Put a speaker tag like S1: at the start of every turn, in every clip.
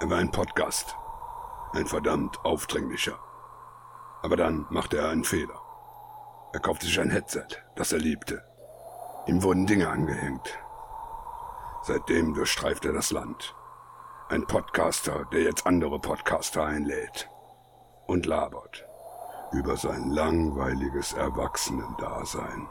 S1: Er war ein Podcast. Ein verdammt aufdringlicher. Aber dann machte er einen Fehler. Er kaufte sich ein Headset, das er liebte. Ihm wurden Dinge angehängt. Seitdem durchstreift er das Land. Ein Podcaster, der jetzt andere Podcaster einlädt. Und labert über sein langweiliges Erwachsenendasein.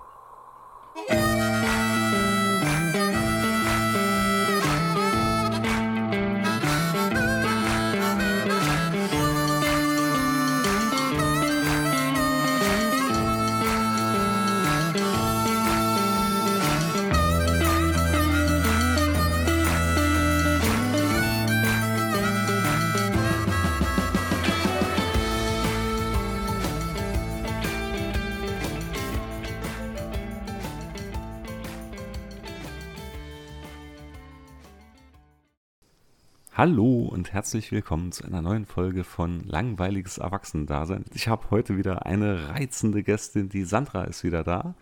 S2: Hallo und herzlich willkommen zu einer neuen Folge von Langweiliges Erwachsenendasein. Ich habe heute wieder eine reizende Gästin, die Sandra ist wieder da.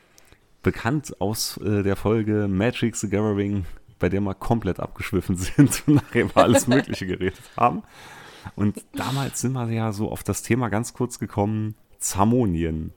S2: Bekannt aus äh, der Folge Magic the Gathering, bei der wir komplett abgeschwiffen sind und nachher über alles Mögliche geredet haben. Und damals sind wir ja so auf das Thema ganz kurz gekommen, Zamonien.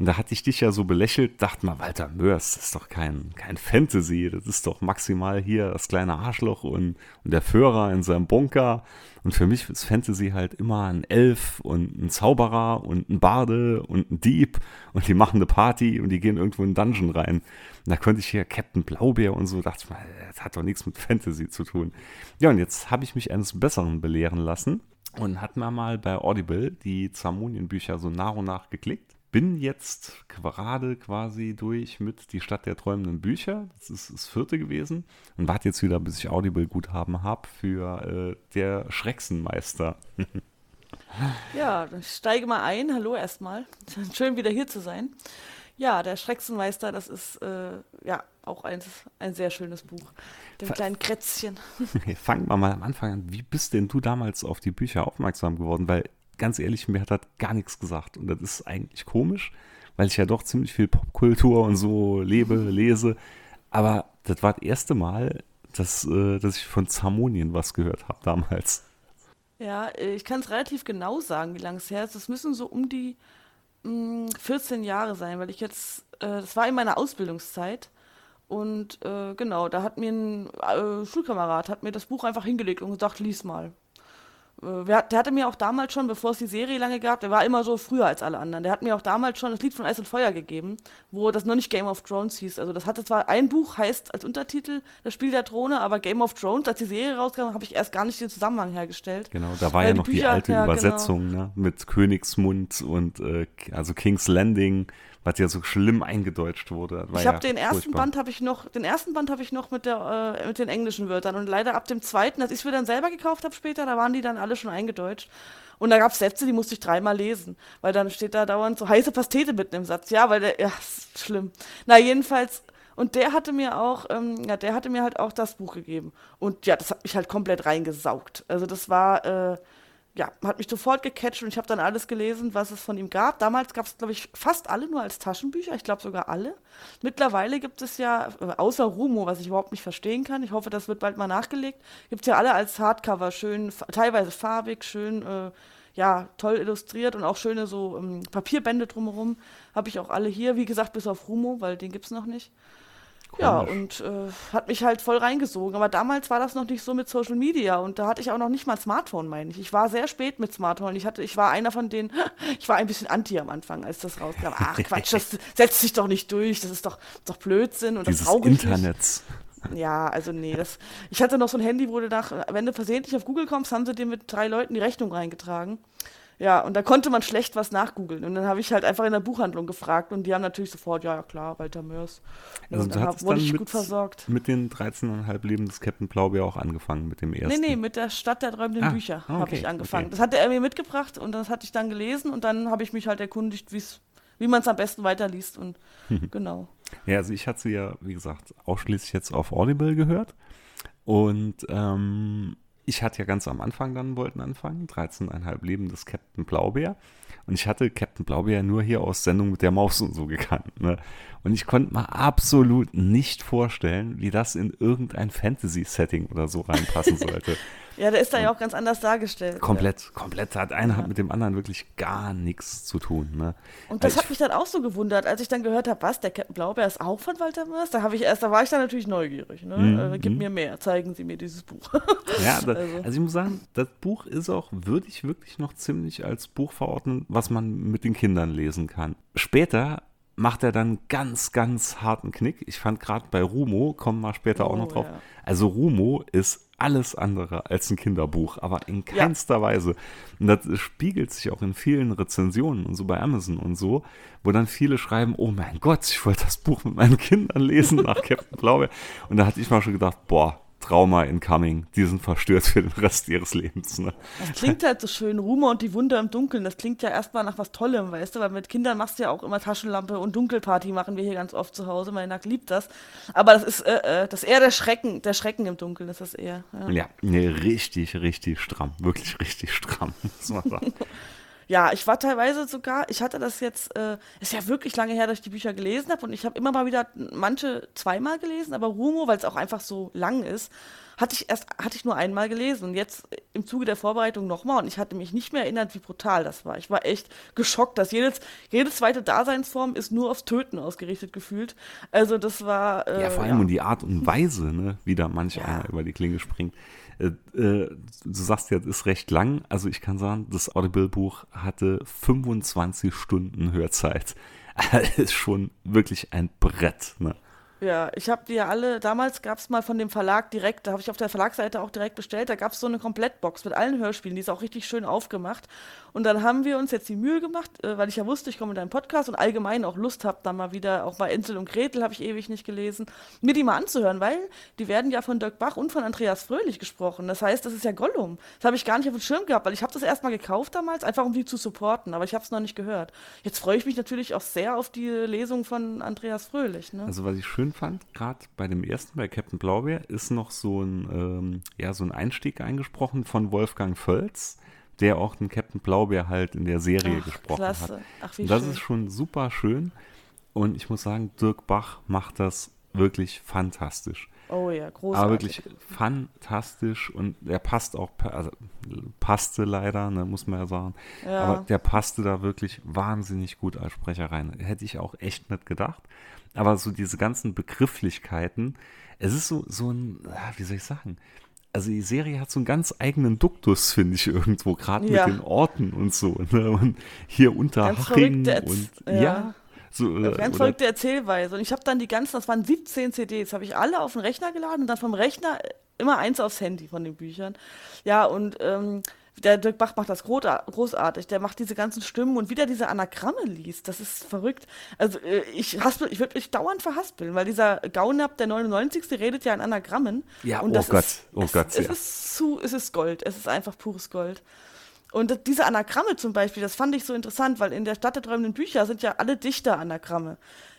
S2: Und da hatte ich dich ja so belächelt, dachte mal, Walter Mörs, das ist doch kein, kein Fantasy, das ist doch maximal hier das kleine Arschloch und, und der Führer in seinem Bunker. Und für mich ist Fantasy halt immer ein Elf und ein Zauberer und ein Barde und ein Dieb und die machen eine Party und die gehen irgendwo in einen Dungeon rein. Und da konnte ich hier Captain Blaubeer und so, dachte ich mal, das hat doch nichts mit Fantasy zu tun. Ja, und jetzt habe ich mich eines Besseren belehren lassen und hat mir mal bei Audible die Zamonien-Bücher so nach und nach geklickt bin jetzt gerade quasi durch mit Die Stadt der träumenden Bücher. Das ist das vierte gewesen. Und warte jetzt wieder, bis ich Audible-Guthaben habe für äh, Der Schrecksenmeister.
S3: ja, dann steige mal ein. Hallo erstmal. Schön wieder hier zu sein. Ja, Der Schrecksenmeister, das ist äh, ja auch ein, ein sehr schönes Buch. Dem F kleinen Krätzchen.
S2: Fangen wir mal am Anfang an. Wie bist denn du damals auf die Bücher aufmerksam geworden? Weil ganz ehrlich, mir hat das gar nichts gesagt. Und das ist eigentlich komisch, weil ich ja doch ziemlich viel Popkultur und so lebe, lese. Aber das war das erste Mal, dass, äh, dass ich von Zamonien was gehört habe damals.
S3: Ja, äh, ich kann es relativ genau sagen, wie lange es her ist. Das müssen so um die mh, mm, 14 Jahre sein, weil ich jetzt, äh, das war in meiner Ausbildungszeit. Und äh, genau, da hat mir ein äh, Schulkamerad hat mir das Buch einfach hingelegt und gesagt, lies mal. Äh, der hatte mir auch damals schon, bevor es die Serie lange gab, der war immer so früher als alle anderen. Der hat mir auch damals schon das Lied von Eis und Feuer gegeben, wo das noch nicht Game of Thrones hieß. Also das hatte zwar ein Buch, heißt als Untertitel das Spiel der Throne, aber Game of Thrones, als die Serie rauskam, habe ich erst gar nicht den Zusammenhang hergestellt.
S2: Genau, da war ja noch die, Bücher, die alte ja, genau. Übersetzung genau. ne? mit Königsmund und äh, also King's Landing was ja so schlimm eingedeutscht wurde.
S3: ich habe ja den ersten furchtbar. Band habe ich noch, den ersten Band habe ich noch mit der äh, mit den englischen Wörtern und leider ab dem zweiten, als ich es mir dann selber gekauft habe später, da waren die dann alle schon eingedeutscht. Und da gab es Sätze, die musste ich dreimal lesen, weil dann steht da dauernd so heiße Pastete mitten im Satz. Ja, weil der, ja, ist schlimm. Na, jedenfalls, und der hatte mir auch, ähm, ja, der hatte mir halt auch das Buch gegeben. Und ja, das hat mich halt komplett reingesaugt. Also das war, äh, ja, hat mich sofort gecatcht und ich habe dann alles gelesen, was es von ihm gab. Damals gab es, glaube ich, fast alle nur als Taschenbücher, ich glaube sogar alle. Mittlerweile gibt es ja, äh, außer Rumo, was ich überhaupt nicht verstehen kann, ich hoffe, das wird bald mal nachgelegt, gibt es ja alle als Hardcover, schön, teilweise farbig, schön, äh, ja, toll illustriert und auch schöne so ähm, Papierbände drumherum. Habe ich auch alle hier, wie gesagt, bis auf Rumo, weil den gibt es noch nicht. Ja, und äh, hat mich halt voll reingesogen. Aber damals war das noch nicht so mit Social Media und da hatte ich auch noch nicht mal Smartphone, meine ich. Ich war sehr spät mit Smartphone. Ich, hatte, ich war einer von denen, ich war ein bisschen anti am Anfang, als das rauskam. Ach Quatsch, das setzt sich doch nicht durch, das ist doch, doch Blödsinn und Dieses das brauche ich
S2: Internets.
S3: Nicht. Ja, also nee, das, ich hatte noch so ein Handy, wo du nach, wenn du versehentlich auf Google kommst, haben sie dir mit drei Leuten die Rechnung reingetragen. Ja, und da konnte man schlecht was nachgoogeln. Und dann habe ich halt einfach in der Buchhandlung gefragt und die haben natürlich sofort, ja, ja klar, Walter Mörs.
S2: Also dann hab, wurde ich mit, gut versorgt. Mit den 13,5 Leben des Captain Blaubeer auch angefangen, mit dem ersten?
S3: Nee, nee, mit der Stadt der träumenden ah, Bücher okay, habe ich angefangen. Okay. Das hatte er mir mitgebracht und das hatte ich dann gelesen und dann habe ich mich halt erkundigt, wie man es am besten weiterliest und genau.
S2: Ja, also ich hatte sie ja, wie gesagt, ausschließlich jetzt auf Audible gehört und ähm, ich hatte ja ganz am Anfang dann wollten anfangen, 13,5 Leben des Captain Blaubeer. Und ich hatte Captain Blaubeer nur hier aus Sendung mit der Maus und so gekannt. Ne? Und ich konnte mir absolut nicht vorstellen, wie das in irgendein Fantasy-Setting oder so reinpassen sollte.
S3: Ja, der ist da ja auch ganz anders dargestellt.
S2: Komplett, ja. komplett. Hat einer hat mit dem anderen wirklich gar nichts zu tun. Ne?
S3: Und das ich, hat mich dann auch so gewundert, als ich dann gehört habe, was, der Captain Blaubeer ist auch von Walter Mörs? Da habe ich erst, da war ich dann natürlich neugierig. Ne? Mm, äh, gib mm. mir mehr, zeigen Sie mir dieses Buch.
S2: ja, das, also. also. ich muss sagen, das Buch ist auch, würde ich wirklich noch ziemlich als Buch verordnen, was man mit den Kindern lesen kann. Später macht er dann ganz, ganz harten Knick. Ich fand gerade bei Rumo, kommen wir später oh, auch noch drauf. Ja. Also Rumo ist alles andere als ein Kinderbuch, aber in keinster ja. Weise. Und das spiegelt sich auch in vielen Rezensionen und so bei Amazon und so, wo dann viele schreiben, oh mein Gott, ich wollte das Buch mit meinen Kindern lesen nach Captain Blaubeer. Und da hatte ich mal schon gedacht, boah, Trauma incoming. Die sind verstört für den Rest ihres Lebens. Ne?
S3: Das klingt halt so schön. Rumer und die Wunder im Dunkeln. Das klingt ja erstmal nach was Tollem, weißt du? Weil mit Kindern machst du ja auch immer Taschenlampe und Dunkelparty machen wir hier ganz oft zu Hause. Mein Nack liebt das. Aber das ist, äh, äh, das ist eher der Schrecken. Der Schrecken im Dunkeln ist das eher.
S2: Ja, ja nee, richtig, richtig stramm. Wirklich richtig stramm, muss man sagen.
S3: Ja, ich war teilweise sogar, ich hatte das jetzt, äh, ist ja wirklich lange her, dass ich die Bücher gelesen habe und ich habe immer mal wieder manche zweimal gelesen, aber Rumo, weil es auch einfach so lang ist, hatte ich erst, hatte ich nur einmal gelesen und jetzt im Zuge der Vorbereitung nochmal und ich hatte mich nicht mehr erinnert, wie brutal das war. Ich war echt geschockt, dass jedes, jede zweite Daseinsform ist nur aufs Töten ausgerichtet gefühlt. Also das war.
S2: Äh, ja, vor allem ja. und die Art und Weise, ne, wie da manch ja. einer über die Klinge springt. Äh, äh, du sagst ja, das ist recht lang. Also ich kann sagen, das Audible-Buch hatte 25 Stunden Hörzeit. Das ist schon wirklich ein Brett. Ne?
S3: Ja, ich habe die ja alle, damals gab es mal von dem Verlag direkt, da habe ich auf der Verlagsseite auch direkt bestellt, da gab es so eine Komplettbox mit allen Hörspielen, die ist auch richtig schön aufgemacht. Und dann haben wir uns jetzt die Mühe gemacht, äh, weil ich ja wusste, ich komme in deinen Podcast und allgemein auch Lust habe, dann mal wieder, auch bei Ensel und Gretel habe ich ewig nicht gelesen, mir die mal anzuhören, weil die werden ja von Dirk Bach und von Andreas Fröhlich gesprochen. Das heißt, das ist ja Gollum. Das habe ich gar nicht auf dem Schirm gehabt, weil ich habe das erst mal gekauft damals, einfach um die zu supporten, aber ich habe es noch nicht gehört. Jetzt freue ich mich natürlich auch sehr auf die Lesung von Andreas Fröhlich. Ne?
S2: Also was ich schön fand, gerade bei dem ersten, bei Captain Blaubeer, ist noch so ein, ähm, ja, so ein Einstieg eingesprochen von Wolfgang Völz, der auch den Captain Blaubeer halt in der Serie Ach, gesprochen klasse. hat. Ach, wie das schön. ist schon super schön. Und ich muss sagen, Dirk Bach macht das wirklich fantastisch.
S3: Oh ja, großartig.
S2: Aber wirklich fantastisch und er passt auch, also passte leider, ne, muss man ja sagen. Ja. Aber der passte da wirklich wahnsinnig gut als Sprecher rein. Hätte ich auch echt nicht gedacht. Aber so diese ganzen Begrifflichkeiten, es ist so, so ein, wie soll ich sagen, also die Serie hat so einen ganz eigenen Duktus, finde ich, irgendwo, gerade ja. mit den Orten und so. Ne? Und hier unter Haching und ja. ja
S3: so, äh, ganz verrückte Erzählweise. Und ich habe dann die ganzen, das waren 17 CDs, habe ich alle auf den Rechner geladen und dann vom Rechner immer eins aufs Handy von den Büchern. Ja, und ähm, der Dirk Bach macht das großartig. Der macht diese ganzen Stimmen und wieder diese Anagramme liest. Das ist verrückt. Also äh, ich haspel, ich würde mich dauernd verhaspeln, weil dieser Gaunab, der 99. redet ja in Anagrammen.
S2: Ja,
S3: und
S2: oh Gott, ist,
S3: oh
S2: es, Gott.
S3: Es, ja. ist zu, es ist Gold. Es ist einfach pures Gold. Und diese Anagramme zum Beispiel, das fand ich so interessant, weil in der Stadt der träumenden Bücher sind ja alle Dichter-Anagramme.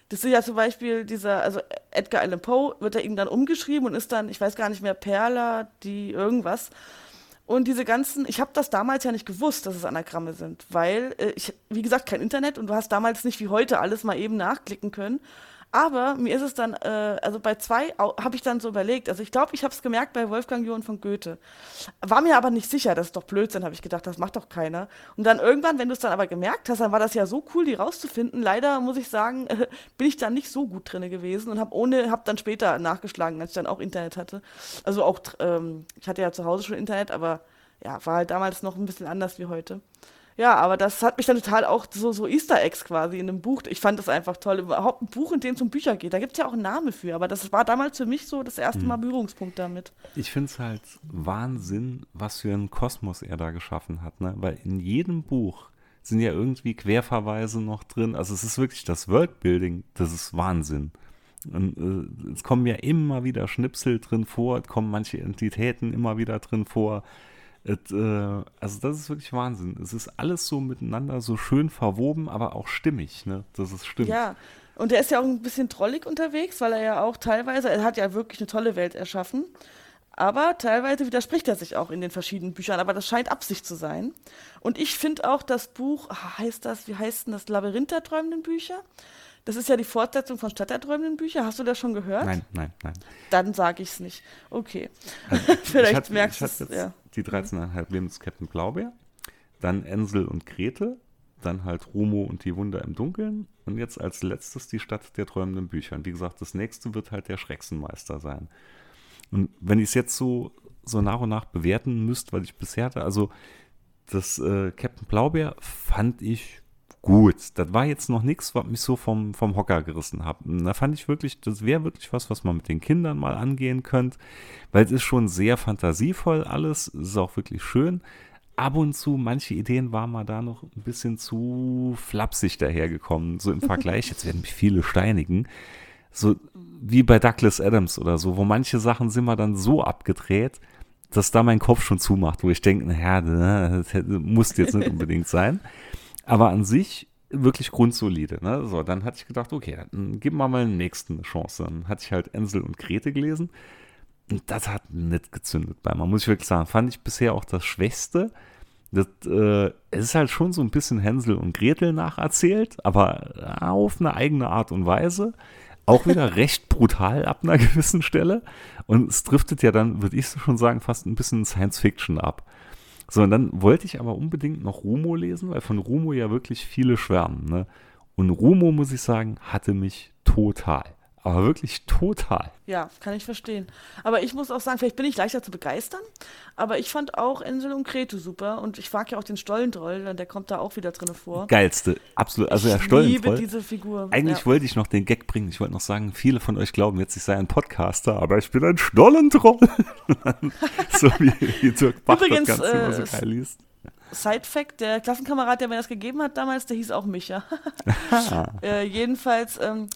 S3: Das ist ja zum Beispiel dieser, also Edgar Allan Poe wird da irgendwann umgeschrieben und ist dann, ich weiß gar nicht mehr, Perla, die irgendwas. Und diese ganzen, ich habe das damals ja nicht gewusst, dass es Anagramme sind, weil äh, ich, wie gesagt, kein Internet und du hast damals nicht wie heute alles mal eben nachklicken können. Aber mir ist es dann, äh, also bei zwei habe ich dann so überlegt, also ich glaube, ich habe es gemerkt bei Wolfgang Johann von Goethe. War mir aber nicht sicher, das ist doch Blödsinn, habe ich gedacht, das macht doch keiner. Und dann irgendwann, wenn du es dann aber gemerkt hast, dann war das ja so cool, die rauszufinden. Leider muss ich sagen, äh, bin ich dann nicht so gut drin gewesen und habe ohne, habe dann später nachgeschlagen, als ich dann auch Internet hatte. Also auch, ähm, ich hatte ja zu Hause schon Internet, aber ja, war halt damals noch ein bisschen anders wie heute. Ja, aber das hat mich dann total auch so, so Easter Eggs quasi in einem Buch. Ich fand das einfach toll. Überhaupt ein Buch, in dem es um Bücher geht. Da gibt es ja auch einen Namen für, aber das war damals für mich so das erste Mal hm. Berührungspunkt damit.
S2: Ich finde es halt Wahnsinn, was für einen Kosmos er da geschaffen hat. Ne? Weil in jedem Buch sind ja irgendwie Querverweise noch drin. Also es ist wirklich das Worldbuilding, das ist Wahnsinn. Und, äh, es kommen ja immer wieder Schnipsel drin vor, es kommen manche Entitäten immer wieder drin vor. Et, äh, also das ist wirklich Wahnsinn. Es ist alles so miteinander so schön verwoben, aber auch stimmig, ne? Das ist stimmt.
S3: Ja, und er ist ja auch ein bisschen trollig unterwegs, weil er ja auch teilweise, er hat ja wirklich eine tolle Welt erschaffen. Aber teilweise widerspricht er sich auch in den verschiedenen Büchern, aber das scheint Absicht zu sein. Und ich finde auch das Buch, ah, heißt das, wie heißt denn das, Labyrinth der träumenden Bücher? Das ist ja die Fortsetzung von Stadt der träumenden Bücher. Hast du das schon gehört?
S2: Nein, nein, nein.
S3: Dann sage ich es nicht. Okay. Also,
S2: Vielleicht hab, merkst du es. Ja. Die 13,5 Leben des Captain Blaubeer, dann Ensel und Grete, dann halt Rumo und die Wunder im Dunkeln und jetzt als letztes die Stadt der träumenden Bücher. Und wie gesagt, das nächste wird halt der Schrecksenmeister sein. Und wenn ich es jetzt so, so nach und nach bewerten müsste, weil ich bisher hatte, also das äh, Captain Blaubeer fand ich gut. Das war jetzt noch nichts, was mich so vom, vom Hocker gerissen hat. Da fand ich wirklich, das wäre wirklich was, was man mit den Kindern mal angehen könnte, weil es ist schon sehr fantasievoll alles, es ist auch wirklich schön. Ab und zu, manche Ideen waren mal da noch ein bisschen zu flapsig dahergekommen, so im Vergleich, jetzt werden mich viele steinigen, so wie bei Douglas Adams oder so, wo manche Sachen sind wir dann so abgedreht, dass da mein Kopf schon zumacht, wo ich denke, naja, das muss jetzt nicht unbedingt sein. Aber an sich wirklich grundsolide. Ne? So, dann hatte ich gedacht, okay, dann geben wir mal eine nächste Chance. Dann hatte ich halt Ensel und Grete gelesen. Und das hat nicht gezündet bei mir, muss ich wirklich sagen. Fand ich bisher auch das Schwächste. Das, äh, es ist halt schon so ein bisschen Hänsel und Gretel nacherzählt, aber auf eine eigene Art und Weise. Auch wieder recht brutal ab einer gewissen Stelle. Und es driftet ja dann, würde ich schon sagen, fast ein bisschen Science Fiction ab. So, und dann wollte ich aber unbedingt noch Rumo lesen, weil von Rumo ja wirklich viele schwärmen. Ne? Und Rumo, muss ich sagen, hatte mich total aber wirklich total.
S3: Ja, kann ich verstehen. Aber ich muss auch sagen, vielleicht bin ich leichter zu begeistern, aber ich fand auch Ensel und Krete super und ich mag ja auch den Stollentroll, der kommt da auch wieder drin vor.
S2: Geilste, absolut. Also
S3: ich
S2: der Stollentroll.
S3: liebe diese Figur.
S2: Eigentlich
S3: ja.
S2: wollte ich noch den Gag bringen. Ich wollte noch sagen, viele von euch glauben jetzt, ich sei ein Podcaster, aber ich bin ein Stollentroll. so wie, wie Dirk Bach
S3: Übrigens,
S2: das Ganze immer so
S3: äh,
S2: geil liest.
S3: Side-Fact, der Klassenkamerad, der mir das gegeben hat damals, der hieß auch Micha. äh, jedenfalls, ähm,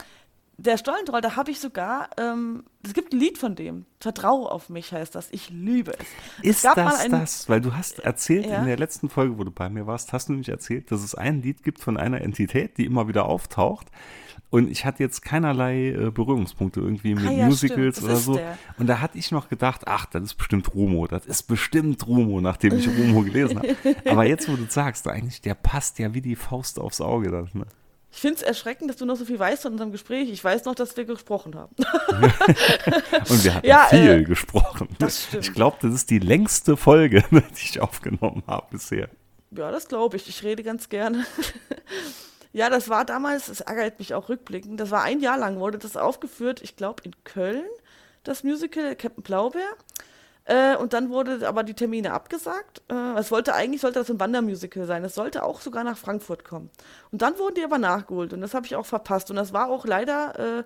S3: der Stollentroll, da habe ich sogar, ähm, es gibt ein Lied von dem. Vertrau auf mich heißt das. Ich liebe es.
S2: Ist
S3: es
S2: das
S3: ein,
S2: das? Weil du hast erzählt
S3: Ja.
S2: in der letzten Folge, wo du bei mir warst, hast du nämlich erzählt, dass es ein Lied gibt von einer Entität, die immer wieder auftaucht. Und ich hatte jetzt keinerlei äh, Berührungspunkte irgendwie mit
S3: Ah ja,
S2: Musicals oder so.
S3: der.
S2: Und da hatte ich noch gedacht, ach, das ist bestimmt Rumo. Das ist bestimmt Rumo, nachdem ich Rumo gelesen habe. Aber jetzt, wo du sagst, eigentlich, der passt ja wie die Faust aufs Auge. Das, ne?
S3: Ich finde es erschreckend, dass du noch so viel weißt von unserem Gespräch. Ich weiß noch, dass wir gesprochen haben.
S2: Und wir hatten
S3: Ja,
S2: viel
S3: äh,
S2: gesprochen.
S3: das stimmt.
S2: Ich glaube, das ist die längste Folge, die ich aufgenommen habe bisher.
S3: Ja, das glaube ich. Ich rede ganz gerne. ja, das war damals, das ärgert mich auch rückblickend, das war ein Jahr lang, wurde das aufgeführt, ich glaube in Köln, das Musical Captain Blaubeer. Äh, und dann wurde aber die Termine abgesagt. Äh, es wollte eigentlich sollte das ein Wandermusical sein. Es sollte auch sogar nach Frankfurt kommen. Und dann wurden die aber nachgeholt und das habe ich auch verpasst. Und das war auch leider, äh,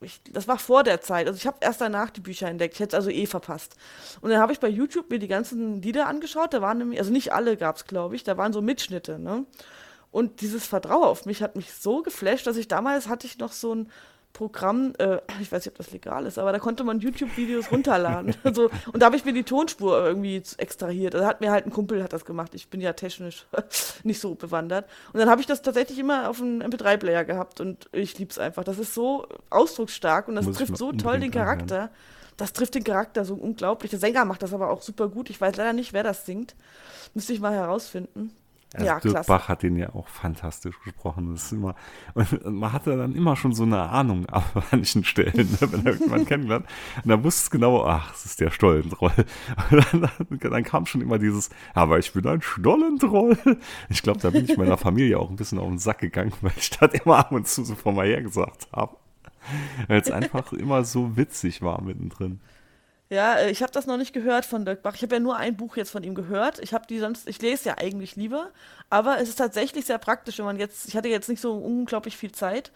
S3: ich, das war vor der Zeit. Also ich habe erst danach die Bücher entdeckt. Ich hätte es also eh verpasst. Und dann habe ich bei YouTube mir die ganzen Lieder angeschaut. Da waren nämlich, also nicht alle gab es, glaube ich. Da waren so Mitschnitte. Ne? Und dieses Vertrauen auf mich hat mich so geflasht, dass ich damals hatte ich noch so ein Programm, äh, ich weiß nicht, ob das legal ist, aber da konnte man YouTube-Videos runterladen. also, und da habe ich mir die Tonspur irgendwie extrahiert. Also hat mir halt ein Kumpel hat das gemacht. Ich bin ja technisch nicht so bewandert. Und dann habe ich das tatsächlich immer auf einem MP3-Player gehabt und ich lieb's einfach. Das ist so ausdrucksstark und das
S2: Muss
S3: trifft so toll den
S2: unbedingt anhören.
S3: Charakter. Das trifft den Charakter so unglaublich. Der Sänger macht das aber auch super gut. Ich weiß leider nicht, wer das singt. Müsste ich mal herausfinden.
S2: Also
S3: ja,
S2: Dirk
S3: klasse.
S2: Bach hat den ja auch fantastisch gesprochen. Das ist immer, und man hatte dann immer schon so eine Ahnung an manchen Stellen, ne, wenn er irgendwann kennengelernt. Und dann wusste es genau, ach, es ist der Stollentroll. Und dann, dann, dann kam schon immer dieses, aber ich bin ein Stollentroll. Ich glaube, da bin ich meiner Familie auch ein bisschen auf den Sack gegangen, weil ich das immer ab und zu so vor mir her gesagt habe. Weil es einfach immer so witzig war mittendrin.
S3: Ja, äh, ich habe das noch nicht gehört von Dirk Bach. Ich habe ja nur ein Buch jetzt von ihm gehört. Ich habe die sonst, ich lese ja eigentlich lieber, aber es ist tatsächlich sehr praktisch, wenn man jetzt, ich hatte jetzt nicht so unglaublich viel Zeit,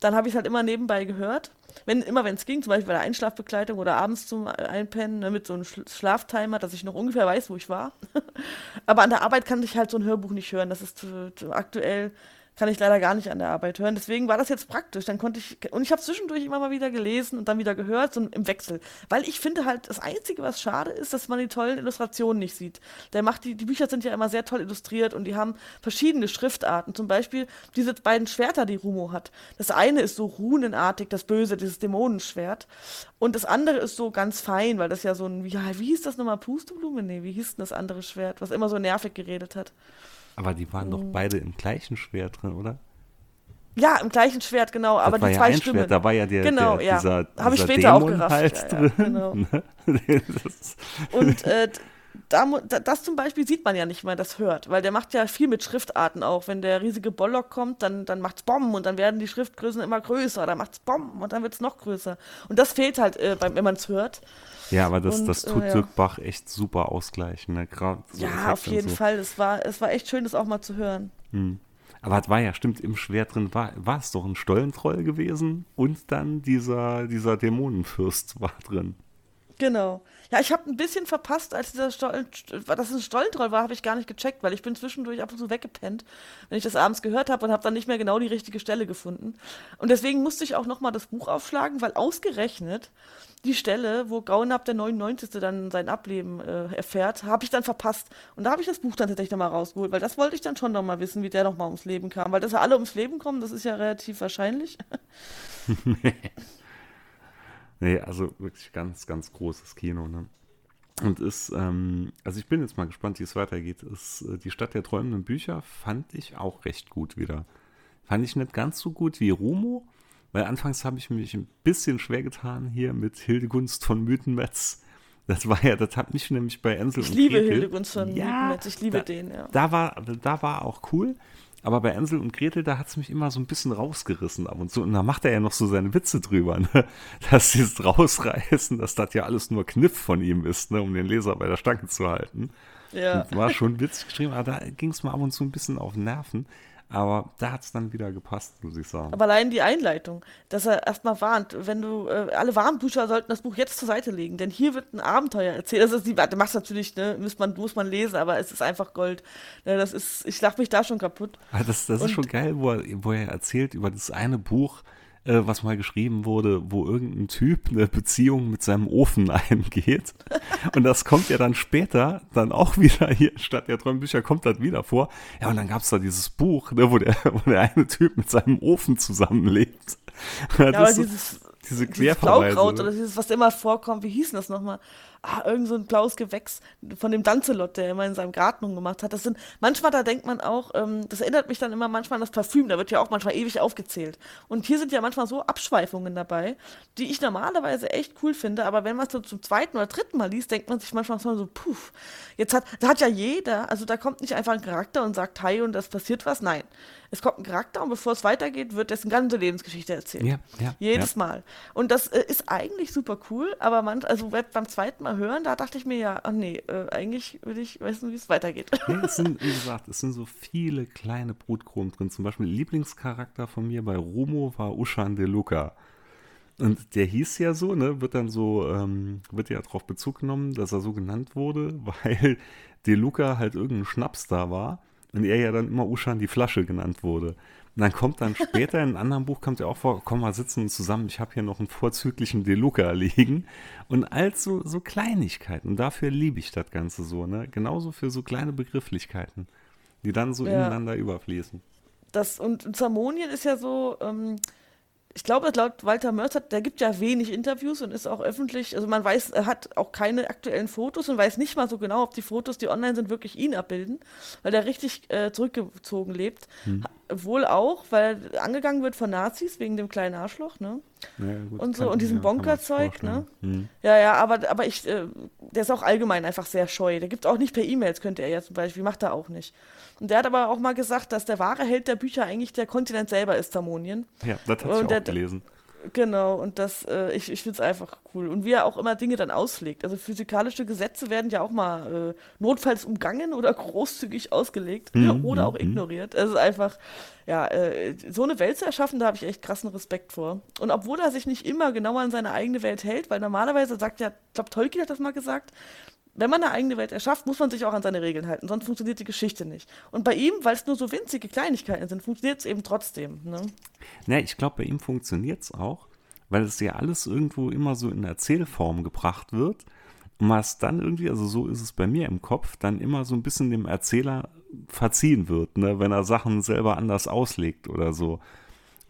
S3: dann habe ich es halt immer nebenbei gehört. Wenn, immer wenn es ging, zum Beispiel bei der Einschlafbegleitung oder abends zum Einpennen ne, mit so einem Schl- Schlaftimer, dass ich noch ungefähr weiß, wo ich war. aber an der Arbeit kann ich halt so ein Hörbuch nicht hören. Das ist aktuell kann ich leider gar nicht an der Arbeit hören. Deswegen war das jetzt praktisch. Dann konnte ich, und ich habe zwischendurch immer mal wieder gelesen und dann wieder gehört, so im Wechsel. Weil ich finde halt, das Einzige, was schade ist, dass man die tollen Illustrationen nicht sieht. Der macht die, die Bücher sind ja immer sehr toll illustriert und die haben verschiedene Schriftarten. Zum Beispiel diese beiden Schwerter, die Rumo hat. Das eine ist so runenartig, das Böse, dieses Dämonenschwert. Und das andere ist so ganz fein, weil das ja so ein, ja, wie hieß das nochmal? Pusteblume? Nee, wie hieß denn das andere Schwert, was immer so nervig geredet hat?
S2: Aber die waren
S3: Mhm.
S2: doch beide im gleichen Schwert drin, oder?
S3: Ja, im gleichen Schwert, genau,
S2: Das
S3: aber
S2: war
S3: die
S2: ja
S3: zwei
S2: ein
S3: Stimmen.
S2: Schwert, da war ja der,
S3: Genau,
S2: der
S3: ja.
S2: dieser,
S3: Hab ich
S2: dieser
S3: später auch
S2: Dämon
S3: gerafft,
S2: halt
S3: ja, ja, genau. Und äh, da, das zum Beispiel sieht man ja nicht, wenn man das hört, weil der macht ja viel mit Schriftarten auch. Wenn der riesige Bollock kommt, dann, dann macht's Bomben und dann werden die Schriftgrößen immer größer, dann macht's Bomben und dann wird's noch größer. Und das fehlt halt, äh, beim, wenn man es hört.
S2: ja, aber das,
S3: Und,
S2: das
S3: äh,
S2: tut
S3: ja.
S2: Dirk Bach echt super ausgleichen. Ne? So
S3: ja, auf jeden
S2: so.
S3: Fall. Es war, es war echt schön, das auch mal zu hören.
S2: Aber es war ja, stimmt, im Schwert drin war, war es doch ein Stollentroll gewesen und dann dieser, dieser Dämonenfürst war drin.
S3: Genau. Ja, ich habe ein bisschen verpasst, als dieser Stollen, dass es ein Stollentroll war, habe ich gar nicht gecheckt, weil ich bin zwischendurch ab und zu weggepennt, wenn ich das abends gehört habe und habe dann nicht mehr genau die richtige Stelle gefunden. Und deswegen musste ich auch nochmal das Buch aufschlagen, weil ausgerechnet die Stelle, wo Gaunab der 99. dann sein Ableben äh, erfährt, habe ich dann verpasst. Und da habe ich das Buch dann tatsächlich nochmal rausgeholt, weil das wollte ich dann schon nochmal wissen, wie der nochmal ums Leben kam. Weil dass er alle ums Leben kommen, das ist ja relativ wahrscheinlich.
S2: Nee, also wirklich ganz, ganz großes Kino, ne? Und ist, ähm, also ich bin jetzt mal gespannt, wie es weitergeht. Ist, äh, die Stadt der träumenden Bücher fand ich auch recht gut wieder. Fand ich nicht ganz so gut wie Rumo, weil anfangs habe ich mich ein bisschen schwer getan hier mit Hildegunst von Mythenmetz. Das war ja, das hat mich nämlich bei Ensel
S3: Ich
S2: und
S3: liebe
S2: Gretel-
S3: Hildegunst von
S2: ja,
S3: ich liebe
S2: da,
S3: den, ja.
S2: Da war, da war auch cool. Aber bei Ensel und Gretel, da hat es mich immer so ein bisschen rausgerissen ab und zu. Und da macht er ja noch so seine Witze drüber, ne? dass dieses Rausreißen, dass das ja alles nur Kniff von ihm ist, ne? um den Leser bei der Stange zu halten.
S3: Ja.
S2: Das war schon witzig geschrieben, aber da ging es mal ab und zu ein bisschen auf Nerven. Aber da hat es dann wieder gepasst, muss ich sagen.
S3: Aber allein die Einleitung, dass er erstmal warnt, wenn du, äh, alle Warmbücher sollten das Buch jetzt zur Seite legen, denn hier wird ein Abenteuer erzählt. Das ist die, du machst natürlich, ne, muss man, muss man lesen, aber es ist einfach Gold. Ne, das ist, ich lach mich da schon kaputt.
S2: Aber das, das ist schon geil, wo er, wo er erzählt über das eine Buch, äh, was mal geschrieben wurde, wo irgendein Typ eine Beziehung mit seinem Ofen eingeht. Und das kommt ja dann später, dann auch wieder hier, statt der Träumbücher kommt das wieder vor. Ja, und dann gab es da dieses Buch, ne, wo, der, wo der eine Typ mit seinem Ofen zusammenlebt. Das
S3: Ja, aber dieses,
S2: diese Querverweise.
S3: Blaukraut oder dieses, was immer vorkommt, wie hieß denn das nochmal? Ah, irgend so ein blaues Gewächs von dem Danzelot, der immer in seinem Garten rumgemacht hat. Das sind, manchmal, da denkt man auch, ähm, das erinnert mich dann immer manchmal an das Parfüm, da wird ja auch manchmal ewig aufgezählt. Und hier sind ja manchmal so Abschweifungen dabei, die ich normalerweise echt cool finde, aber wenn man es so zum zweiten oder dritten Mal liest, denkt man sich manchmal so, puff, jetzt hat, da hat ja jeder, also da kommt nicht einfach ein Charakter und sagt Hi und das passiert was, nein. Es kommt ein Charakter und bevor es weitergeht, wird dessen ganze Lebensgeschichte erzählt.
S2: Ja, ja,
S3: Jedes
S2: ja.
S3: Mal. Und das äh, ist eigentlich super cool, aber man, also beim zweiten Mal hören, da dachte ich mir ja, ach nee, äh, eigentlich will ich wissen, wie es weitergeht.
S2: Ja, es sind, wie gesagt, es sind so viele kleine Brotkrumen drin. Zum Beispiel Lieblingscharakter von mir bei Rumo war Ushan De Luca. Und der hieß ja so, ne, wird dann so, ähm, wird ja darauf Bezug genommen, dass er so genannt wurde, weil De Luca halt irgendein Schnaps da war und er ja dann immer Ushan die Flasche genannt wurde. Und dann kommt dann später in einem anderen Buch, kommt ja auch vor, komm mal sitzen zusammen, ich habe hier noch einen vorzüglichen De Luca liegen. Und als so, so Kleinigkeiten, und dafür liebe ich das Ganze so, ne? Genauso für so kleine Begrifflichkeiten, die dann so
S3: Ja.
S2: ineinander überfließen.
S3: Das, und Zamonien ist ja so, ähm, ich glaube, laut Walter Mörzer, der gibt ja wenig Interviews und ist auch öffentlich, also man weiß, er hat auch keine aktuellen Fotos und weiß nicht mal so genau, ob die Fotos, die online sind, wirklich ihn abbilden, weil der richtig äh, zurückgezogen lebt.
S2: Hm.
S3: Wohl auch, weil er angegangen wird von Nazis wegen dem kleinen Arschloch, ne?
S2: Ja, gut,
S3: Und so, und diesem
S2: ja,
S3: Bonkerzeug, ne?
S2: Hm.
S3: Ja, ja, aber, aber ich, äh, der ist auch allgemein einfach sehr scheu. Der gibt auch nicht per E-Mails, könnte er ja zum Beispiel, macht er auch nicht. Und der hat aber auch mal gesagt, dass der wahre Held der Bücher eigentlich der Kontinent selber ist, Zamonien.
S2: Ja, das ich
S3: Und
S2: auch
S3: der-
S2: gelesen.
S3: Genau, und das, äh, ich, ich finde es einfach cool. Und wie er auch immer Dinge dann auslegt. Also physikalische Gesetze werden ja auch mal äh, notfalls umgangen oder großzügig ausgelegt
S2: Mhm,
S3: oder auch
S2: mhm.
S3: ignoriert. Es ist einfach, ja, äh, so eine Welt zu erschaffen, da habe ich echt krassen Respekt vor. Und obwohl er sich nicht immer genau an seine eigene Welt hält, weil normalerweise sagt ja, ich glaube, Tolkien hat das mal gesagt, wenn man eine eigene Welt erschafft, muss man sich auch an seine Regeln halten, sonst funktioniert die Geschichte nicht. Und bei ihm, weil es nur so winzige Kleinigkeiten sind, funktioniert es eben trotzdem. Ne?
S2: Ja, ich glaube, bei ihm funktioniert es auch, weil es ja alles irgendwo immer so in Erzählform gebracht wird. Und was dann irgendwie, also so ist es bei mir im Kopf, dann immer so ein bisschen dem Erzähler verziehen wird, ne, wenn er Sachen selber anders auslegt oder so.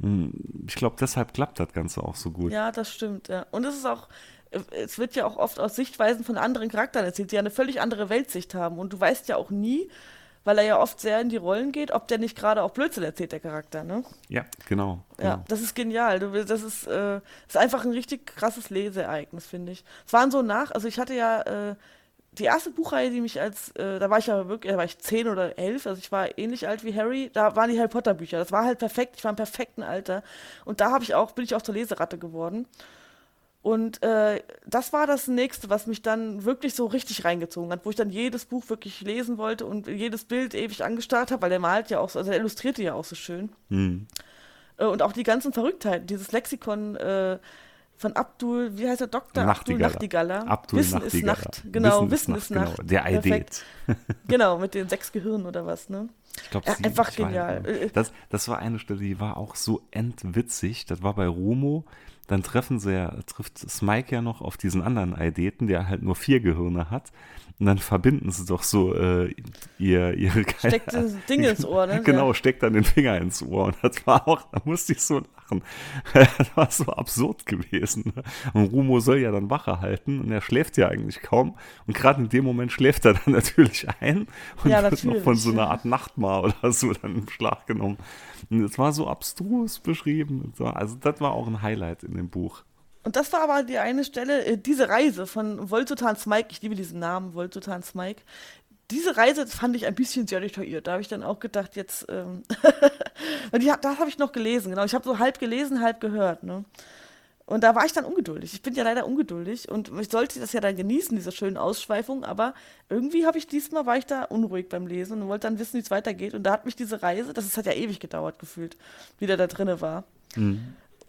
S2: Hm, Ich glaube, deshalb klappt das Ganze auch so gut.
S3: Ja, das stimmt, ja. Und es ist auch, es wird ja auch oft aus Sichtweisen von anderen Charakteren erzählt, die ja eine völlig andere Weltsicht haben. Und du weißt ja auch nie, weil er ja oft sehr in die Rollen geht, ob der nicht gerade auch Blödsinn erzählt, der Charakter, ne?
S2: Ja, genau.
S3: Ja,
S2: genau.
S3: das ist genial. Das ist, äh, ist einfach ein richtig krasses Leseereignis, finde ich. Es waren so nach, also ich hatte ja äh, die erste Buchreihe, die mich als, äh, da war ich ja wirklich, da war ich zehn oder elf, also ich war ähnlich alt wie Harry, da waren die Harry Potter Bücher. Das war halt perfekt, ich war im perfekten Alter. Und da habe ich auch, bin ich auch zur Leseratte geworden. Und äh, das war das nächste, was mich dann wirklich so richtig reingezogen hat, wo ich dann jedes Buch wirklich lesen wollte und jedes Bild ewig angestarrt habe, weil der malt ja auch so, also er illustrierte ja auch so schön.
S2: Hm.
S3: Äh, und auch die ganzen Verrücktheiten, dieses Lexikon äh, von Abdul, wie heißt er, Dr. Abdul Nachtigaller.
S2: Abdul
S3: Wissen
S2: Nachtigaller.
S3: ist Nacht. Genau, Wissen, ist Nacht.
S2: Genau. Der
S3: Perfekt.
S2: Idee.
S3: Genau, mit den sechs Gehirnen oder was, ne?
S2: Ich glaube,
S3: Ja, einfach genial. Äh,
S2: Das, das war eine Stelle, die war auch so entwitzig. Das war bei Rumo. Dann treffen sie ja, trifft Smike ja noch auf diesen anderen Eideten, der halt nur vier Gehirne hat. Und dann verbinden sie doch so äh, ihr, ihre
S3: Steckt das Ding ins Ohr, ne?
S2: Genau, steckt dann den Finger ins Ohr. Und das war auch, da musste ich so lachen. Das war so absurd gewesen. Und Rumo soll ja dann Wache halten und er schläft ja eigentlich kaum. Und gerade in dem Moment schläft er dann natürlich ein und
S3: Ja,
S2: wird noch von so einer. Art Nachtmar oder so dann im Schlag genommen. Und es war so abstrus beschrieben. Also das war auch ein Highlight in dem Buch.
S3: Und das war aber die eine Stelle, äh, diese Reise von Voltotan Smike, ich liebe diesen Namen, Voltotan Smike. Diese Reise fand ich ein bisschen sehr detailliert. Da habe ich dann auch gedacht, jetzt, ähm, die, das habe ich noch gelesen, genau. Ich habe so halb gelesen, halb gehört, ne? Und da war ich dann ungeduldig. Ich bin ja leider ungeduldig und ich sollte das ja dann genießen, diese schönen Ausschweifungen, aber irgendwie habe ich diesmal, war ich da unruhig beim Lesen und wollte dann wissen, wie es weitergeht. Und da hat mich diese Reise, das ist, hat ja ewig gedauert gefühlt, wie der da drinne war.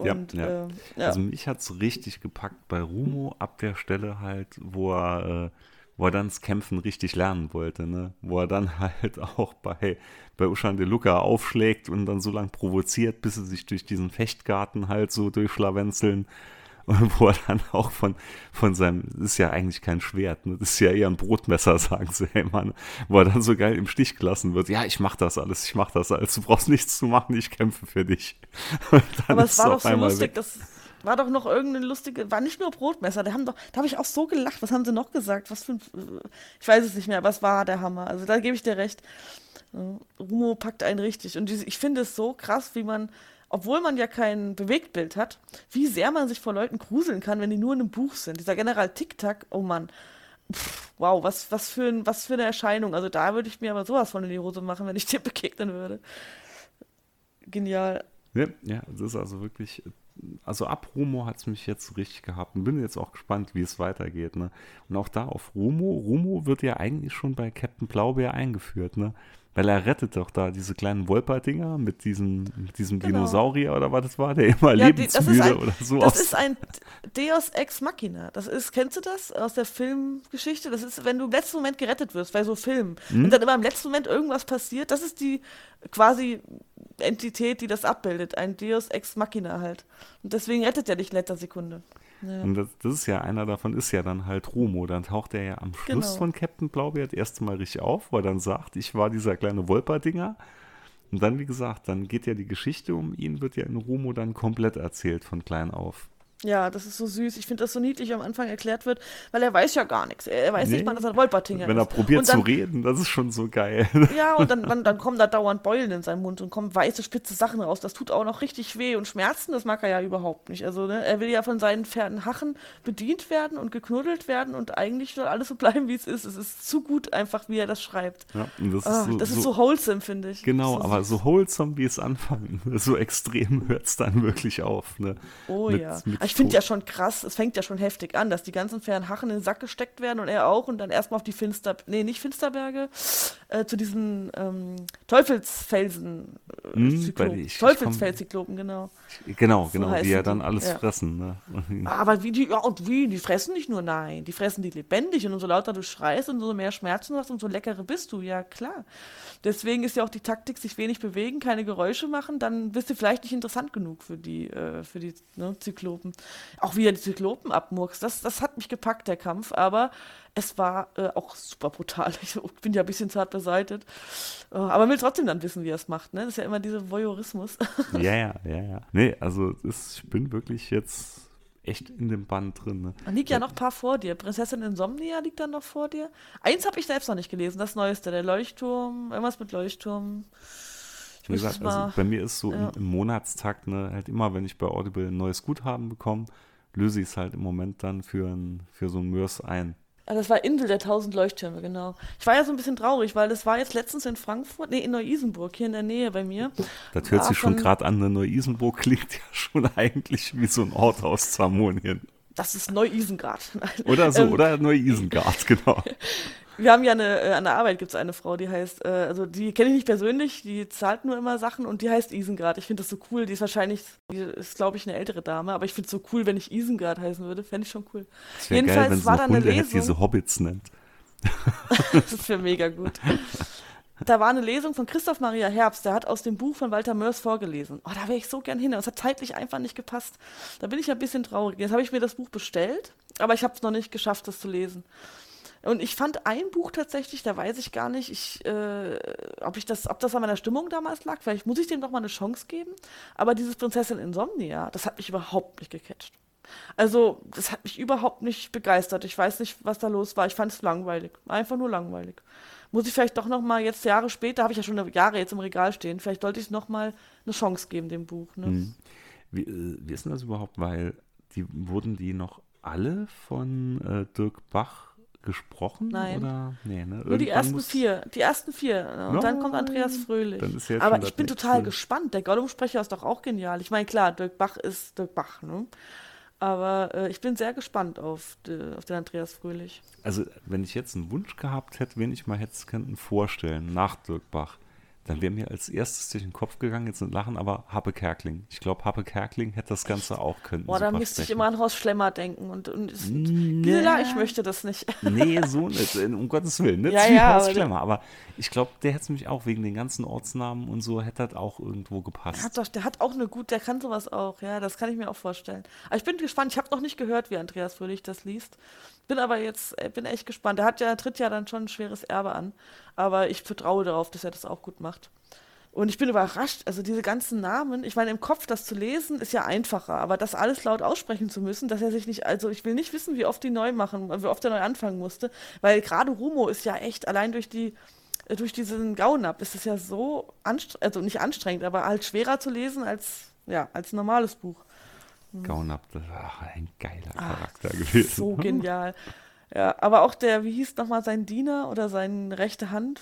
S2: Ja,
S3: Und,
S2: ja.
S3: äh, ja.
S2: Also mich hat es richtig gepackt bei Rumo ab der Stelle halt, wo er, äh, wo er dann das Kämpfen richtig lernen wollte, ne? Wo er dann halt auch bei, bei Ushan de Luca aufschlägt und dann so lang provoziert, bis sie sich durch diesen Fechtgarten halt so durchschlawenzeln. Und wo er dann auch von, von seinem, das ist ja eigentlich kein Schwert, ne? das ist ja eher ein Brotmesser, sagen sie ja immer, ne? wo er dann so geil im Stich gelassen wird. Ja, ich mach das alles, ich mach das alles, du brauchst nichts zu machen, ich kämpfe für dich.
S3: Aber es war doch so lustig,
S2: weg.
S3: das war doch noch irgendeine lustige, war nicht nur Brotmesser, da haben doch, da habe ich auch so gelacht, was haben sie noch gesagt, was für ein, ich weiß es nicht mehr, aber es war der Hammer, also da gebe ich dir recht. Äh, Rumo packt einen richtig und ich finde es so krass, wie man, obwohl man ja kein Bewegtbild hat, wie sehr man sich vor Leuten gruseln kann, wenn die nur in einem Buch sind. Dieser General Tic-Tac, oh Mann. Pff, wow, was, was, für ein, was für eine Erscheinung. Also da würde ich mir aber sowas von in die Hose machen, wenn ich dir begegnen würde. Genial.
S2: Ja, ja, das ist also wirklich, also ab Rumo hat es mich jetzt richtig gehabt und bin jetzt auch gespannt, wie es weitergeht. Ne? Und auch da auf Rumo, Rumo wird ja eigentlich schon bei Captain Blaubeer eingeführt, ne? Weil er rettet doch da diese kleinen Wolper-Dinger mit diesem, mit diesem
S3: Genau.
S2: Dinosaurier oder was das war, der immer
S3: Ja, die- das ist
S2: lebensmüde
S3: ein-
S2: oder so
S3: Das ist ein Deus Ex Machina. Das ist, kennst du das aus der Filmgeschichte? Das ist, wenn du im letzten Moment gerettet wirst bei so Filmen
S2: Hm?
S3: und dann immer im letzten Moment irgendwas passiert. Das ist die quasi Entität, die das abbildet. Ein Deus Ex Machina halt. Und deswegen rettet er dich in letzter Sekunde. Ja.
S2: Und das, das ist ja einer davon, ist ja dann halt Rumo. Dann taucht er ja am Schluss
S3: Genau.
S2: von Captain Blaubeer das erste Mal richtig auf, wo er dann sagt, ich war dieser kleine Wolperdinger. Und dann, wie gesagt, dann geht ja die Geschichte um ihn, wird ja in Rumo dann komplett erzählt von klein auf.
S3: Ja, das ist so süß. Ich finde das so niedlich, wie am Anfang erklärt wird, weil er weiß ja gar nichts. Er weiß
S2: Nee.
S3: nicht mal, dass er ein Wolpertinger
S2: Wenn er
S3: ist.
S2: probiert
S3: dann,
S2: zu reden, das ist schon so geil.
S3: Ja, und dann, dann, dann kommen da dauernd Beulen in seinem Mund und kommen weiße, spitze Sachen raus. Das tut auch noch richtig weh und Schmerzen, das mag er ja überhaupt nicht. Also, ne, er will ja von seinen Pferden Hachen bedient werden und geknuddelt werden und eigentlich soll alles so bleiben, wie es ist. Es ist zu gut einfach, wie er das schreibt.
S2: Ja, das,
S3: Ah,
S2: ist so,
S3: das ist
S2: so,
S3: so wholesome, finde ich.
S2: Genau,
S3: so
S2: aber so wholesome, wie es anfängt, so extrem hört es dann wirklich auf. Ne?
S3: Oh
S2: mit-
S3: ja.
S2: mit
S3: Aber ich finde ja schon krass, es fängt ja schon heftig an, dass die ganzen Pferden Hachen in den Sack gesteckt werden und er auch und dann erstmal auf die Finster, nee, nicht Finsterberge, äh, zu diesen ähm, Teufelsfelsen, äh,
S2: Hm,
S3: Teufelsfelszyklopen, genau.
S2: Genau,
S3: So
S2: genau, die ja dann alles
S3: ja.
S2: fressen. Ne?
S3: Aber wie die, ja, und wie, die fressen nicht nur, nein, die fressen die lebendig und umso lauter du schreist und umso mehr Schmerzen hast, umso leckerer bist du, ja klar. Deswegen ist ja auch die Taktik, sich wenig bewegen, keine Geräusche machen, dann bist du vielleicht nicht interessant genug für die, äh, für die ne, Zyklopen. Auch wie er die Zyklopen abmurkst, das, das hat mich gepackt, der Kampf, aber es war äh, auch super brutal. Ich bin ja ein bisschen zart beseitet. Äh, aber man will trotzdem dann wissen, wie er es macht, ne? Das ist ja immer dieser Voyeurismus.
S2: ja, ja, ja, ja. Nee, also das, ich bin wirklich jetzt echt in dem Band drin. Ne?
S3: Liegt ja noch ein paar vor dir. Prinzessin Insomnia liegt dann noch vor dir. Eins habe ich selbst noch nicht gelesen, das Neueste, der Leuchtturm, irgendwas mit Leuchtturm.
S2: Ich Wie gesagt, also bei mir ist so ja. im, im, Monatstakt, ne, halt immer, wenn ich bei Audible ein neues Guthaben bekomme, löse ich es halt im Moment dann für, ein, für so ein Mörs ein.
S3: Ah, das war Insel der tausend Leuchttürme, genau. Ich war ja so ein bisschen traurig, weil das war jetzt letztens in Frankfurt, nee, in Neu-Isenburg, hier in der Nähe bei mir.
S2: Das hört sich schon gerade an, ne? Neu-Isenburg klingt ja schon eigentlich wie so ein Ort aus Zamonien.
S3: Das ist Neu-Isengard.
S2: Oder so, ähm, oder Neu-Isengard, genau.
S3: Wir haben ja eine, äh, an der Arbeit gibt es eine Frau, die heißt, äh, also die kenne ich nicht persönlich, die zahlt nur immer Sachen und die heißt Isengard. Ich finde das so cool. Die ist wahrscheinlich, die ist glaube ich eine ältere Dame, aber ich finde es so cool, wenn ich Isengard heißen würde. Fände ich schon cool.
S2: Jedenfalls geil, wenn war da eine Lesung. diese Hobbits nennt.
S3: das ist für mega gut. Da war eine Lesung von Christoph Maria Herbst, der hat aus dem Buch von Walter Mörs vorgelesen. Oh, da wäre ich so gern hin. Es hat zeitlich einfach nicht gepasst. Da bin ich ein bisschen traurig. Jetzt habe ich mir das Buch bestellt, aber ich habe es noch nicht geschafft, das zu lesen. Und ich fand ein Buch tatsächlich, da weiß ich gar nicht, ich, äh, ob, ich das, ob das an meiner Stimmung damals lag. Vielleicht muss ich dem doch mal eine Chance geben. Aber dieses Prinzessin Insomnia, das hat mich überhaupt nicht gecatcht. Also, das hat mich überhaupt nicht begeistert. Ich weiß nicht, was da los war. Ich fand es langweilig. Einfach nur langweilig. Muss ich vielleicht doch noch mal jetzt Jahre später, habe ich ja schon Jahre jetzt im Regal stehen, vielleicht sollte ich noch mal eine Chance geben dem Buch. Ne? Hm.
S2: Wie, äh, wie ist denn das überhaupt? Weil die wurden die noch alle von äh, Dirk Bach gesprochen?
S3: Nein.
S2: Oder?
S3: Nee, ne? Nur die ersten vier. Die ersten vier. Und no, dann kommt Andreas Fröhlich. Aber ich bin total Film. gespannt. Der Gollum-Sprecher ist doch auch genial. Ich meine, klar, Dirk Bach ist Dirk Bach, ne? Aber äh, ich bin sehr gespannt auf, de, auf den Andreas Fröhlich.
S2: Also, wenn ich jetzt einen Wunsch gehabt hätte, wen ich mal hätte vorstellen nach Dirk Bach, dann wäre mir als erstes durch den Kopf gegangen, jetzt sind Lachen, aber Happe Kerkling. Ich glaube, Happe Kerkling hätte das Ganze auch können.
S3: Boah, da müsste ich immer an Horst Schlemmer denken. Und, und Gisela, ich möchte das nicht.
S2: Nee, so nicht. Um Gottes Willen. Nicht
S3: ja, ja,
S2: Horst Schlemmer. Aber ich glaube, der hätte es mich auch wegen den ganzen Ortsnamen und so, hätte das auch irgendwo gepasst.
S3: Der hat, doch, der hat auch eine gute, der kann sowas auch. Ja, das kann ich mir auch vorstellen. Aber ich bin gespannt. Ich habe noch nicht gehört, wie Andreas Fröhlich das liest. Bin aber jetzt, äh, bin echt gespannt. Der hat ja, tritt ja dann schon ein schweres Erbe an. Aber ich vertraue darauf, dass er das auch gut macht. Und ich bin überrascht, also diese ganzen Namen, ich meine, im Kopf das zu lesen, ist ja einfacher, aber das alles laut aussprechen zu müssen, dass er sich nicht, also ich will nicht wissen, wie oft die neu machen, wie oft er neu anfangen musste, weil gerade Rumo ist ja echt, allein durch die, äh, durch diesen Gaunab ist es ja so anstrengend, also nicht anstrengend, aber halt schwerer zu lesen als, ja, als ein normales Buch.
S2: Gaunab, das war ein geiler Charakter Ach, gewesen.
S3: So genial. Ja, aber auch der, wie hieß nochmal sein Diener oder seine rechte Hand?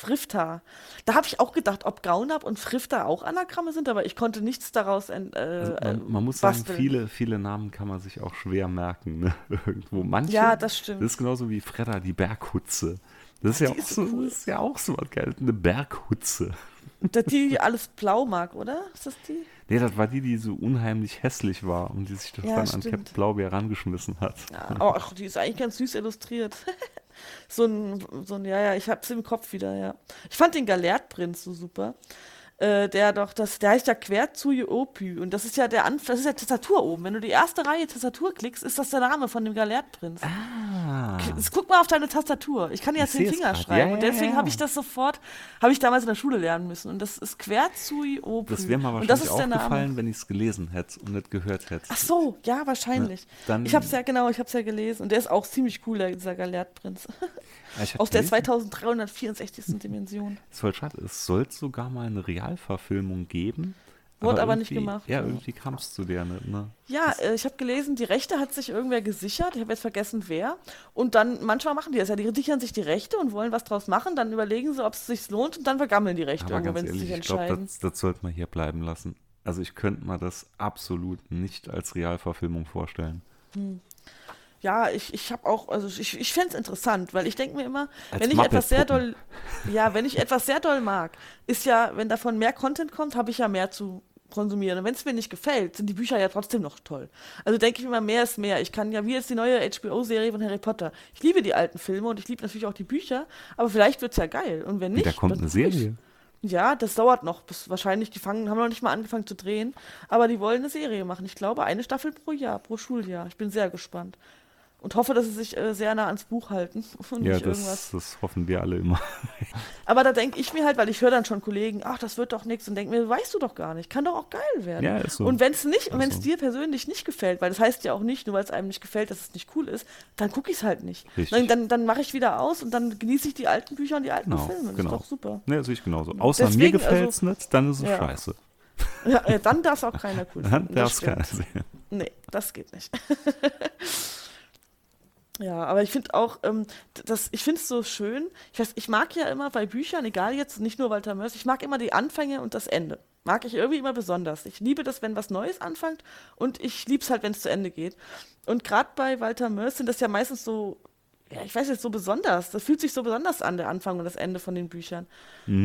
S3: Frifta. Da habe ich auch gedacht, ob Gaunab und Frifta auch Anagramme sind, aber ich konnte nichts daraus. Äh,
S2: also man, man, muss basteln. sagen, viele, viele Namen kann man sich auch schwer merken. Ne? Irgendwo. Manche,
S3: ja, das stimmt.
S2: Das ist genauso wie Fredda, die Berghutze. Das ist, ja auch, so, cool. das ist ja auch so was geil. Eine Berghutze.
S3: Die, die alles blau mag, oder? Ist das die?
S2: Nee, das war die, die so unheimlich hässlich war und die sich das ja, dann stimmt. an Captain Blaubeer rangeschmissen hat.
S3: Ja, aber ach, die ist eigentlich ganz süß illustriert. so ein, so ein, ja, ja, ich hab's im Kopf wieder, ja. Ich fand den Galertprinz so super. Äh, der doch, das, der heißt ja Querzuye Opü und das ist ja der Anf das ist ja Tastatur oben. Wenn du die erste Reihe Tastatur klickst, ist das der Name von dem Galertprinz.
S2: Ah.
S3: Guck mal auf deine Tastatur. Ich kann ja den Finger schreiben ja, und deswegen ja, ja. habe ich das sofort, habe ich damals in der Schule lernen müssen und das ist Querzuye Opü.
S2: Das wäre mir wahrscheinlich aufgefallen, wenn ich es gelesen hätte und nicht gehört hätte.
S3: Ach so, ja, wahrscheinlich. Dann, ich habe es ja, genau, ich habe es ja gelesen und der ist auch ziemlich cool, dieser Galertprinz. Aus der 2364. Dimension.
S2: Das ist voll schade. Es sollte sogar mal eine Realverfilmung geben.
S3: Wurde aber, aber nicht gemacht.
S2: Ja, irgendwie kam es zu der ne?
S3: Ja, äh, ich habe gelesen, die Rechte hat sich irgendwer gesichert. Ich habe jetzt vergessen, wer. Und dann, manchmal machen die das ja. Die sichern sich die Rechte und wollen was draus machen. Dann überlegen sie, ob es sich lohnt und dann vergammeln die Rechte
S2: aber wenn sie sich entscheiden. Ich glaube, das, das sollte man hier bleiben lassen. Also ich könnte mir das absolut nicht als Realverfilmung vorstellen. Hm
S3: ja, ich, ich habe auch, also ich, ich fände es interessant, weil ich denke mir immer, Als wenn ich etwas sehr doll, ja, wenn ich etwas sehr doll mag, ist ja, wenn davon mehr Content kommt, habe ich ja mehr zu konsumieren. Und wenn es mir nicht gefällt, sind die Bücher ja trotzdem noch toll. Also denke ich immer, mehr ist mehr. Ich kann ja, wie jetzt die neue HBO-Serie von Harry Potter. Ich liebe die alten Filme und ich liebe natürlich auch die Bücher, aber vielleicht wird es ja geil. Und wenn nicht.
S2: Da kommt eine Serie.
S3: Ja, das dauert noch, bis wahrscheinlich, die fangen, haben noch nicht mal angefangen zu drehen, aber die wollen eine Serie machen. Ich glaube, eine Staffel pro Jahr, pro Schuljahr. Ich bin sehr gespannt. Und hoffe, dass sie sich äh, sehr nah ans Buch halten. Und
S2: Ja,
S3: nicht
S2: das,
S3: irgendwas.
S2: das hoffen wir alle immer.
S3: Aber da denke ich mir halt, weil ich höre dann schon Kollegen, ach, das wird doch nichts und denke mir, weißt du doch gar nicht, kann doch auch geil werden.
S2: Ja, ist so.
S3: Und wenn es nicht, wenn es
S2: so.
S3: dir persönlich nicht gefällt, weil das heißt ja auch nicht, nur weil es einem nicht gefällt, dass es nicht cool ist, dann gucke ich es halt nicht.
S2: Richtig.
S3: Dann, dann, dann mache ich wieder aus und dann genieße ich die alten Bücher und die alten
S2: Genau,
S3: Filme. Das
S2: genau.
S3: ist doch super.
S2: Ne, sehe ich genauso. Außer mir
S3: Deswegen,
S2: gefällt es
S3: also-
S2: nicht, dann ist es
S3: Ja.
S2: scheiße.
S3: Ja, äh, dann darf es auch keiner cool
S2: Dann
S3: finden.
S2: darf es keiner sehen.
S3: Nee, das geht nicht. Ja, aber ich finde auch, ähm, das, ich finde es so schön. Ich, weiß, ich mag ja immer bei Büchern, egal jetzt, nicht nur Walter Mörs, ich mag immer die Anfänge und das Ende. Mag ich irgendwie immer besonders. Ich liebe das, wenn was Neues anfängt und ich liebe es halt, wenn es zu Ende geht. Und gerade bei Walter Mörs sind das ja meistens so, ja, ich weiß jetzt, so besonders. Das fühlt sich so besonders an, der Anfang und das Ende von den Büchern.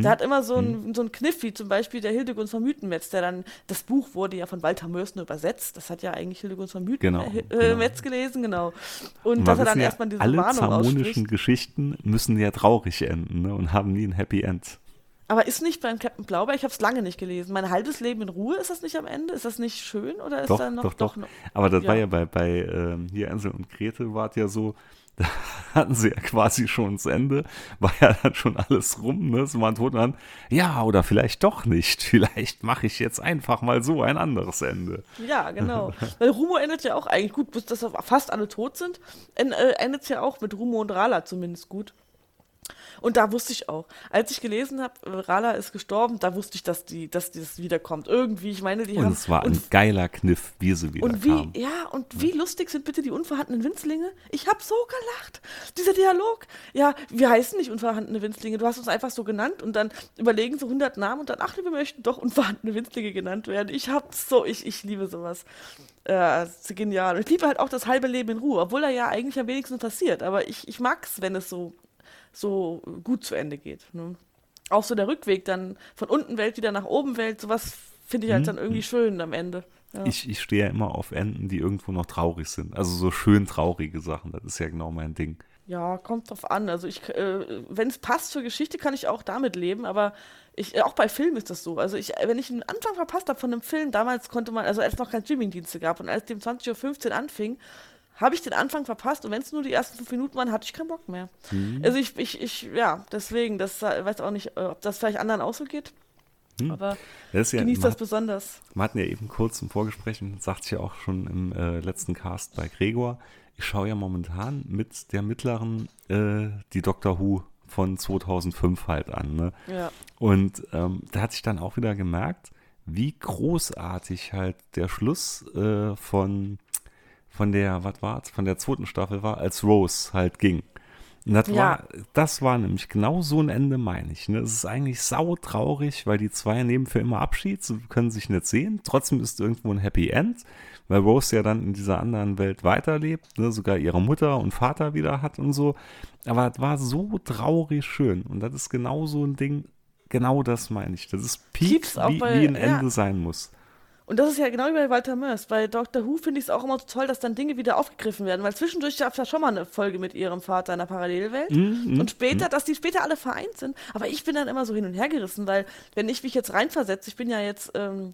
S3: Der hat immer so einen so einen Kniff, wie zum Beispiel der Hildegunst von Mythenmetz, der dann, das Buch wurde ja von Walter Mörs nur übersetzt. Das hat ja eigentlich Hildegunst von
S2: Genau,
S3: Mythenmetz
S2: genau.
S3: Metz gelesen, genau. Und
S2: Und
S3: dass er dann
S2: ja,
S3: erstmal diese
S2: alle
S3: Warnung
S2: harmonischen
S3: ausspricht.
S2: Geschichten müssen ja traurig enden ne, und haben nie ein Happy End.
S3: Aber ist nicht beim Captain Blaubeer, ich habe es lange nicht gelesen. Mein halbes Leben in Ruhe, ist das nicht am Ende? Ist das nicht schön oder ist
S2: Doch,
S3: da noch
S2: doch, doch.
S3: noch?
S2: Aber das
S3: Ja.
S2: war ja bei, bei ähm, hier Ansel und Gretel war es ja so, da hatten sie ja quasi schon das Ende, war ja dann schon alles rum, ne? Sie waren tot und dann, ja, oder vielleicht doch nicht. Vielleicht mache ich jetzt einfach mal so ein anderes Ende.
S3: Ja, genau. Weil Rumo endet ja auch eigentlich gut, bis dass fast alle tot sind. Äh, endet es ja auch mit Rumo und Rala zumindest gut. Und da wusste ich auch, als ich gelesen habe, Rala ist gestorben, da wusste ich, dass die, dass das wiederkommt. Irgendwie, ich meine, die
S2: Und
S3: haben.
S2: es war
S3: und
S2: ein geiler Kniff, wie sie wieder
S3: Und wie,
S2: kam.
S3: ja, und wie lustig sind bitte die unvorhandenen Winzlinge? Ich habe so gelacht. Dieser Dialog. Ja, wir heißen nicht unvorhandene Winzlinge. Du hast uns einfach so genannt und dann überlegen so 100 Namen und dann, ach, wir möchten doch unvorhandene Winzlinge genannt werden. Ich hab so, ich, ich liebe sowas. Äh, genial. Und ich liebe halt auch das halbe Leben in Ruhe, obwohl er ja eigentlich am wenigsten passiert. Aber ich, ich mag's, wenn es so, so gut zu Ende geht. Ne? Auch so der Rückweg dann von unten Welt wieder nach oben Welt, sowas finde ich halt dann irgendwie schön am Ende. Ja.
S2: Ich, ich stehe ja immer auf Enden, die irgendwo noch traurig sind. Also so schön traurige Sachen. Das ist ja genau mein Ding.
S3: Ja, kommt drauf an. Also ich, äh, wenn es passt zur Geschichte, kann ich auch damit leben, aber ich, äh, auch bei Filmen ist das so. Also ich, wenn ich einen Anfang verpasst habe von einem Film, damals konnte man, also als es noch keine Streamingdienste gab und als dem 20.15 Uhr anfing, habe ich den Anfang verpasst und wenn es nur die ersten fünf Minuten waren, hatte ich keinen Bock mehr. Also ich, ich, ich, ja, deswegen, das äh, weiß auch nicht, äh, ob das vielleicht anderen auch so geht. Aber
S2: Das ja,
S3: genießt das besonders.
S2: wir hatten ja eben kurz im Vorgespräch, und sagt es ja auch schon im äh, letzten Cast bei Gregor, ich schaue ja momentan mit der mittleren äh, die Doctor Who von 2005 halt an. Ne?
S3: Ja.
S2: Und ähm, da hatte ich dann auch wieder gemerkt, wie großartig halt der Schluss äh, von, von der, was war's, von der zweiten Staffel war, als Rose halt ging. Und das,
S3: Ja.
S2: war, das war nämlich genau so ein Ende, meine ich. Ne? Es ist eigentlich sautraurig, weil die zwei nehmen für immer Abschied, sie können sich nicht sehen. Trotzdem ist irgendwo ein Happy End, weil Rose ja dann in dieser anderen Welt weiterlebt, ne? sogar ihre Mutter und Vater wieder hat und so. Aber es war so traurig schön. Und das ist genau so ein Ding, genau das meine ich. Das ist Peak, wie,
S3: bei-
S2: wie ein
S3: ja.
S2: Ende sein muss.
S3: Und das ist ja genau wie bei Walter Mörs. Bei Dr. Who finde ich es auch immer so toll, dass dann Dinge wieder aufgegriffen werden, weil zwischendurch gab es ja schon mal eine Folge mit ihrem Vater in der Parallelwelt.
S2: Mhm,
S3: und später, dass die später alle vereint sind. Aber ich bin dann immer so hin und her gerissen, weil wenn ich mich jetzt reinversetze, ich bin ja jetzt, ähm,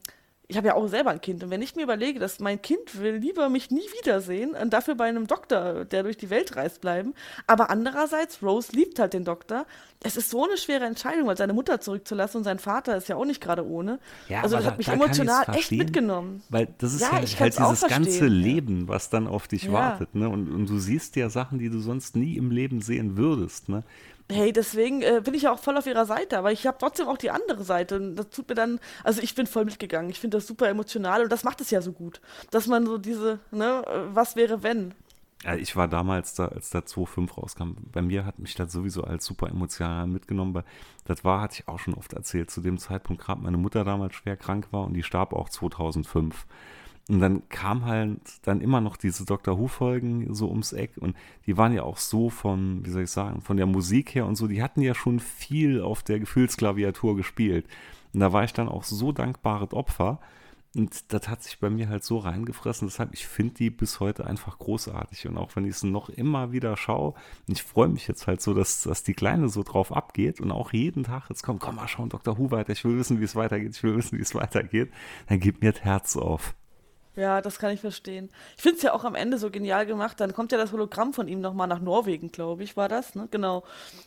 S3: ich habe ja auch selber ein Kind. Und wenn ich mir überlege, dass mein Kind will lieber mich nie wiedersehen und dafür bei einem Doktor, der durch die Welt reist, bleiben. Aber andererseits, Rose liebt halt den Doktor. Es ist so eine schwere Entscheidung, weil seine Mutter zurückzulassen und sein Vater ist ja auch nicht gerade ohne.
S2: Ja,
S3: also das
S2: da-
S3: hat mich
S2: da
S3: emotional echt mitgenommen.
S2: Weil das ist
S3: Ja,
S2: ja, halt dieses ganze. Leben, was dann auf dich
S3: Ja.
S2: wartet. Ne? Und, und du siehst ja Sachen, die du sonst nie im Leben sehen würdest. Ne?
S3: Hey, deswegen äh, bin ich ja auch voll auf ihrer Seite, aber ich habe trotzdem auch die andere Seite. Und das tut mir dann, also ich bin voll mitgegangen. Ich finde das super emotional und das macht es ja so gut. Dass man so diese, ne, äh, was wäre wenn?
S2: Ja, ich war damals, da, als da 2.5 rauskam, bei mir hat mich das sowieso als super emotional mitgenommen, weil das war, hatte ich auch schon oft erzählt, zu dem Zeitpunkt gerade meine Mutter damals schwer krank war und die starb auch 2005. Und dann kam halt dann immer noch diese Doctor Who-Folgen so ums Eck und die waren ja auch so von, wie soll ich sagen, von der Musik her und so, die hatten ja schon viel auf der Gefühlsklaviatur gespielt. Und da war ich dann auch so dankbares Opfer. Und das hat sich bei mir halt so reingefressen. Deshalb, ich finde die bis heute einfach großartig. Und auch wenn ich es noch immer wieder schaue, ich freue mich jetzt halt so, dass, dass die Kleine so drauf abgeht und auch jeden Tag jetzt kommt, komm mal schauen Dr. Who weiter, ich will wissen, wie es weitergeht, ich will wissen, wie es weitergeht, dann gibt mir das Herz auf.
S3: Ja, das kann ich verstehen. Ich finde es ja auch am Ende so genial gemacht. Dann kommt ja das Hologramm von ihm nochmal nach Norwegen, glaube ich, war das, ne? Genau.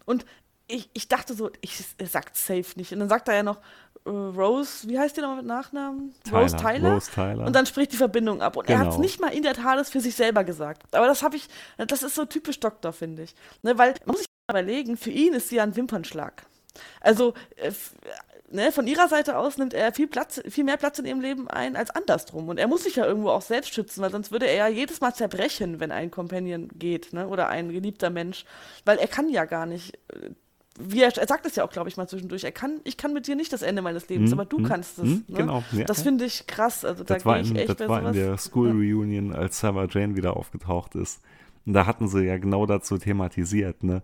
S3: Und ich, ich dachte so, ich, er sagt safe nicht. Und dann sagt er ja noch, äh, Rose, wie heißt die nochmal mit Nachnamen?
S2: Tyler,
S3: Rose Tyler.
S2: Rose Tyler.
S3: Und dann spricht die Verbindung ab. Und er hat es
S2: Genau.
S3: nicht mal in der Tat für sich selber gesagt. Aber das habe ich, das ist so typisch Doktor, finde ich. Ne, weil, man muss sich mal überlegen, für ihn ist sie ja ein Wimpernschlag. Also, äh, ne, von ihrer Seite aus nimmt er viel Platz, viel mehr Platz in ihrem Leben ein als andersrum. Und er muss sich ja irgendwo auch selbst schützen, weil sonst würde er ja jedes Mal zerbrechen, wenn ein Companion geht, ne? Oder ein geliebter Mensch. Weil er kann ja gar nicht. äh, Wie er, er sagt es ja auch, glaube ich, mal zwischendurch. Er kann, ich kann mit dir nicht das Ende meines Lebens,
S2: Hm,
S3: aber du
S2: hm,
S3: kannst es.
S2: hm,
S3: ne?
S2: genau, ja,
S3: das finde ich krass. Also da gehe ich
S2: in,
S3: echt
S2: das
S3: bei
S2: war in
S3: sowas.
S2: der School Reunion, als Sarah Jane wieder aufgetaucht ist. Und da hatten sie ja genau dazu thematisiert, ne?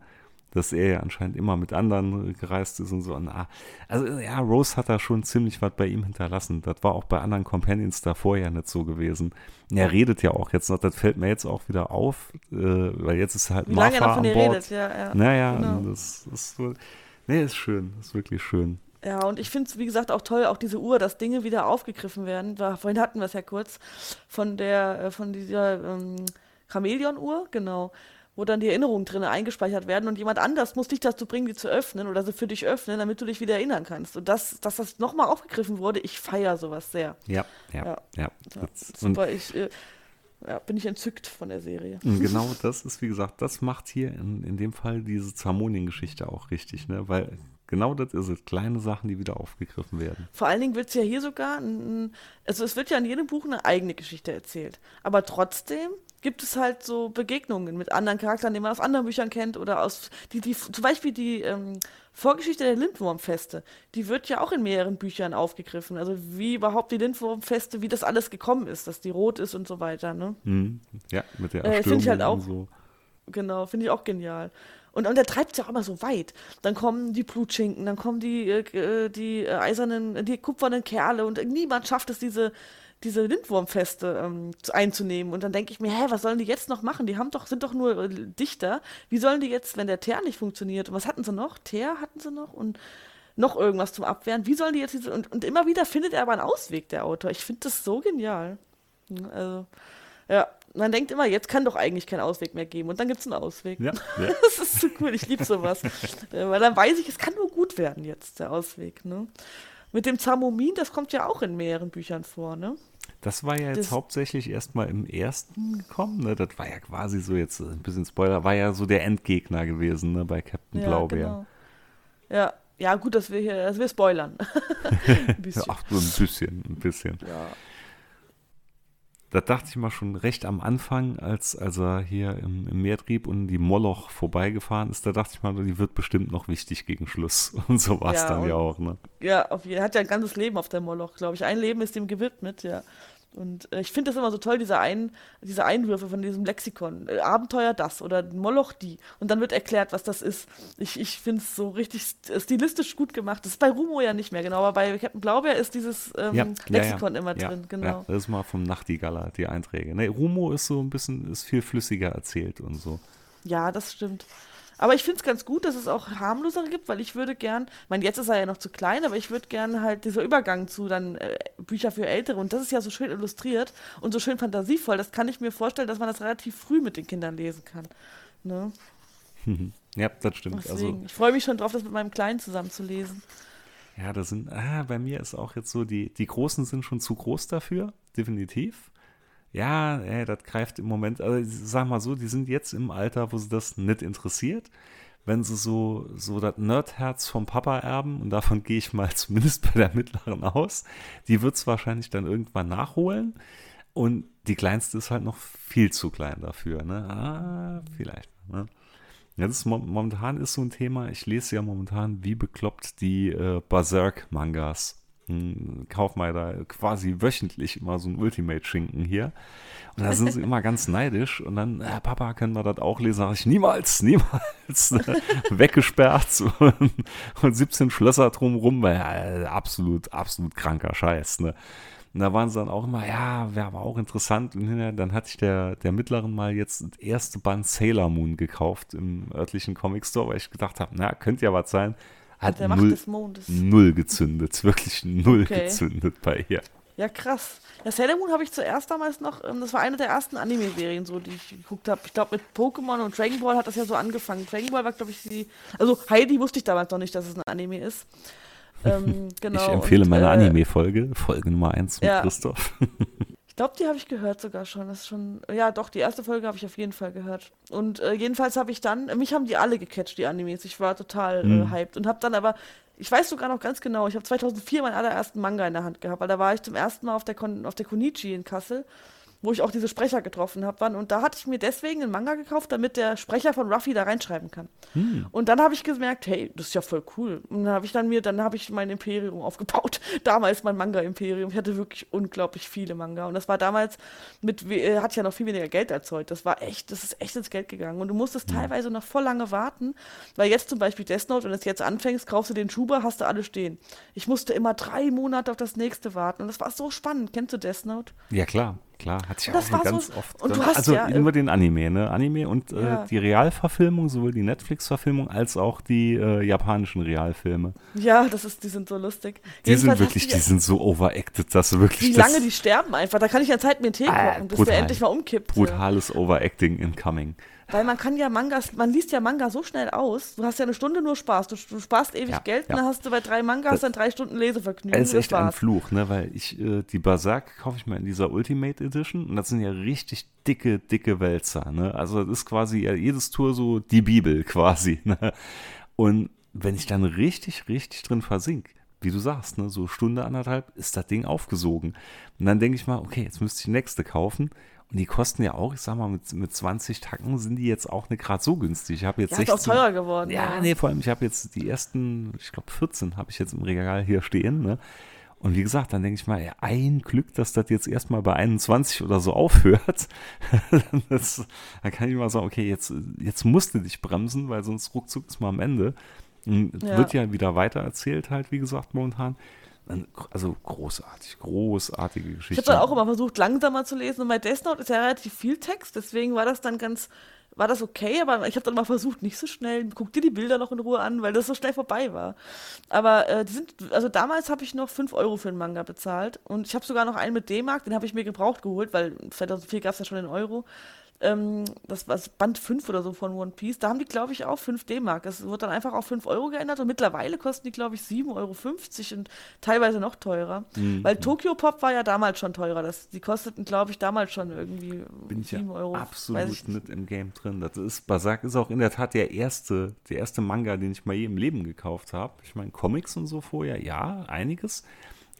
S2: Dass er ja anscheinend immer mit anderen gereist ist und so. Und, ah, also ja, Rose hat da schon ziemlich was bei ihm hinterlassen. Das war auch bei anderen Companions davor ja nicht so gewesen. Er redet ja auch jetzt noch, das fällt mir jetzt auch wieder auf, äh, weil jetzt ist halt
S3: Wie lange er
S2: Martha
S3: noch von
S2: an Bord.
S3: redet, ja, ja.
S2: Naja,
S3: Genau.
S2: das ist so. Nee, ist schön, ist wirklich schön.
S3: Ja, und ich finde es, wie gesagt, auch toll, auch diese Uhr, dass Dinge wieder aufgegriffen werden. Vorhin hatten wir es ja kurz von der, äh, von dieser ähm, Chamäleon-Uhr, genau, wo dann die Erinnerungen drin eingespeichert werden und jemand anders muss dich dazu bringen, die zu öffnen oder sie für dich öffnen, damit du dich wieder erinnern kannst. Und das, dass das nochmal aufgegriffen wurde, ich feiere sowas sehr.
S2: Ja, ja, ja.
S3: Ja.
S2: ja.
S3: Super, ich äh, ja, bin ich entzückt von der Serie.
S2: Genau das ist, wie gesagt, das macht hier in, in dem Fall diese Zermonien-Geschichte auch richtig, ne? Weil genau das ist es. Kleine Sachen, die wieder aufgegriffen werden.
S3: Vor allen Dingen wird es ja hier sogar, ein- also es wird ja in jedem Buch eine eigene Geschichte erzählt. Aber trotzdem gibt es halt so Begegnungen mit anderen Charakteren, die man aus anderen Büchern kennt oder aus, die, die, zum Beispiel die ähm, Vorgeschichte der Lindwurmfeste, die wird ja auch in mehreren Büchern aufgegriffen. Also wie überhaupt die Lindwurmfeste, wie das alles gekommen ist, dass die rot ist und so weiter, ne?
S2: Mhm. Ja, mit der
S3: Äh,
S2: Erstürmung
S3: find ich halt auch.
S2: so.
S3: Genau, finde ich auch genial. Und, und er treibt es ja auch immer so weit. Dann kommen die Blutschinken, dann kommen die, äh, die äh, eisernen, die kupfernen Kerle und niemand schafft es, diese, diese Lindwurmfeste ähm, zu- einzunehmen. Und dann denke ich mir, hä, was sollen die jetzt noch machen? Die haben doch, sind doch nur äh, Dichter. Wie sollen die jetzt, wenn der Teer nicht funktioniert? Und was hatten sie noch? Teer hatten sie noch und noch irgendwas zum Abwehren. Wie sollen die jetzt diese, und, und immer wieder findet er aber einen Ausweg, der Autor. Ich finde das so genial. Also, ja, man denkt immer, jetzt kann doch eigentlich kein Ausweg mehr geben. Und dann gibt es einen Ausweg.
S2: Ja, ja.
S3: Das ist so cool, ich liebe sowas. Weil dann weiß ich, es kann nur gut werden jetzt, der Ausweg. Ne? Mit dem Zamomin, das kommt ja auch in mehreren Büchern vor, ne?
S2: Das war ja jetzt
S3: Das-
S2: hauptsächlich erstmal im ersten gekommen, ne? Das war ja quasi so jetzt äh, ein bisschen Spoiler, war ja so der Endgegner gewesen, ne? Bei Captain Blaubeer.
S3: genau. Ja, ja, gut, dass wir hier, dass wir spoilern. Ein
S2: Ja,
S3: bisschen.
S2: ach, so ein bisschen, ein bisschen.
S3: Ja.
S2: Da dachte ich mal schon recht am Anfang, als, als er hier im, im Meertrieb und die Moloch vorbeigefahren ist, da dachte ich mal, die wird bestimmt noch wichtig gegen Schluss. Und so war es
S3: Ja,
S2: dann ja
S3: und-
S2: auch, ne?
S3: Ja, auf er hat ja ein ganzes Leben auf der Moloch, glaube ich. Ein Leben ist ihm gewidmet, ja. Und äh, ich finde das immer so toll, diese, ein, diese Einwürfe von diesem Lexikon. Äh, Abenteuer das oder Moloch die. Und dann wird erklärt, was das ist. Ich, ich finde es so richtig st- stilistisch gut gemacht. Das ist bei Rumo ja nicht mehr, genau. Aber bei Captain Blaubeer ist dieses ähm, Lexikon immer
S2: ja,
S3: drin, genau.
S2: Ja, das ist mal vom Nachtigaller, die Einträge. Ne, Rumo ist so ein bisschen, ist viel flüssiger erzählt und so.
S3: Ja, das stimmt. Aber ich finde es ganz gut, dass es auch harmlosere gibt, weil ich würde gern, ich meine, jetzt ist er ja noch zu klein, aber ich würde gern halt dieser Übergang zu dann äh, Bücher für Ältere und das ist ja so schön illustriert und so schön fantasievoll, das kann ich mir vorstellen, dass man das relativ früh mit den Kindern lesen kann. Ne?
S2: Ja, das stimmt.
S3: Deswegen,
S2: Also,
S3: ich freue mich schon drauf, das mit meinem Kleinen zusammen zu lesen.
S2: ja, das sind, ah, bei mir ist auch jetzt so, die, die Großen sind schon zu groß dafür, definitiv. Ja, äh, das greift im Moment, also sag mal so, die sind jetzt im Alter, wo sie das nicht interessiert. Wenn sie so, so das Nerdherz vom Papa erben, und davon gehe ich mal zumindest bei der mittleren aus, die wird es wahrscheinlich dann irgendwann nachholen. Und die kleinste ist halt noch viel zu klein dafür. Ne? Ah, vielleicht. Ne? Ja, ist mo momentan ist so ein Thema. Ich lese ja momentan wie bekloppt die äh, Berserk-Mangas. Hm, Kauf mal da quasi wöchentlich immer so ein Ultimate-Schinken hier. Und da sind sie immer ganz neidisch. Und dann, äh, Papa, können wir das auch lesen? Sag ich, niemals, niemals. Weggesperrt und, und 17 Schlösser drumrum. Ja, absolut, absolut kranker Scheiß. Ne? Und da waren sie dann auch immer, ja, wäre aber auch interessant. Und dann hatte ich der, der Mittleren mal jetzt das erste Band Sailor Moon gekauft im örtlichen Comic Store, weil ich gedacht habe, na, könnte ja was sein. Hat
S3: Der Macht
S2: null,
S3: des Mondes.
S2: null gezündet, wirklich null
S3: Okay.
S2: gezündet bei ihr.
S3: Ja, krass. Ja, Sailor Moon habe ich zuerst damals noch, ähm, das war eine der ersten Anime-Serien, so, die ich geguckt habe. Ich glaube, mit Pokémon und Dragon Ball hat das ja so angefangen. Dragon Ball war, glaube ich, die. Also, Heidi wusste ich damals noch nicht, dass es ein Anime ist.
S2: Ähm, genau. Ich empfehle und, meine äh, Anime-Folge, Folge Nummer 1 mit ja. Christoph.
S3: ich glaube, die habe ich gehört sogar schon. Das ist schon. Ja, doch, die erste Folge habe ich auf jeden Fall gehört. Und äh, jedenfalls habe ich dann, mich haben die alle gecatcht, die Animes. Ich war total mhm. äh, hyped und habe dann aber ich weiß sogar noch ganz genau, ich habe 2004 meinen allerersten Manga in der Hand gehabt, weil da war ich zum ersten Mal auf der, Kon auf der Konichi in Kassel wo ich auch diese Sprecher getroffen habe. Und da hatte ich mir deswegen einen Manga gekauft, damit der Sprecher von Ruffy da reinschreiben kann. Hm. Und dann habe ich gemerkt, hey, das ist ja voll cool. Und dann habe ich dann mir, dann habe ich mein Imperium aufgebaut. Damals mein Manga-Imperium. Ich hatte wirklich unglaublich viele Manga. Und das war damals mit, äh, hat ja noch viel weniger Geld als heute. Das war echt, das ist echt ins Geld gegangen. Und du musstest hm. teilweise noch voll lange warten, weil jetzt zum Beispiel Death Note, wenn du es jetzt anfängst, kaufst du den Schuber, hast du alle stehen. Ich musste immer drei Monate auf das nächste warten. Und das war so spannend. Kennst du Death Note?
S2: Ja, klar klar. Hatte ich
S3: das
S2: auch ganz so, oft.
S3: Und du hast
S2: also
S3: ja,
S2: immer den Anime, ne? Anime und äh, ja. die Realverfilmung, sowohl die Netflix-Verfilmung als auch die äh, japanischen Realfilme.
S3: Ja, das ist, die sind so lustig.
S2: Die Jedenfalls sind wirklich, die, die sind so overacted, dass du wirklich.
S3: Wie lange die sterben einfach. Da kann ich ja Zeit mir einen Tee ah, kochen, bis brutal, der endlich mal umkippt.
S2: Brutales Overacting incoming.
S3: Weil man kann ja Mangas, man liest ja Manga so schnell aus. Du hast ja eine Stunde nur Spaß. Du, du sparst ewig ja, Geld ja. und dann hast du bei drei Mangas dann drei Stunden Lesevergnügen.
S2: Das ist echt ein Fluch, ne? Weil ich, äh, die Berserk kaufe ich mal in dieser Ultimate Edition und das sind ja richtig dicke, dicke Wälzer, ne? Also das ist quasi ja jedes Tour so die Bibel quasi, ne? Und wenn ich dann richtig, richtig drin versink, wie du sagst, ne, so Stunde, anderthalb, ist das Ding aufgesogen. Und dann denke ich mal, okay, jetzt müsste ich die nächste kaufen. Und die kosten ja auch, ich sag mal, mit, mit 20 Tacken sind die jetzt auch nicht gerade so günstig. Ich habe jetzt ja, 16,
S3: ist auch teurer geworden.
S2: Ja, ja, nee, vor allem, ich habe jetzt die ersten, ich glaube 14 habe ich jetzt im Regal hier stehen, ne? Und wie gesagt, dann denke ich mal, ja, ein Glück, dass das jetzt erstmal bei 21 oder so aufhört. das, dann kann ich mal sagen, okay, jetzt, jetzt musst du dich bremsen, weil sonst ruckzuck ist mal am Ende. Und ja. wird ja wieder weiter erzählt halt, wie gesagt, momentan. Also großartig, großartige Geschichte.
S3: Ich habe dann auch immer versucht, langsamer zu lesen. Und bei Death Note ist ja relativ viel Text, deswegen war das dann ganz, war das okay, aber ich habe dann mal versucht, nicht so schnell, guck dir die Bilder noch in Ruhe an, weil das so schnell vorbei war. Aber äh, die sind, also damals habe ich noch 5 Euro für einen Manga bezahlt und ich habe sogar noch einen mit D-Mark, den habe ich mir gebraucht geholt, weil 2004 gab es ja schon den Euro ähm, das war Band 5 oder so von One Piece, da haben die, glaube ich, auch 5 D-Mark. Das wurde dann einfach auf 5 Euro geändert und mittlerweile kosten die, glaube ich, 7,50 Euro und teilweise noch teurer. Mhm. Weil Tokyo Pop war ja damals schon teurer. Das, die kosteten, glaube ich, damals schon irgendwie
S2: Bin 7 ja Euro. Absolut mit im Game drin. Das ist, Berserk ist auch in der Tat der erste, der erste Manga, den ich mal je im Leben gekauft habe. Ich meine, Comics und so vorher, ja, einiges.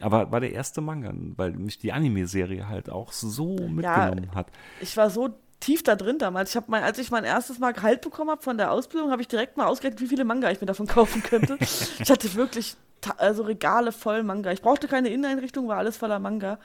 S2: Aber war der erste Manga, weil mich die Anime-Serie halt auch so mitgenommen ja, hat.
S3: Ich war so tief da drin damals. Ich habe mal, als ich mein erstes Mal Gehalt bekommen habe von der Ausbildung, habe ich direkt mal ausgerechnet, wie viele Manga ich mir davon kaufen könnte. ich hatte wirklich also Regale voll Manga. Ich brauchte keine Inneneinrichtung, war alles voller Manga.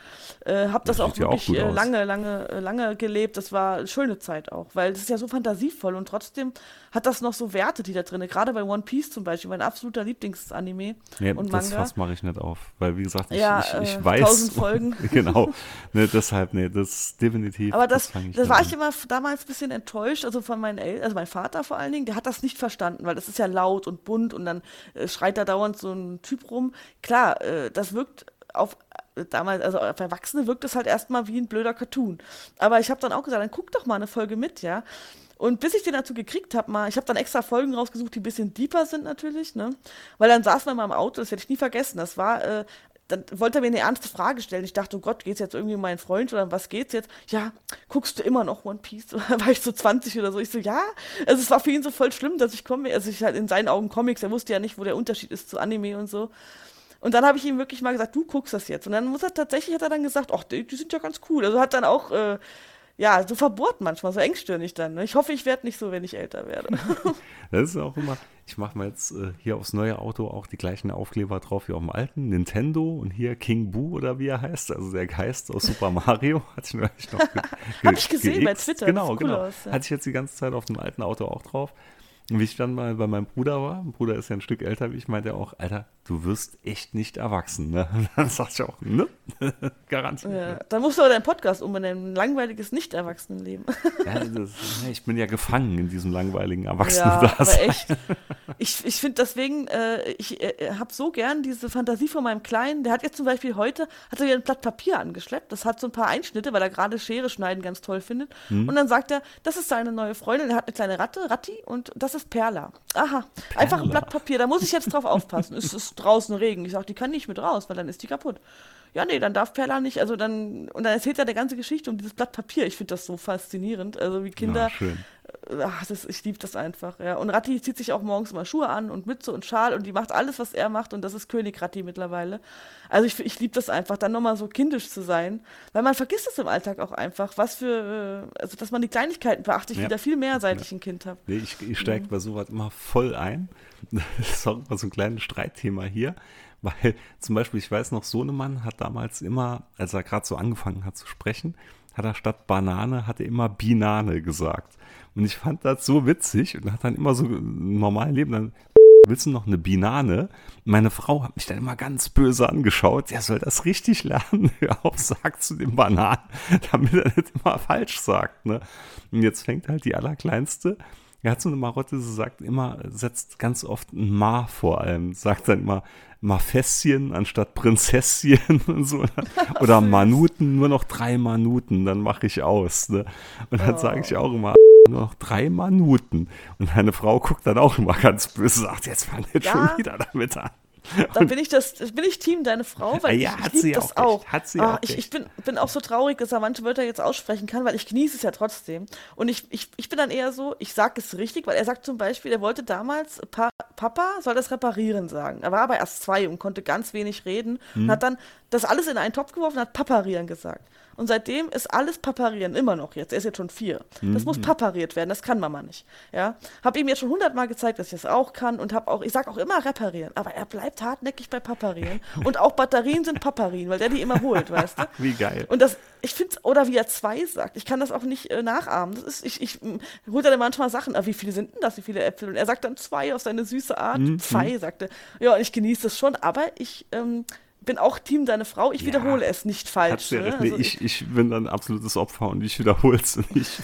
S3: Äh, hab das, das auch wirklich auch äh, lange, lange, äh, lange gelebt. Das war eine schöne Zeit auch, weil es ist ja so fantasievoll und trotzdem hat das noch so Werte, die da drin. Gerade bei One Piece zum Beispiel, mein absoluter Lieblingsanime
S2: nee,
S3: und
S2: Manga. Das Fass mache ich nicht auf, weil wie gesagt, ich, ja, ich, ich äh, weiß. Tausend
S3: Folgen.
S2: genau. Ne, deshalb, nee, das ist definitiv.
S3: Aber das, das, das war ich immer damals ein bisschen enttäuscht, also von meinen Eltern, also mein Vater vor allen Dingen, der hat das nicht verstanden, weil das ist ja laut und bunt und dann äh, schreit da dauernd so ein Typ rum. Klar, äh, das wirkt auf äh, damals, also auf Erwachsene wirkt es halt erstmal wie ein blöder Cartoon. Aber ich habe dann auch gesagt, dann guck doch mal eine Folge mit, ja. Und bis ich den dazu gekriegt habe, mal, ich habe dann extra Folgen rausgesucht, die ein bisschen deeper sind natürlich, ne? Weil dann saßen wir mal im Auto, das werde ich nie vergessen. Das war, äh, dann wollte er mir eine ernste Frage stellen. Ich dachte, oh Gott, geht's jetzt irgendwie um meinen Freund oder was geht's jetzt? Ja, guckst du immer noch One Piece? War ich so 20 oder so. Ich so, ja. Also es war für ihn so voll schlimm, dass ich komme, also ich halt in seinen Augen Comics, er wusste ja nicht, wo der Unterschied ist zu Anime und so. Und dann habe ich ihm wirklich mal gesagt, du guckst das jetzt. Und dann muss er tatsächlich, hat er dann gesagt, ach, die, die sind ja ganz cool. Also hat dann auch, äh, ja, so verbohrt manchmal, so engstirnig dann. Ne? Ich hoffe, ich werde nicht so, wenn ich älter werde.
S2: das ist auch immer, ich mache mal jetzt äh, hier aufs neue Auto auch die gleichen Aufkleber drauf wie auf dem alten. Nintendo und hier King Boo oder wie er heißt, also der Geist aus Super Mario. Hatte ich neulich noch ge
S3: Hab ich gesehen bei Twitter.
S2: Genau, cool genau. Aus, ja. Hatte ich jetzt die ganze Zeit auf dem alten Auto auch drauf. Und wie ich dann mal bei meinem Bruder war, mein Bruder ist ja ein Stück älter wie ich, meinte er auch, Alter, du wirst echt nicht erwachsen. Ne? Dann sag ich auch, ne? Garantiert. Ja?
S3: Dann musst du aber deinen Podcast umbenennen, ein langweiliges Nicht-Erwachsenenleben.
S2: ja, das, ich bin ja gefangen in diesem langweiligen Erwachsenen. Ja, echt.
S3: ich, ich finde deswegen, äh, ich äh, habe so gern diese Fantasie von meinem Kleinen. Der hat jetzt zum Beispiel heute, hat er wieder ein Blatt Papier angeschleppt. Das hat so ein paar Einschnitte, weil er gerade Schere schneiden ganz toll findet. Mhm. Und dann sagt er, das ist seine neue Freundin. Er hat eine kleine Ratte, Ratti, und das ist Perla. Aha, Perla. einfach ein Blatt Papier. Da muss ich jetzt drauf aufpassen. es ist draußen Regen. Ich sage, die kann nicht mit raus, weil dann ist die kaputt ja, nee, dann darf Perla nicht, also dann, und dann erzählt er der ganze Geschichte um dieses Blatt Papier. Ich finde das so faszinierend. Also wie Kinder. Ja, äh, ach, das, ich liebe das einfach, ja. Und Ratti zieht sich auch morgens immer Schuhe an und Mütze und Schal und die macht alles, was er macht und das ist König Ratti mittlerweile. Also ich, ich liebe das einfach, dann nochmal so kindisch zu sein, weil man vergisst es im Alltag auch einfach, was für, äh, also dass man die Kleinigkeiten beachtet, ich ja. wieder viel mehr, seit ja. ich ein Kind habe.
S2: Nee, ich, ich steige mhm. bei sowas immer voll ein. Das ist auch immer so ein kleines Streitthema hier. Weil zum Beispiel, ich weiß noch, Sohnemann hat damals immer, als er gerade so angefangen hat zu sprechen, hat er statt Banane, hat er immer Binane gesagt. Und ich fand das so witzig und hat dann immer so im normalen Leben dann, willst du noch eine Binane? Meine Frau hat mich dann immer ganz böse angeschaut. Er soll das richtig lernen. Hör auf, sagt zu dem Bananen, damit er nicht immer falsch sagt. Ne? Und jetzt fängt halt die Allerkleinste er hat so eine Marotte, sagt immer, setzt ganz oft ein Ma vor allem. Sagt dann immer Mafässchen anstatt Prinzesschen und so. Oder Manuten, nur noch drei Manuten, dann mache ich aus. Ne? Und dann oh. sage ich auch immer, nur noch drei Minuten. Und meine Frau guckt dann auch immer ganz böse, sagt, jetzt fangen wir ja. schon wieder damit an.
S3: Dann bin ich das, bin ich Team deine Frau, weil
S2: ja,
S3: ich,
S2: ich sie
S3: das
S2: auch. auch. Hat sie ah,
S3: auch ich, ich bin, bin auch so traurig, dass er manche Wörter jetzt aussprechen kann, weil ich genieße es ja trotzdem. Und ich, ich, ich bin dann eher so, ich sage es richtig, weil er sagt zum Beispiel, er wollte damals, pa Papa soll das reparieren sagen. Er war aber erst zwei und konnte ganz wenig reden hm. und hat dann das alles in einen Topf geworfen und hat Paparieren gesagt. Und seitdem ist alles Paparieren, immer noch jetzt. Er ist jetzt schon vier. Mhm. Das muss mhm. papariert werden, das kann Mama nicht. Ja? Hab ihm jetzt schon hundertmal gezeigt, dass ich das auch kann und hab auch, ich sag auch immer reparieren, aber er bleibt hartnäckig bei Paparieren. und auch Batterien sind Paparien, weil der die immer holt, weißt du?
S2: Wie geil.
S3: Und das, ich finde oder wie er zwei sagt, ich kann das auch nicht äh, nachahmen. Das ist, ich, ich holt dann manchmal Sachen, aber wie viele sind denn das, wie viele Äpfel? Und er sagt dann zwei auf seine süße Art. Mhm. Zwei, sagte. Ja, und ich genieße das schon, aber ich, ähm, bin auch Team deine Frau, ich ja, wiederhole es nicht falsch.
S2: Ne? Also ich, ich bin ein absolutes Opfer und ich wiederhole es und ich,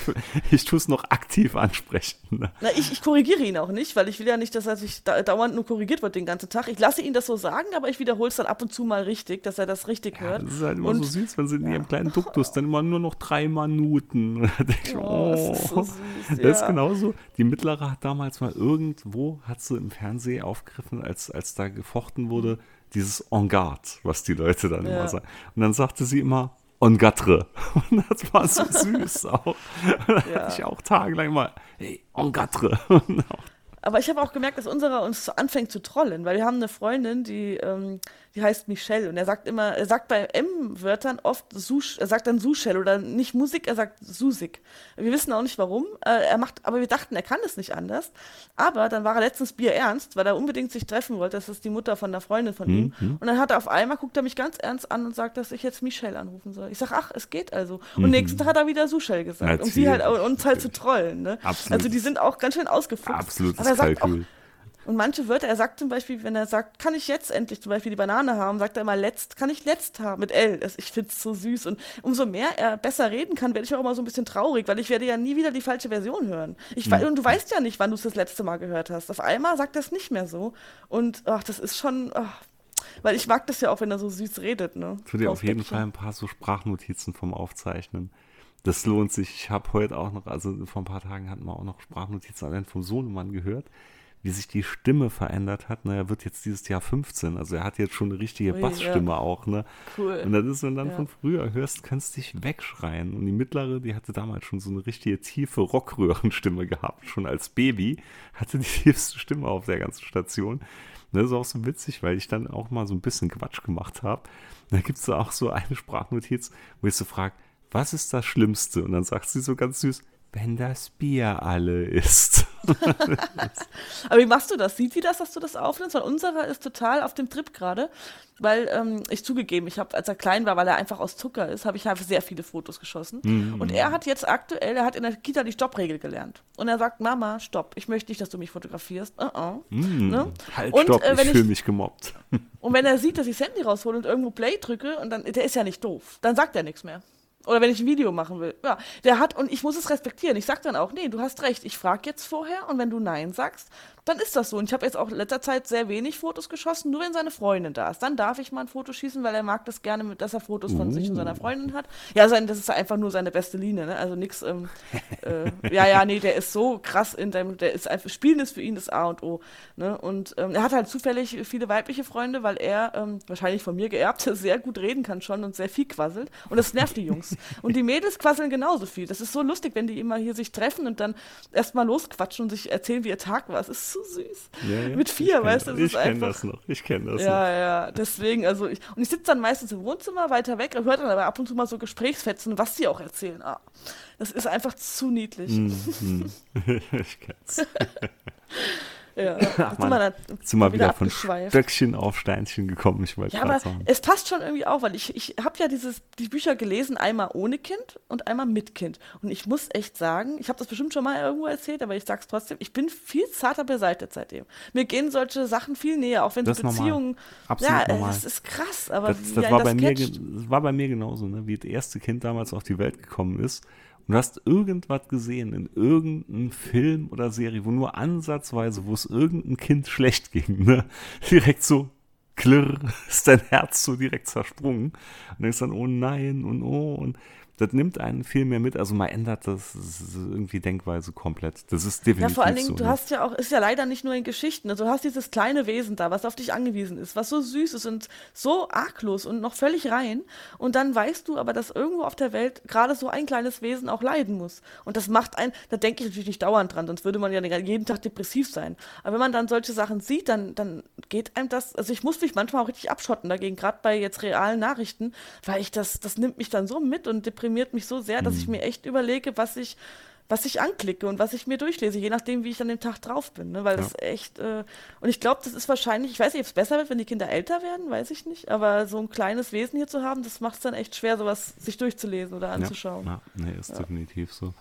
S2: ich tue es noch aktiv ansprechen. Ne?
S3: Na, ich, ich korrigiere ihn auch nicht, weil ich will ja nicht, dass er sich da, dauernd nur korrigiert wird den ganzen Tag. Ich lasse ihn das so sagen, aber ich wiederhole es dann ab und zu mal richtig, dass er das richtig ja, hört.
S2: Das ist halt immer und, so süß, wenn sie in ihrem kleinen Duktus dann immer nur noch drei Minuten. da denke ich, oh, oh, das ist so süß. Das ist genauso. Die Mittlere hat damals mal irgendwo, hat sie im Fernsehen aufgegriffen, als, als da gefochten wurde, dieses En garde, was die Leute dann ja. immer sagen. Und dann sagte sie immer En gatre. Und das war so süß auch. Und dann ja. hatte ich auch tagelang immer, hey, En gatre.
S3: Aber ich habe auch gemerkt, dass unserer uns anfängt zu trollen, weil wir haben eine Freundin, die, ähm, die heißt Michelle und er sagt immer, er sagt bei M-Wörtern oft Sush, er sagt dann Sushell oder nicht Musik, er sagt Susik. Wir wissen auch nicht warum. Äh, er macht, aber wir dachten, er kann es nicht anders. Aber dann war er letztens Bier ernst, weil er unbedingt sich treffen wollte. Das ist die Mutter von einer Freundin von ihm. Mhm. Und dann hat er auf einmal, guckt er mich ganz ernst an und sagt, dass ich jetzt Michelle anrufen soll. Ich sage, ach, es geht also. Und mhm. nächsten Tag hat er wieder Sushell gesagt, Erzähl. um sie halt uns halt zu trollen. Ne? Also die sind auch ganz schön ausgefuchst.
S2: Absolutes aber er sagt Kalkül.
S3: Auch, und manche Wörter, er sagt zum Beispiel, wenn er sagt, kann ich jetzt endlich zum Beispiel die Banane haben, sagt er immer letzt, kann ich letzt haben mit L. Ich finde es so süß. Und umso mehr er besser reden kann, werde ich auch immer so ein bisschen traurig, weil ich werde ja nie wieder die falsche Version hören. Ich, mhm. Und du weißt ja nicht, wann du es das letzte Mal gehört hast. Auf einmal sagt er es nicht mehr so. Und ach, das ist schon. Ach, weil ich mag das ja auch, wenn er so süß redet. Ne?
S2: Tu dir auf jeden Fall ein paar so Sprachnotizen vom Aufzeichnen. Das lohnt sich. Ich habe heute auch noch, also vor ein paar Tagen hatten wir auch noch Sprachnotizen allein vom Sohnemann gehört wie sich die Stimme verändert hat. Ne, er wird jetzt dieses Jahr 15, also er hat jetzt schon eine richtige Ui, Bassstimme ja. auch. Ne? Cool. Und das ist, wenn du dann ja. von früher hörst, kannst du dich wegschreien. Und die mittlere, die hatte damals schon so eine richtige tiefe Rockröhrenstimme gehabt. Schon als Baby hatte die tiefste Stimme auf der ganzen Station. Das ist auch so witzig, weil ich dann auch mal so ein bisschen Quatsch gemacht habe. Da gibt es auch so eine Sprachnotiz, wo ich so frage, was ist das Schlimmste? Und dann sagt sie so ganz süß, wenn das Bier alle ist.
S3: Aber wie machst du das? Sieht sie das, dass du das aufnimmst? Weil unserer ist total auf dem Trip gerade, weil ähm, ich zugegeben, ich habe, als er klein war, weil er einfach aus Zucker ist, habe ich einfach sehr viele Fotos geschossen. Mhm. Und er hat jetzt aktuell, er hat in der Kita die Stoppregel gelernt. Und er sagt, Mama, stopp, ich möchte nicht, dass du mich fotografierst. Uh -uh.
S2: Mhm. Ne? Halt, und, stopp, äh, ich fühle mich gemobbt.
S3: und wenn er sieht, dass ich das Handy raushole und irgendwo Play drücke, und dann, der ist ja nicht doof, dann sagt er nichts mehr. Oder wenn ich ein Video machen will. Ja, der hat, und ich muss es respektieren. Ich sag dann auch, nee, du hast recht. Ich frage jetzt vorher und wenn du Nein sagst, dann ist das so. Und ich habe jetzt auch in letzter Zeit sehr wenig Fotos geschossen, nur wenn seine Freundin da ist. Dann darf ich mal ein Foto schießen, weil er mag das gerne, dass er Fotos von uh. sich und seiner Freundin hat. Ja, sein, das ist einfach nur seine beste Linie, ne? Also nix, ähm, äh, ja, ja, nee, der ist so krass in dem, der ist einfach, Spielen ist für ihn das A und O. Ne? Und ähm, er hat halt zufällig viele weibliche Freunde, weil er, ähm, wahrscheinlich von mir geerbt, sehr gut reden kann schon und sehr viel quasselt. Und das nervt die Jungs. und die Mädels quasseln genauso viel. Das ist so lustig, wenn die immer hier sich treffen und dann erstmal losquatschen und sich erzählen, wie ihr Tag war. Es ist so süß. Ja, ja. Mit vier, weißt du,
S2: Ich kenne das noch. Ich kenne das
S3: ja, noch. Ja, ja, deswegen, also ich, und ich sitze dann meistens im Wohnzimmer weiter weg, hört dann aber ab und zu mal so Gesprächsfetzen, was sie auch erzählen. Ah, das ist einfach zu niedlich. Mm, mm. ich kenn's.
S2: Ja, Ach, man, dann, sind wir wieder, wieder von Stöckchen auf Steinchen gekommen. Ich
S3: ja, aber sagen. es passt schon irgendwie auch, weil ich, ich habe ja dieses, die Bücher gelesen, einmal ohne Kind und einmal mit Kind. Und ich muss echt sagen, ich habe das bestimmt schon mal irgendwo erzählt, aber ich sag's trotzdem, ich bin viel zarter beseitigt seitdem. Mir gehen solche Sachen viel näher, auch wenn es Beziehungen.
S2: Absolut
S3: ja,
S2: normal.
S3: das ist krass, aber das,
S2: das, war, das bei mir, das war bei mir genauso, ne? wie das erste Kind damals auf die Welt gekommen ist und du hast irgendwas gesehen in irgendeinem Film oder Serie, wo nur ansatzweise, wo es irgendein Kind schlecht ging, ne? direkt so klirr, ist dein Herz so direkt zersprungen. Und denkst dann, oh nein und oh und das nimmt einen viel mehr mit. Also man ändert das irgendwie Denkweise komplett. Das ist definitiv
S3: Ja, vor allen Dingen,
S2: so,
S3: du ne? hast ja auch, ist ja leider nicht nur in Geschichten. Also du hast dieses kleine Wesen da, was auf dich angewiesen ist, was so süß ist und so arglos und noch völlig rein. Und dann weißt du aber, dass irgendwo auf der Welt gerade so ein kleines Wesen auch leiden muss. Und das macht einen, da denke ich natürlich nicht dauernd dran, sonst würde man ja jeden Tag depressiv sein. Aber wenn man dann solche Sachen sieht, dann, dann geht einem das, also ich muss mich manchmal auch richtig abschotten dagegen, gerade bei jetzt realen Nachrichten, weil ich das, das nimmt mich dann so mit und deprimiert deprimiert mich so sehr, dass ich mhm. mir echt überlege, was ich, was ich anklicke und was ich mir durchlese, je nachdem, wie ich an dem Tag drauf bin. Ne? Weil ja. das echt, äh, und ich glaube, das ist wahrscheinlich, ich weiß nicht, ob es besser wird, wenn die Kinder älter werden, weiß ich nicht, aber so ein kleines Wesen hier zu haben, das macht es dann echt schwer, sowas sich durchzulesen oder anzuschauen.
S2: Ja, ja nee, ist ja. definitiv so.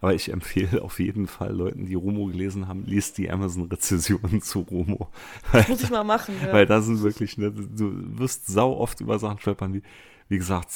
S2: Aber ich empfehle auf jeden Fall Leuten, die Romo gelesen haben, liest die Amazon-Rezessionen zu Romo.
S3: Das muss ich mal machen.
S2: Weil da sind wirklich, ne, du wirst sau oft über Sachen stolpern wie, wie gesagt,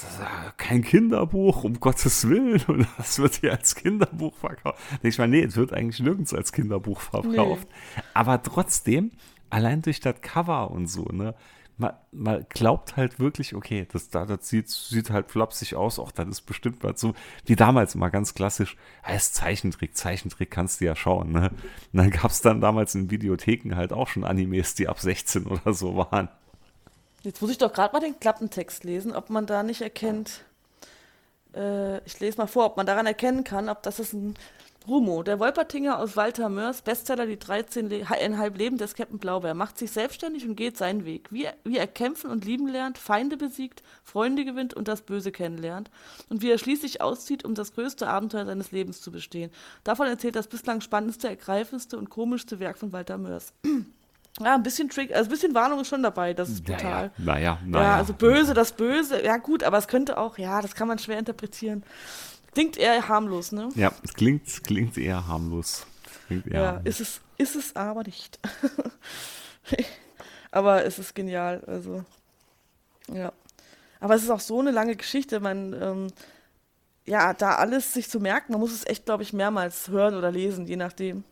S2: kein Kinderbuch, um Gottes Willen. Und das wird hier als Kinderbuch verkauft. Ich meine, nee, es wird eigentlich nirgends als Kinderbuch verkauft. Nee. Aber trotzdem, allein durch das Cover und so, ne, man, man glaubt halt wirklich, okay, das, das sieht, sieht halt flapsig aus, auch das ist bestimmt was so, wie damals immer ganz klassisch, heißt Zeichentrick, Zeichentrick kannst du ja schauen, ne? Und dann gab es dann damals in Videotheken halt auch schon Animes, die ab 16 oder so waren.
S3: Jetzt muss ich doch gerade mal den Klappentext lesen, ob man da nicht erkennt. Äh, ich lese mal vor, ob man daran erkennen kann, ob das ist ein Rumo. Der Wolpertinger aus Walter Mörs, Bestseller Die 13,5 Leben des Captain Blaubeer, macht sich selbstständig und geht seinen Weg. Wie, wie er kämpfen und lieben lernt, Feinde besiegt, Freunde gewinnt und das Böse kennenlernt. Und wie er schließlich auszieht, um das größte Abenteuer seines Lebens zu bestehen. Davon erzählt das bislang spannendste, ergreifendste und komischste Werk von Walter Mörs. Ja, ein bisschen Trick, also ein bisschen Warnung ist schon dabei, das ist brutal.
S2: Naja, naja. Ja,
S3: also böse, das Böse, ja gut, aber es könnte auch, ja, das kann man schwer interpretieren. Klingt eher harmlos, ne?
S2: Ja, es klingt, klingt eher harmlos. Klingt
S3: eher ja, harmlos. Ist, es, ist es aber nicht. aber es ist genial, also. Ja. Aber es ist auch so eine lange Geschichte, man, ähm, ja, da alles sich zu merken, man muss es echt, glaube ich, mehrmals hören oder lesen, je nachdem.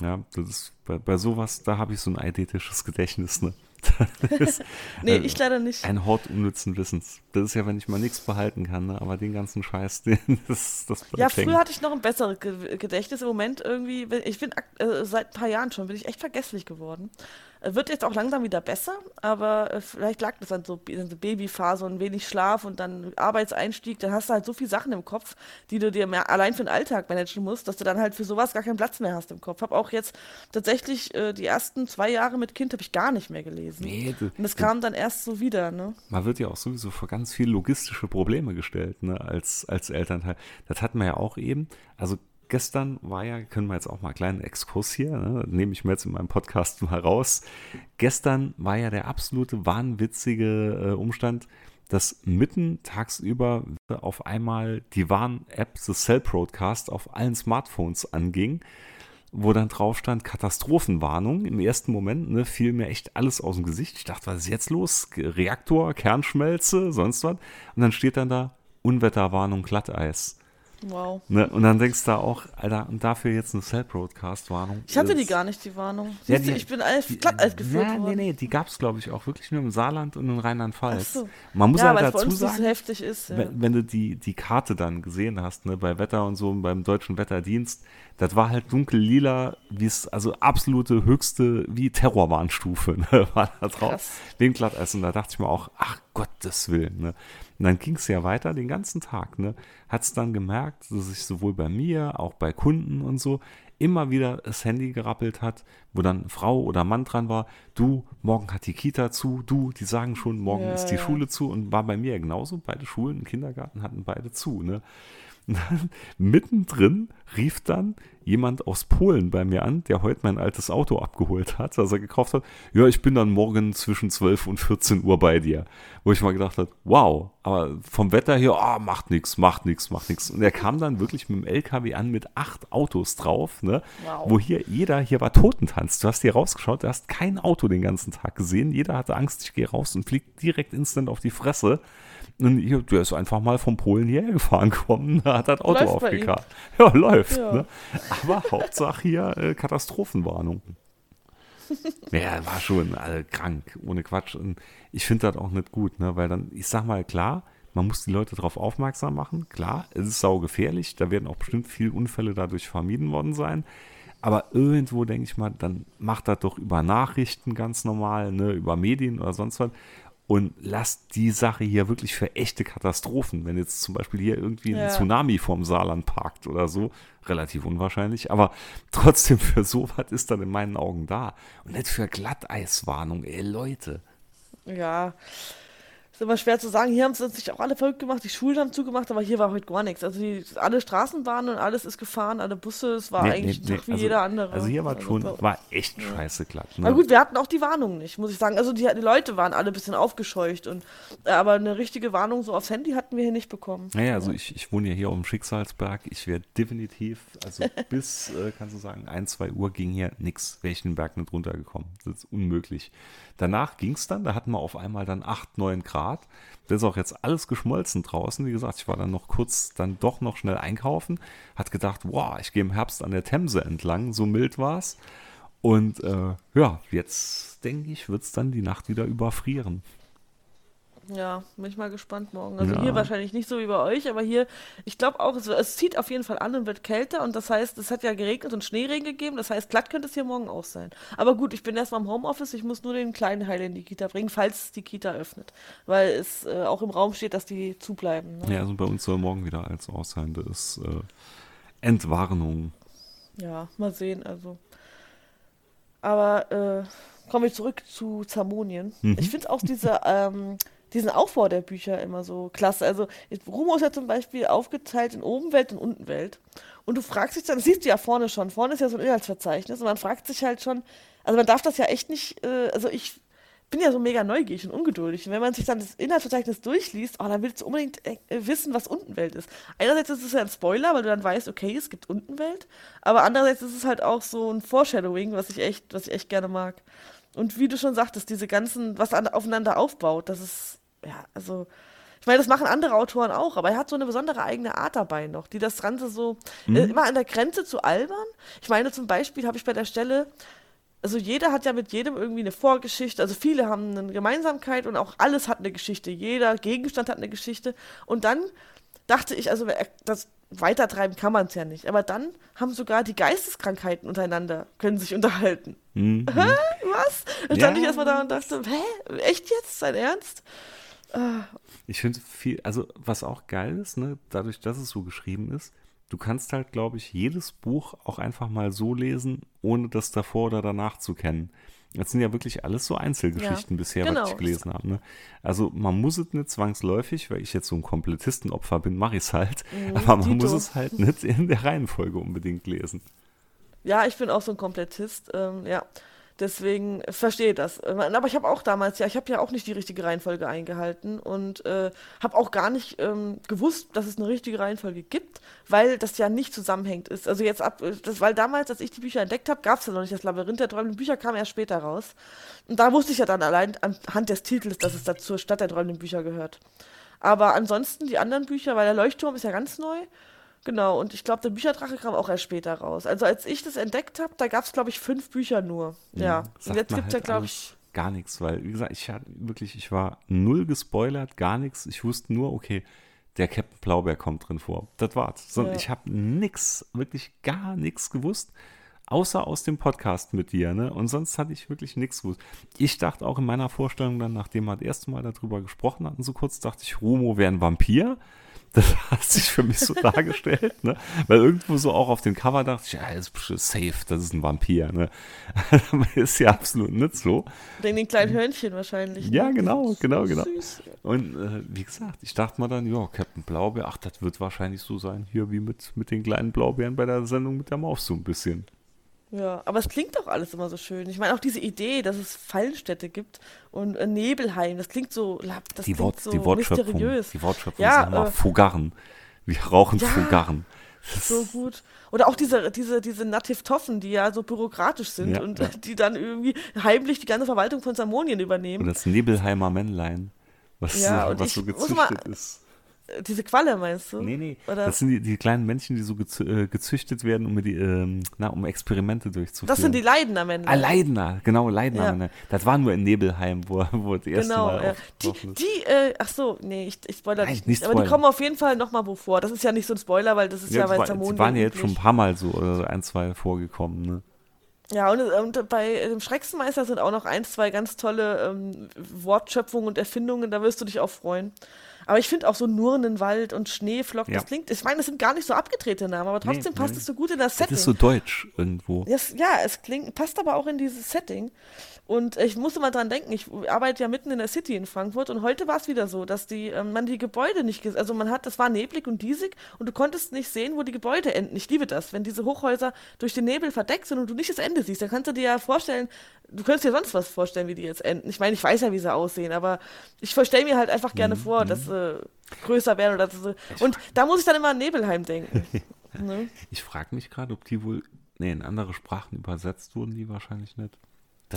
S2: Ja, das ist bei, bei sowas, da habe ich so ein eidetisches Gedächtnis, ne?
S3: nee, ich leider nicht.
S2: Ein Hort unnützen Wissens. Das ist ja, wenn ich mal nichts behalten kann, ne? aber den ganzen Scheiß, den, das, das
S3: Ja, früher hängen. hatte ich noch ein besseres Gedächtnis. Im Moment irgendwie, ich bin äh, seit ein paar Jahren schon, bin ich echt vergesslich geworden. Wird jetzt auch langsam wieder besser, aber äh, vielleicht lag das an so, so Babyphase und wenig Schlaf und dann Arbeitseinstieg. Dann hast du halt so viele Sachen im Kopf, die du dir mehr allein für den Alltag managen musst, dass du dann halt für sowas gar keinen Platz mehr hast im Kopf. Habe auch jetzt tatsächlich äh, die ersten zwei Jahre mit Kind habe ich gar nicht mehr gelesen. Nee, du, und das kam dann erst so wieder. Ne?
S2: Man wird ja auch sowieso vor ganz viele logistische Probleme gestellt ne, als, als Elternteil. Das hatten wir ja auch eben. Also gestern war ja, können wir jetzt auch mal einen kleinen Exkurs hier, ne, nehme ich mir jetzt in meinem Podcast mal raus. Gestern war ja der absolute wahnwitzige äh, Umstand, dass mitten tagsüber auf einmal die Warn-App The Cell Broadcast auf allen Smartphones anging, wo dann drauf stand Katastrophenwarnung. Im ersten Moment ne, fiel mir echt alles aus dem Gesicht. Ich dachte, was ist jetzt los? Reaktor, Kernschmelze, sonst was. Und dann steht dann da Unwetterwarnung, Glatteis.
S3: Wow.
S2: Ne? Und dann denkst du auch, Alter, und dafür jetzt eine Cell-Broadcast-Warnung.
S3: Ich hatte die gar nicht, die Warnung.
S2: Ja,
S3: Siehst du,
S2: die-
S3: ich bin
S2: die-
S3: glatt als geführt
S2: ja, Nee,
S3: worden.
S2: nee, die gab es, glaube ich, auch wirklich nur im Saarland und in Rheinland-Pfalz.
S3: So.
S2: Man muss
S3: ja,
S2: halt
S3: weil
S2: dazu
S3: so
S2: sagen,
S3: heftig ist. Ja.
S2: wenn, wenn du die, die Karte dann gesehen hast, ne, bei Wetter und so, beim Deutschen Wetterdienst, das war halt dunkel-lila, wie es, also absolute höchste, wie Terrorwarnstufe, ne, war da drauf.
S3: Krass.
S2: Wegen Glatteis. Und da dachte ich mir auch, ach Gottes Willen, ne. Und dann ging es ja weiter den ganzen Tag, ne. Hat es dann gemerkt, dass sich sowohl bei mir, auch bei Kunden und so, immer wieder das Handy gerappelt hat, wo dann Frau oder Mann dran war, du, morgen hat die Kita zu, du, die sagen schon, morgen
S3: Ja,
S2: ist die
S3: ja.
S2: Schule zu und war bei mir genauso, beide Schulen, Kindergarten hatten beide zu, ne. Und dann mittendrin rief dann jemand aus Polen bei mir an, der heute mein altes Auto abgeholt hat, das er gekauft hat. Ja, ich bin dann morgen zwischen 12 und 14 Uhr bei dir. Wo ich mal gedacht habe, wow, aber vom Wetter hier, ah, macht nix, macht nix, macht nix. Und er kam dann wirklich mit dem LKW an mit acht Autos drauf, ne?
S3: Wow.
S2: Wo hier jeder, hier war Totentanz. Du hast hier rausgeschaut, du hast kein Auto den ganzen Tag gesehen. Jeder hatte Angst, ich gehe raus und fliegt direkt instant auf die Fresse. Und hier, der ist einfach mal vom Polen hierher gefahren gekommen, hat das Auto
S3: Läuft
S2: aufgekarrt. Ja, läuft.
S3: Ja.
S2: Ne? Aber Hauptsache hier äh, Katastrophenwarnung. Ja, war schon alle krank, ohne Quatsch. Und ich finde das auch nicht gut, ne? weil dann, ich sag mal, klar, man muss die Leute darauf aufmerksam machen. Klar, es ist saugefährlich, da werden auch bestimmt viele Unfälle dadurch vermieden worden sein. Aber irgendwo denke ich mal, dann macht das doch über Nachrichten ganz normal, ne? über Medien oder sonst was. Und lasst die Sache hier wirklich für echte Katastrophen. Wenn jetzt zum Beispiel hier irgendwie ein
S3: Ja.
S2: Tsunami vorm Saarland parkt oder so, relativ unwahrscheinlich, aber trotzdem für sowas ist dann in meinen Augen da. Und nicht für Glatteiswarnung, ey Leute.
S3: Ja. Ist immer schwer zu sagen. Hier haben sie sich auch alle verrückt gemacht, die Schulen haben zugemacht, aber hier war heute gar nichts. Also die, alle Straßenbahnen und alles ist gefahren, alle Busse, es war
S2: Nee,
S3: eigentlich
S2: nee, nee,
S3: wie
S2: also-
S3: jeder andere.
S2: Also hier war
S3: Also
S2: schon, war echt scheiße glatt. Ne?
S3: Na gut, wir hatten auch die Warnung nicht, muss ich sagen. Also die, die Leute waren alle ein bisschen aufgescheucht. Und, äh, aber eine richtige Warnung so aufs Handy hatten wir hier nicht bekommen.
S2: Naja, also ich, ich wohne ja hier auf dem Schicksalsberg. Ich wäre definitiv, also bis, äh, kannst du sagen, 1, 2 Uhr ging hier nichts, wäre ich den Berg nicht runtergekommen. Das ist unmöglich. Danach ging es dann, da hatten wir auf einmal dann 8, 9 Grad. Da ist auch jetzt alles geschmolzen draußen. Wie gesagt, ich war dann noch kurz, dann doch noch schnell einkaufen. Hat gedacht, wow, ich gehe im Herbst an der Themse entlang, so mild war es. Und äh, ja, jetzt denke ich, wird es dann die Nacht wieder überfrieren.
S3: Ja, bin ich mal gespannt morgen. Also
S2: Ja.
S3: hier wahrscheinlich nicht so wie bei euch, aber hier, ich glaube auch, es, es zieht auf jeden Fall an und wird kälter und das heißt, es hat ja geregnet und Schneeregen gegeben, das heißt, glatt könnte es hier morgen auch sein. Aber gut, ich bin erstmal im Homeoffice, ich muss nur den kleinen Heil in die Kita bringen, falls die Kita öffnet, weil es äh, auch im Raum steht, dass die zubleiben. Ne?
S2: Ja, also bei uns soll morgen wieder alles aus sein. Das ist äh, Entwarnung.
S3: Ja, mal sehen, also. Aber äh, kommen wir zurück zu Zamonien.
S2: Mhm.
S3: Ich finde auch diese, ähm, diesen Aufbau der Bücher immer so klasse. Also Rumo ist ja zum Beispiel aufgeteilt in Obenwelt und Untenwelt. Und du fragst dich dann, das siehst du ja vorne schon, vorne ist ja so ein Inhaltsverzeichnis und man fragt sich halt schon, also man darf das ja echt nicht, äh, also ich bin ja so mega neugierig und ungeduldig. Und wenn man sich dann das Inhaltsverzeichnis durchliest, oh, dann willst du unbedingt äh, wissen, was Untenwelt ist. Einerseits ist es ja ein Spoiler, weil du dann weißt, okay, es gibt Untenwelt, aber andererseits ist es halt auch so ein Foreshadowing, was ich echt, was ich echt gerne mag. Und wie du schon sagtest, diese ganzen, was an, aufeinander aufbaut, das ist, ja, also, ich meine, das machen andere Autoren auch, aber er hat so eine besondere eigene Art dabei noch, die das Ganze so äh, immer an der Grenze zu albern. Ich meine, zum Beispiel habe ich bei der Stelle, also jeder hat ja mit jedem irgendwie eine Vorgeschichte, also viele haben eine Gemeinsamkeit und auch alles hat eine Geschichte, jeder Gegenstand hat eine Geschichte. Und dann dachte ich, also äh, das weitertreiben kann man es ja nicht, aber dann haben sogar die Geisteskrankheiten untereinander, können sich unterhalten.
S2: Mhm.
S3: Hä? Was? Dann stand
S2: Ja.
S3: ich erstmal da und dachte, hä? Echt jetzt? Sein Ernst?
S2: Ich finde viel, also was auch geil ist, ne, dadurch, dass es so geschrieben ist, du kannst halt, glaube ich, jedes Buch auch einfach mal so lesen, ohne das davor oder danach zu kennen. Das sind ja wirklich alles so Einzelgeschichten
S3: Ja,
S2: bisher,
S3: genau.
S2: was ich gelesen habe. Ne? Also man muss es nicht zwangsläufig, weil ich jetzt so ein Komplettistenopfer bin, mache ich es halt. Aber man
S3: Mhm, Dito.
S2: muss es halt nicht in der Reihenfolge unbedingt lesen.
S3: Ja, ich bin auch so ein Komplettist, ähm, ja. Deswegen verstehe ich das. Ähm, Aber ich habe auch damals, ja, ich habe ja auch nicht die richtige Reihenfolge eingehalten und äh, habe auch gar nicht ähm, gewusst, dass es eine richtige Reihenfolge gibt, weil das ja nicht zusammenhängt ist. Also jetzt ab, äh, das, weil damals, als ich die Bücher entdeckt habe, gab es ja noch nicht das Labyrinth der träumenden Bücher, kam erst später raus. Und da wusste ich ja dann allein anhand des Titels, dass es da zur Stadt der träumenden Bücher gehört. Aber ansonsten die anderen Bücher, weil der Leuchtturm ist ja ganz neu, Genau, und ich glaube, der Bücherdrache kam auch erst später raus. Also als ich das entdeckt habe, da gab es, glaube ich, fünf Bücher nur. Ja. Und
S2: Sagt
S3: jetzt gibt es ja,
S2: halt
S3: glaube ich,
S2: Gar nichts, weil, wie gesagt, ich hatte wirklich, ich war null gespoilert, gar nichts. Ich wusste nur, okay, der Captain Blaubeer kommt drin vor. Das war's. So,
S3: Ja.
S2: Ich habe nix, wirklich gar nichts gewusst, außer aus dem Podcast mit dir, ne? Und sonst hatte ich wirklich nichts gewusst. Ich dachte auch in meiner Vorstellung dann, nachdem wir das erste Mal darüber gesprochen hatten, so kurz, dachte ich, Rumo wäre ein Vampir. Das hat sich für mich so dargestellt, ne? Weil irgendwo so auch auf dem Cover dachte ich, ja, das ist safe, das ist ein Vampir, ne? Aber ist ja absolut nicht so.
S3: wegen den kleinen Hörnchen wahrscheinlich.
S2: Ja,
S3: ne?
S2: genau, genau, genau.
S3: Süß.
S2: Und äh, wie gesagt, ich dachte mal dann, ja, Captain Blaubeer, ach, das wird wahrscheinlich so sein, hier wie mit, mit den kleinen Blaubeeren bei der Sendung mit der Maus so ein bisschen.
S3: Ja, aber es klingt doch alles immer so schön. Ich meine, auch diese Idee, dass es Fallenstädte gibt und äh, Nebelheim, das klingt so, das
S2: Die,
S3: klingt
S2: Wort,
S3: so
S2: die Wortschöpfung,
S3: mysteriös.
S2: die Wortschöpfung
S3: Ja,
S2: ist nochmal
S3: äh,
S2: Fugarren. Wir rauchen
S3: Ja.
S2: Fugarren.
S3: So gut. Oder auch diese, diese, diese Nativ-Toffen, die ja so bürokratisch sind
S2: Ja,
S3: und
S2: ja.
S3: äh, die dann irgendwie heimlich die ganze Verwaltung von Samonien
S2: Und
S3: übernehmen.
S2: das Nebelheimer Männlein, was,
S3: Ja,
S2: so,
S3: und
S2: was so
S3: mal-
S2: gezüchtet ist.
S3: Äh, Diese Qualle, meinst du?
S2: Nee, nee,
S3: Oder-
S2: das sind die, die kleinen Männchen, die so gezü äh, gezüchtet werden, um, die, ähm, na, um Experimente durchzuführen.
S3: Das sind die Leiden am Ende.
S2: Ah, Leidner, genau, Leidner.
S3: Ja.
S2: Das war nur in Nebelheim, wo, wo das erste
S3: Genau,
S2: Mal
S3: ja.
S2: aufgetroffen
S3: Die, die äh, ach so, nee, ich, ich spoilere
S2: nicht
S3: nicht. Aber die kommen auf jeden Fall nochmal wo vor. Das ist ja nicht so ein Spoiler, weil das ist ja,
S2: Ja,
S3: bei Samonien
S2: die waren ja jetzt schon ein paar Mal so oder so ein, zwei vorgekommen, ne?
S3: Ja, und, und bei dem Schrecksenmeister sind auch noch ein, zwei ganz tolle ähm, Wortschöpfungen und Erfindungen, da wirst du dich auch freuen. Aber ich finde auch so Nurnenwald und Schneeflocken,
S2: Ja.
S3: das klingt, ich meine, das sind gar nicht so abgedrehte Namen, aber trotzdem
S2: Nee,
S3: passt
S2: nee.
S3: es so gut in das
S2: Das
S3: Setting.
S2: ist so deutsch irgendwo.
S3: Das, ja, es klingt, passt aber auch in dieses Setting. Und ich musste mal dran denken, ich arbeite ja mitten in der City in Frankfurt und heute war es wieder so, dass die, ähm, man die Gebäude nicht, also man hat, das war neblig und diesig und du konntest nicht sehen, wo die Gebäude enden. Ich liebe das, wenn diese Hochhäuser durch den Nebel verdeckt sind und du nicht das Ende siehst, dann kannst du dir ja vorstellen, du könntest dir sonst was vorstellen, wie die jetzt enden. Ich meine, ich weiß ja, wie sie aussehen, aber ich stelle mir halt einfach gerne vor, dass sie größer werden oder dass sie, und da muss ich dann immer an Nebelheim denken. ne?
S2: Ich frage mich gerade, ob die wohl nee, in andere Sprachen übersetzt wurden, die wahrscheinlich nicht.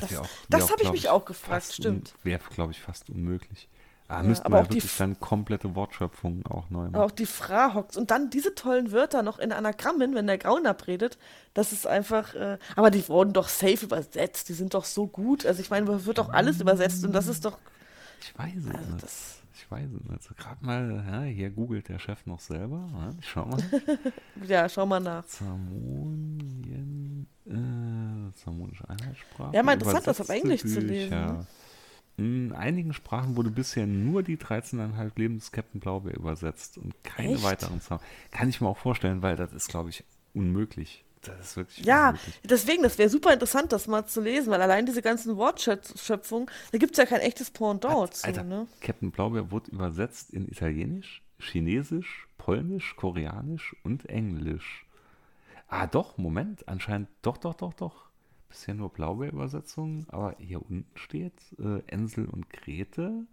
S3: Das- das
S2: wär
S3: hab ich mich auch gefragt, stimmt.
S2: Wäre, glaube ich, fast unmöglich. Ah,
S3: Ja,
S2: müssten
S3: aber
S2: wir
S3: auch die
S2: wirklich dann komplette Wortschöpfungen auch neu
S3: Aber
S2: machen.
S3: auch die Frahocks und dann diese tollen Wörter noch in Anagrammen, wenn der Graunapp redet, das ist einfach, äh, aber die wurden doch safe übersetzt, die sind doch so gut. Also ich meine, wird doch alles übersetzt und das ist doch,
S2: Ich weiß es
S3: also
S2: nicht. Ich weiß es nicht. Also gerade mal, ja, hier googelt der Chef noch selber. Ja, ich schau mal.
S3: ja, schau mal nach.
S2: Zamonien, äh, Zamonische Einheitssprache.
S3: Ja, mal interessant, das auf Englisch zu lesen, ne?
S2: In einigen Sprachen wurde bisher nur die 13,5 Leben des Captain Blaubeer übersetzt und keine
S3: Echt?
S2: weiteren Zahl. Kann ich mir auch vorstellen, weil das ist, glaube ich, unmöglich. Das ist wirklich
S3: Ja,
S2: unmöglich.
S3: deswegen, das wäre super interessant, das mal zu lesen, weil allein diese ganzen Wortschöpfungen, da gibt es ja kein echtes Pendant zu,
S2: Alter,
S3: ne?
S2: Captain Blaubeer wurde übersetzt in Italienisch, Chinesisch, Polnisch, Koreanisch und Englisch. Ah, doch, Moment, anscheinend, doch, doch, doch, doch. Bisher nur Blaubeer-Übersetzungen, aber hier unten steht äh, Ensel und Grete.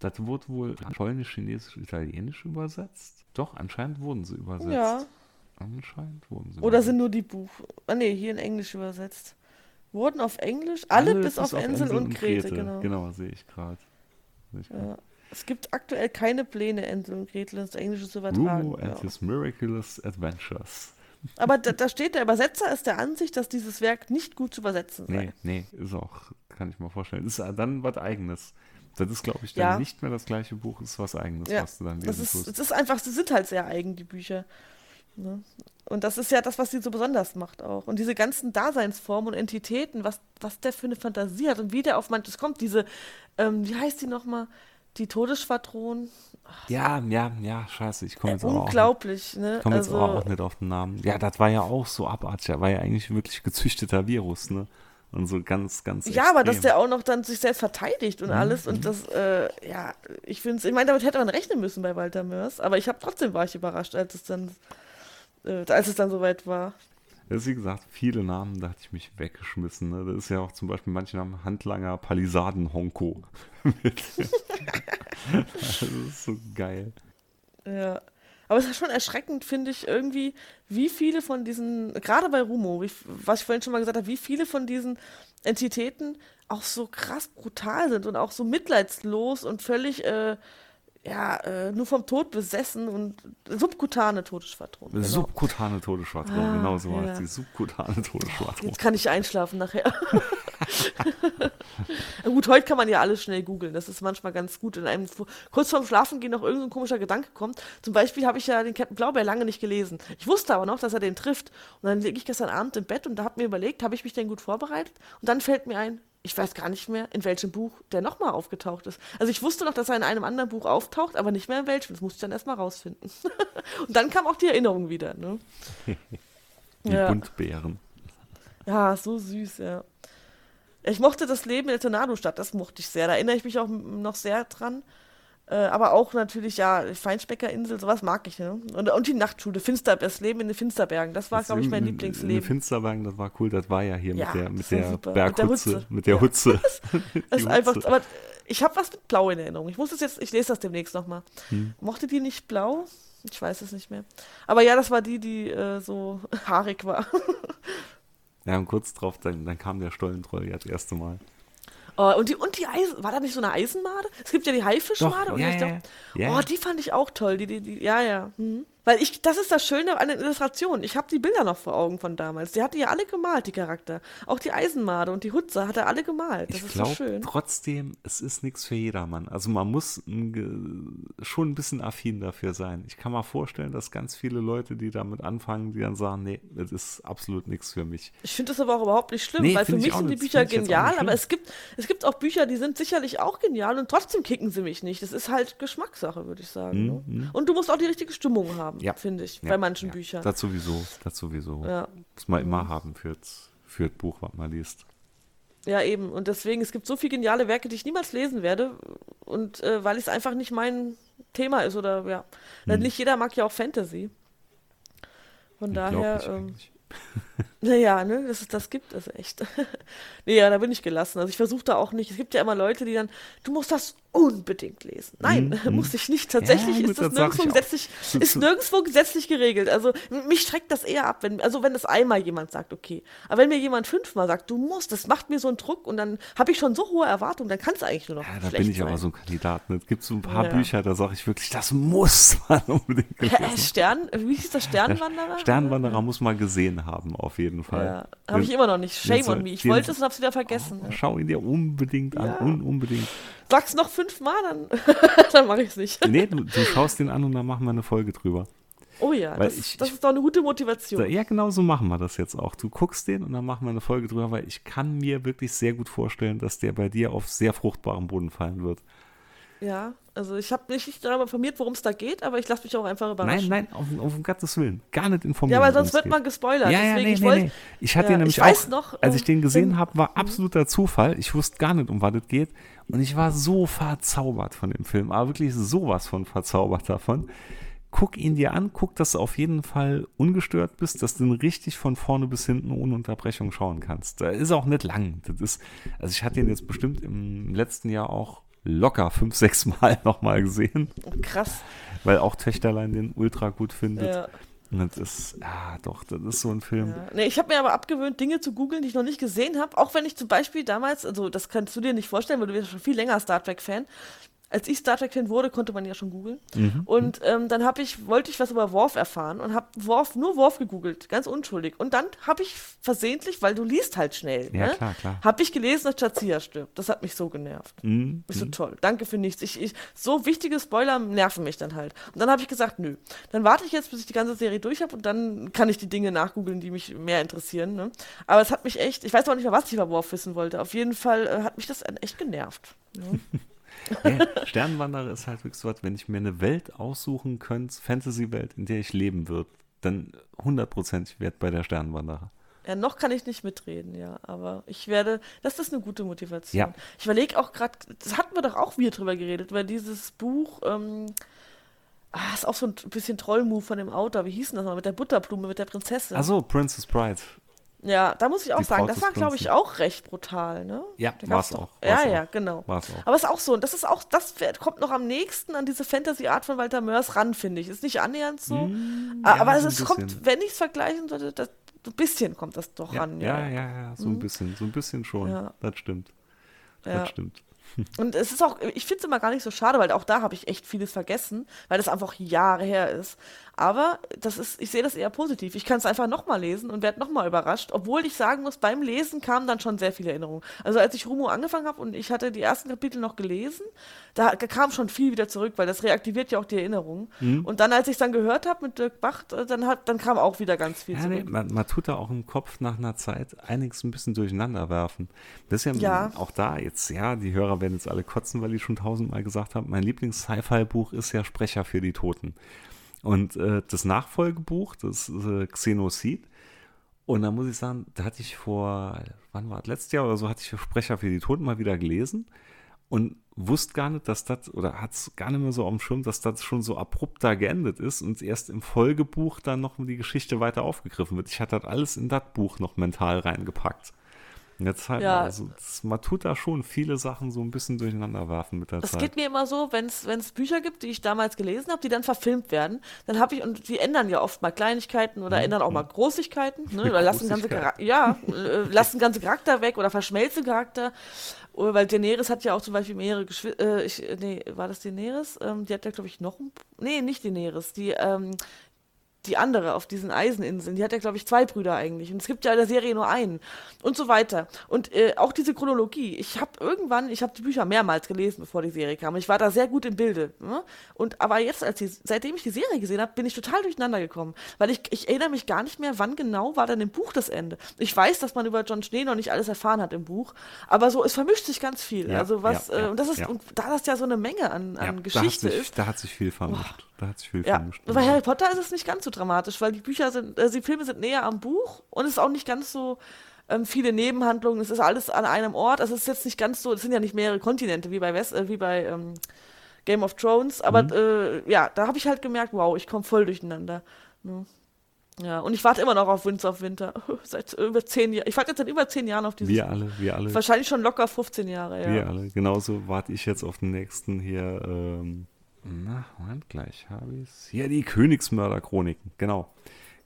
S2: Das wurde wohl Polnisch, Chinesisch, Italienisch übersetzt. Doch, anscheinend wurden sie übersetzt.
S3: Ja.
S2: Anscheinend wurden sie
S3: Oder sind nur die Buch, ah nee, hier in Englisch übersetzt. Wurden auf Englisch, alle, bis, auf Ensel und Grete, genau.
S2: Genau, sehe ich gerade.
S3: Ja. Es gibt aktuell keine Pläne, Ensel und Gretel ins Englische zu übertragen.
S2: Rumo and
S3: Ja.
S2: his miraculous adventures.
S3: Aber da, da steht, der Übersetzer ist der Ansicht, dass dieses Werk nicht gut zu übersetzen sei.
S2: Nee, nee, ist auch, kann ich mir vorstellen. Ist dann was Eigenes. Das ist, glaube ich, dann
S3: Ja.
S2: nicht mehr das gleiche Buch, ist was Eigenes,
S3: Ja,
S2: was du dann
S3: das
S2: lesen
S3: ist,
S2: tust.
S3: es ist einfach, sie sind halt sehr eigen, die Bücher. Ne? Und das ist ja das, was sie so besonders macht auch. Und diese ganzen Daseinsformen und Entitäten, was, was der für eine Fantasie hat und wie der auf manches kommt. Diese, ähm, wie heißt die nochmal? Die Todesschwadron.
S2: Ja, ja, ja, scheiße, ich komme
S3: Äh,
S2: jetzt, aber auch,
S3: unglaublich, ne?
S2: ich komm jetzt
S3: Also,
S2: auch nicht auf den Namen. Ja, das war ja auch so abartig, das war ja eigentlich wirklich gezüchteter Virus, ne? Und so ganz, ganz
S3: Ja, aber dass
S2: extrem.
S3: der auch noch dann sich selbst verteidigt und alles und das, äh, ja, ich finde ich meine, damit hätte man rechnen müssen bei Walter Mörs, aber ich habe trotzdem war ich überrascht, als es dann, äh, als es dann soweit war.
S2: Das ist, wie gesagt, viele Namen, da hatte ich mich weggeschmissen. Ne? Das ist ja auch zum Beispiel manche Namen Handlanger Palisaden Honko. das ist so geil.
S3: Ja. Aber es ist schon erschreckend, finde ich, irgendwie, wie viele von diesen, gerade bei Rumo, wie, was ich vorhin schon mal gesagt habe, wie viele von diesen Entitäten auch so krass brutal sind und auch so mitleidslos und völlig, äh, ja, äh, nur vom Tod besessen und subkutane Todesschwadron. Genau.
S2: Subkutane Todesschwadron,
S3: Ah,
S2: genau so
S3: ja.
S2: heißt die Subkutane Todesschwadron.
S3: Jetzt kann ich einschlafen nachher. Na gut, heute kann man ja alles schnell googeln. Das ist manchmal ganz gut. In einem kurz vorm Schlafengehen noch irgendein komischer Gedanke kommt. Zum Beispiel habe ich ja den Captain Blaubeer lange nicht gelesen. Ich wusste aber noch, dass er den trifft. Und dann liege ich gestern Abend im Bett und da habe mir überlegt, habe ich mich denn gut vorbereitet? Und dann fällt mir ein, ich weiß gar nicht mehr, in welchem Buch der nochmal aufgetaucht ist. Also ich wusste noch, dass er in einem anderen Buch auftaucht, aber nicht mehr in welchem. Das musste ich dann erstmal rausfinden. und dann kam auch die Erinnerung wieder. Ne?
S2: Die
S3: Ja.
S2: Buntbären.
S3: Ja, so süß, ja. Ich mochte das Leben in der Tornadostadt, das mochte ich sehr. Da erinnere ich mich auch noch sehr dran. Äh, aber auch natürlich, ja, Feinspekerinsel, sowas mag ich. Ne? Und, und die Nachtschule, Finster, das Leben in den Finsterbergen, das war, glaube ich, mein
S2: In- In
S3: Lieblingsleben.
S2: Finsterbergen, das war cool. Das war ja hier
S3: Ja,
S2: mit der, mit
S3: das
S2: der
S3: super. Mit der
S2: Berghutze.
S3: Hutze.
S2: Mit der
S3: Ja.
S2: Hutze.
S3: Das
S2: Die
S3: ist einfach, aber ich habe was mit Blau in Erinnerung. Ich muss es jetzt, ich lese das demnächst nochmal.
S2: Hm.
S3: Mochte die nicht blau? Ich weiß es nicht mehr. Aber ja, das war die, die äh, so haarig war.
S2: Ja, und kurz drauf, dann, dann kam der Stollentroll ja das erste Mal.
S3: Oh, und die, und die Eisen, war da nicht so eine Eisenmade? Es gibt ja die Haifischmade.
S2: Doch,
S3: und
S2: ja,
S3: ich
S2: ja,
S3: glaub-
S2: ja.
S3: Oh, die fand ich auch toll. Die, die, die, ja, ja. Mhm. Weil ich, das ist das Schöne an den Illustrationen. Ich habe die Bilder noch vor Augen von damals. Die hatte ja alle gemalt, die Charakter. Auch die Eisenmade und die Hutze hat er alle gemalt. Das
S2: ich
S3: ist so
S2: glaube
S3: schön.
S2: trotzdem, es ist nichts für jedermann. Also man muss schon ein bisschen affin dafür sein. Ich kann mir vorstellen, dass ganz viele Leute, die damit anfangen, die dann sagen, nee, das ist absolut nichts für mich.
S3: Ich finde das aber auch überhaupt nicht schlimm,
S2: Nee,
S3: weil für mich sind die. Bücher genial, aber es gibt, es gibt auch Bücher, die sind sicherlich auch genial und trotzdem kicken sie mich nicht. Das ist halt Geschmackssache, würde ich sagen. ne? Und du musst auch die richtige Stimmung haben,
S2: Mhm, Ja.
S3: finde ich,
S2: Ja,
S3: bei manchen
S2: ja,
S3: Büchern.
S2: Das sowieso, das sowieso.
S3: Ja.
S2: Muss man immer haben für das, Buch, was man liest.
S3: Ja, eben. Und deswegen, es gibt so viele geniale Werke, die ich niemals lesen werde. Und äh, weil es einfach nicht mein Thema ist oder ja. Denn nicht jeder mag ja auch Fantasy. Von daher, ähm. naja, ne, dass es das gibt, also echt. nee, ja, da bin ich gelassen. Also ich versuche da auch nicht. Es gibt ja immer Leute, die dann, du musst das unbedingt lesen. Nein, muss ich nicht. Tatsächlich
S2: Mhm, Ja,
S3: ist das,
S2: das
S3: nirgendwo gesetzlich, ist nirgendwo gesetzlich geregelt. Also mich schreckt das eher ab, wenn, also wenn das einmal jemand sagt, okay. Aber wenn mir jemand fünfmal sagt, du musst, das macht mir so einen Druck und dann habe ich schon so hohe Erwartungen, dann kann es eigentlich nur noch
S2: Ja, da bin ich
S3: sein.
S2: aber so ein Kandidat. ne? Es gibt so ein paar
S3: Ja.
S2: Bücher, da sage ich wirklich, das muss man unbedingt haben.
S3: Stern, wie hieß das, Sternwanderer?
S2: Sternwanderer muss man gesehen haben, auf jeden Fall.
S3: Ja, habe ich immer noch nicht. Shame on me. Ich
S2: den-
S3: wollte es und habe es wieder vergessen.
S2: Schau ihn dir unbedingt an,
S3: Ja.
S2: un unbedingt.
S3: Sag's noch fünfmal, dann, dann mache ich es nicht.
S2: Nee, du, du schaust den an und dann machen wir eine Folge drüber.
S3: Oh ja, das,
S2: ich-
S3: das ist doch eine gute Motivation.
S2: ja, genau so machen wir das jetzt auch. Du guckst den und dann machen wir eine Folge drüber, weil ich kann mir wirklich sehr gut vorstellen, dass der bei dir auf sehr fruchtbarem Boden fallen wird.
S3: Ja, also ich habe mich nicht darüber informiert, worum es da geht, aber ich lasse mich auch einfach überraschen.
S2: Nein, nein, auf, auf um Gottes Willen. Gar nicht
S3: Ja,
S2: informieren.
S3: weil sonst wird
S2: geht.
S3: man gespoilert.
S2: Ja, ja,
S3: Deswegen,
S2: nee,
S3: ich
S2: nee,
S3: wollte,
S2: nee. Ich hatte
S3: Ja,
S2: ihn nämlich auch,
S3: noch,
S2: als ich
S3: ähm,
S2: den gesehen
S3: wenn-
S2: habe, war absoluter Zufall. Ich wusste gar nicht, um was es geht. Und ich war so verzaubert von dem Film, aber wirklich sowas von verzaubert davon. Guck ihn dir an, guck, dass du auf jeden Fall ungestört bist, dass du ihn richtig von vorne bis hinten ohne Unterbrechung schauen kannst. Da ist auch nicht lang. Das ist, also ich hatte ihn jetzt bestimmt im letzten Jahr auch locker fünf, sechs Mal nochmal gesehen,
S3: krass.
S2: weil auch Töchterlein den ultra gut findet.
S3: Ja.
S2: Und das ist, ja doch, das ist so ein Film.
S3: Ja. Nee, ich habe mir aber abgewöhnt, Dinge zu googeln, die ich noch nicht gesehen habe. Auch wenn ich zum Beispiel damals, also das kannst du dir nicht vorstellen, weil du bist schon viel länger Star Trek-Fan. Als ich Star Trek-Fan wurde, konnte man ja schon googeln.
S2: Mhm.
S3: Und ähm, dann habe ich, wollte ich was über Worf erfahren und habe Worf, nur Worf gegoogelt, ganz unschuldig. Und dann habe ich versehentlich, weil du liest halt schnell,
S2: Ja,
S3: ne?
S2: klar, klar.
S3: habe ich gelesen, dass Jazia stirbt. Das hat mich so genervt.
S2: Mhm.
S3: Ist so toll. Danke für nichts. Ich, ich, so wichtige Spoiler nerven mich dann halt. Und dann habe ich gesagt, nö. Dann warte ich jetzt, bis ich die ganze Serie durch habe und dann kann ich die Dinge nachgoogeln, die mich mehr interessieren. Ne? Aber es hat mich echt, ich weiß auch nicht mehr, was ich über Worf wissen wollte. Auf jeden Fall äh, hat mich das echt genervt. Ne?
S2: Ja, Sternwanderer ist halt wirklich so was, wenn ich mir eine Welt aussuchen könnte, Fantasy-Welt, in der ich leben würde, dann hundertprozentig wert bei der Sternwanderer.
S3: Ja, noch kann ich nicht mitreden, ja. Aber ich werde, das ist eine gute Motivation.
S2: Ja.
S3: Ich überlege auch gerade, das hatten wir doch auch wieder drüber geredet, weil dieses Buch, ähm, ah, ist auch so ein bisschen Trollmove von dem Autor. Wie hieß denn das mal? Mit der Butterblume, mit der Prinzessin.
S2: Also Princess Bride.
S3: Ja, da muss ich auch
S2: Die
S3: sagen,
S2: Braut
S3: das war, glaube ich, auch recht brutal, ne?
S2: Ja,
S3: gab's doch-
S2: auch,
S3: Ja, ja, genau.
S2: War's auch.
S3: Aber es ist auch so, und das ist auch, das kommt noch am nächsten an diese Fantasy-Art von Walter Mörs ran, finde ich. Ist nicht annähernd so.
S2: Mm, ja,
S3: aber
S2: so
S3: es
S2: ein
S3: kommt, wenn ich es vergleichen sollte, das, so ein bisschen kommt das doch
S2: Ja,
S3: ran.
S2: ja, ja, ja, so ein bisschen, so ein bisschen schon.
S3: Ja.
S2: Das stimmt.
S3: Ja.
S2: Das stimmt.
S3: Und es ist auch, ich finde es immer gar nicht so schade, weil auch da habe ich echt vieles vergessen, weil das einfach Jahre her ist. Aber das ist, ich sehe das eher positiv. Ich kann es einfach nochmal lesen und werde nochmal überrascht, obwohl ich sagen muss, beim Lesen kamen dann schon sehr viele Erinnerungen. Also als ich Rumo angefangen habe und ich hatte die ersten Kapitel noch gelesen, da kam schon viel wieder zurück, weil das reaktiviert ja auch die Erinnerungen. Mhm. Und dann, als ich es dann gehört habe mit Dirk Bacht, äh, dann, hat, dann kam auch wieder ganz viel
S2: ja,
S3: zurück.
S2: Nee, man, man, tut da auch im Kopf nach einer Zeit einiges ein bisschen durcheinander werfen. Das ist ja, ja. auch da jetzt, ja, die Hörer werden jetzt alle kotzen, weil ich schon tausendmal gesagt habe, mein Lieblings-Sci-Fi-Buch ist ja Sprecher für die Toten. Und äh, das Nachfolgebuch, das äh, Xenocid, und da muss ich sagen, da hatte ich vor, wann war das, letztes Jahr oder so, hatte ich für Sprecher für die Toten mal wieder gelesen und wusste gar nicht, dass das, oder hat es gar nicht mehr so auf dem Schirm, dass das schon so abrupt da geendet ist und erst im Folgebuch dann noch die Geschichte weiter aufgegriffen wird. Ich hatte das alles in das Buch noch mental reingepackt. Jetzt halt, ja. also das, man tut da schon viele Sachen so ein bisschen durcheinander werfen mit der
S3: das
S2: Zeit.
S3: Es geht mir immer so, wenn es Bücher gibt, die ich damals gelesen habe, die dann verfilmt werden, dann habe ich, und die ändern ja oft mal Kleinigkeiten oder mhm. ändern auch mal Großigkeiten, ne, oder lassen ganze, ja, äh, lassen ganze Charakter weg oder verschmelzen Charakter. Weil Daenerys hat ja auch zum Beispiel mehrere Geschwister, äh, nee, war das Daenerys? Ähm, die hat ja, glaube ich, noch ein, nee, nicht Daenerys, die, ähm, die andere auf diesen Eiseninseln, die hat ja, glaube ich, zwei Brüder eigentlich. Und es gibt ja in der Serie nur einen. Und so weiter. Und äh, auch diese Chronologie. Ich habe irgendwann, ich habe die Bücher mehrmals gelesen, bevor die Serie kam. Ich war da sehr gut im Bilde. Ne? Und aber jetzt, als die, seitdem ich die Serie gesehen habe, bin ich total durcheinander gekommen. Weil ich, ich erinnere mich gar nicht mehr, wann genau war dann im Buch das Ende. Ich weiß, dass man über John Schnee noch nicht alles erfahren hat im Buch. Aber so, es vermischt sich ganz viel. Ja, also was, ja, ja, äh, und das ist, und da das ja so eine Menge an, an Geschichte
S2: da sich,
S3: ist.
S2: Da hat sich viel vermischt. Boah. Da hat sich viel
S3: ja, vermischt. Bei Harry Potter ist es nicht ganz so dramatisch, weil die Bücher sind, äh, die Filme sind näher am Buch und es ist auch nicht ganz so ähm, viele Nebenhandlungen. Es ist alles an einem Ort. Also es ist jetzt nicht ganz so, es sind ja nicht mehrere Kontinente wie bei West, äh, wie bei ähm, Game of Thrones. Aber mhm. äh, ja, da habe ich halt gemerkt, wow, ich komme voll durcheinander. Ja. Ja, und ich warte immer noch auf Winds of Winter. Seit über zehn Jahren. Ich warte jetzt seit über zehn Jahren auf dieses.
S2: Wir alle, wir alle.
S3: Wahrscheinlich schon locker 15 Jahre, ja.
S2: Wir alle. Genauso warte ich jetzt auf den nächsten hier. Ähm na, Moment, gleich habe ich es. Hier die Königsmörder-Chroniken, genau.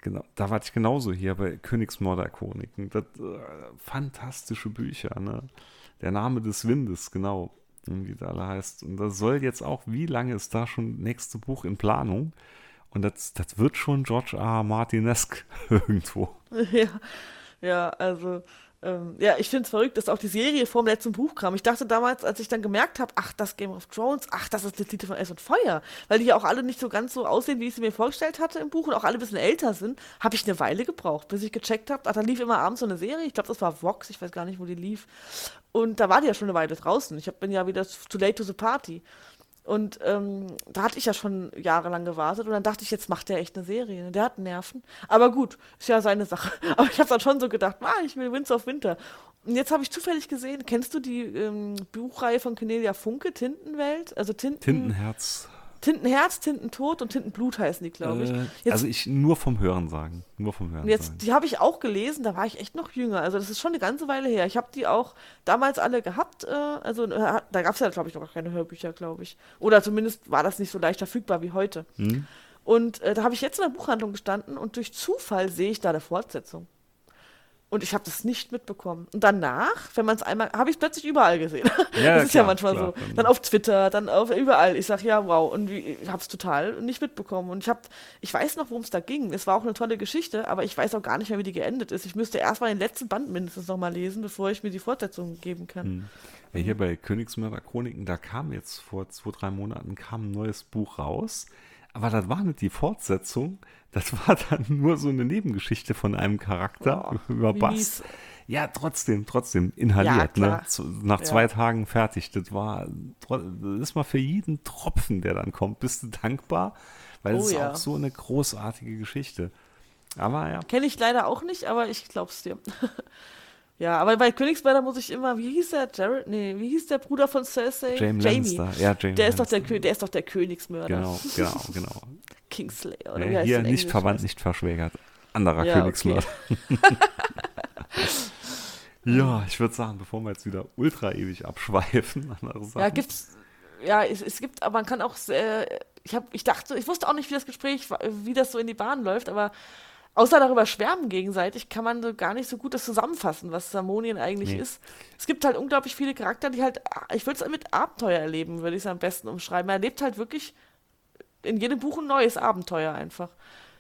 S2: Genau, da war ich genauso hier bei Königsmörder-Chroniken. Das, äh, fantastische Bücher, ne? Der Name des Windes, genau, wie das alle heißt. Und das soll jetzt auch, wie lange ist da schon nächste Buch in Planung? Und das, das wird schon George. R. Martinesque irgendwo.
S3: Ja, ja, also ähm, ja, ich finde es verrückt, dass auch die Serie vor dem letzten Buch kam. Ich dachte damals, als ich dann gemerkt habe, ach, das Game of Thrones, ach, das ist das Lied von Eis und Feuer, weil die ja auch alle nicht so ganz so aussehen, wie ich sie mir vorgestellt hatte im Buch und auch alle ein bisschen älter sind, habe ich eine Weile gebraucht, bis ich gecheckt habe. Ach, da lief immer abends so eine Serie, ich glaube, das war Vox, ich weiß gar nicht, wo die lief. Und da war die ja schon eine Weile draußen. Ich bin ja wieder too late to the party. Und ähm, da hatte ich ja schon jahrelang gewartet und dann dachte ich, jetzt macht der echt eine Serie. Der hat Nerven. Aber gut, ist ja seine Sache. Aber ich habe dann schon so gedacht, ah, ich will Winds of Winter. Und jetzt habe ich zufällig gesehen, kennst du die ähm, Buchreihe von Cornelia Funke, Tintenwelt? Also Tinten
S2: Tintenherz.
S3: Tintenherz, Tintentod und Tintenblut heißen die, glaube ich.
S2: Äh, jetzt, also ich nur vom Hören sagen. Nur vom Hören
S3: jetzt,
S2: sagen.
S3: Die habe ich auch gelesen, da war ich echt noch jünger. Also das ist schon eine ganze Weile her. Ich habe die auch damals alle gehabt. Äh, also äh, da gab es ja, glaube ich, noch keine Hörbücher, glaube ich. Oder zumindest war das nicht so leicht verfügbar wie heute. Hm. Und äh, da habe ich jetzt in der Buchhandlung gestanden und durch Zufall sehe ich da eine Fortsetzung. Und ich habe das nicht mitbekommen. Und danach, wenn man es einmal, habe ich es plötzlich überall gesehen. Ja, das ist klar, ja manchmal klar, so. Dann auf Twitter, dann auf überall. Ich sage, ja, wow. Und ich habe es total nicht mitbekommen. Und ich habe, ich weiß noch, worum es da ging. Es war auch eine tolle Geschichte, aber ich weiß auch gar nicht mehr, wie die geendet ist. Ich müsste erstmal den letzten Band mindestens nochmal lesen, bevor ich mir die Fortsetzung geben kann. Hm.
S2: Ja, hier bei Königsmörder Chroniken, da kam jetzt vor zwei, drei Monaten kam ein neues Buch raus. Aber das war nicht die Fortsetzung, das war dann nur so eine Nebengeschichte von einem Charakter oh, über Bass. Ja, trotzdem, trotzdem inhaliert, ja, ne? nach ja. zwei Tagen fertig. Das war, das ist mal für jeden Tropfen, der dann kommt, bist du dankbar, weil es oh, ist ja. auch so eine großartige Geschichte. Aber ja.
S3: Kenne ich leider auch nicht, aber ich glaub's dir. Ja, aber bei Königsmörder muss ich immer, wie hieß der? Jared? Nee, wie hieß der Bruder von Cersei?
S2: Jamie. Jamie. Ja,
S3: Jamie der, ist doch der, der ist doch der Königsmörder.
S2: Genau, genau, genau.
S3: Kingslayer, oder
S2: ja, wie Hier nicht verwandt, nicht verschwägert. Anderer ja, Königsmörder. Okay. ja, ich würde sagen, bevor wir jetzt wieder ultra ewig abschweifen, andere Sachen.
S3: Ja, gibt's, ja, es, es gibt, aber man kann auch, äh, ich, hab, ich dachte, ich wusste auch nicht, wie das Gespräch, wie das so in die Bahn läuft, aber außer darüber schwärmen gegenseitig, kann man so gar nicht so gut das zusammenfassen, was Samonien eigentlich
S2: Nee.
S3: ist. Es gibt halt unglaublich viele Charakter, die halt, ich würde es mit Abenteuer erleben, würde ich es am besten umschreiben. Er erlebt halt wirklich in jedem Buch ein neues Abenteuer einfach.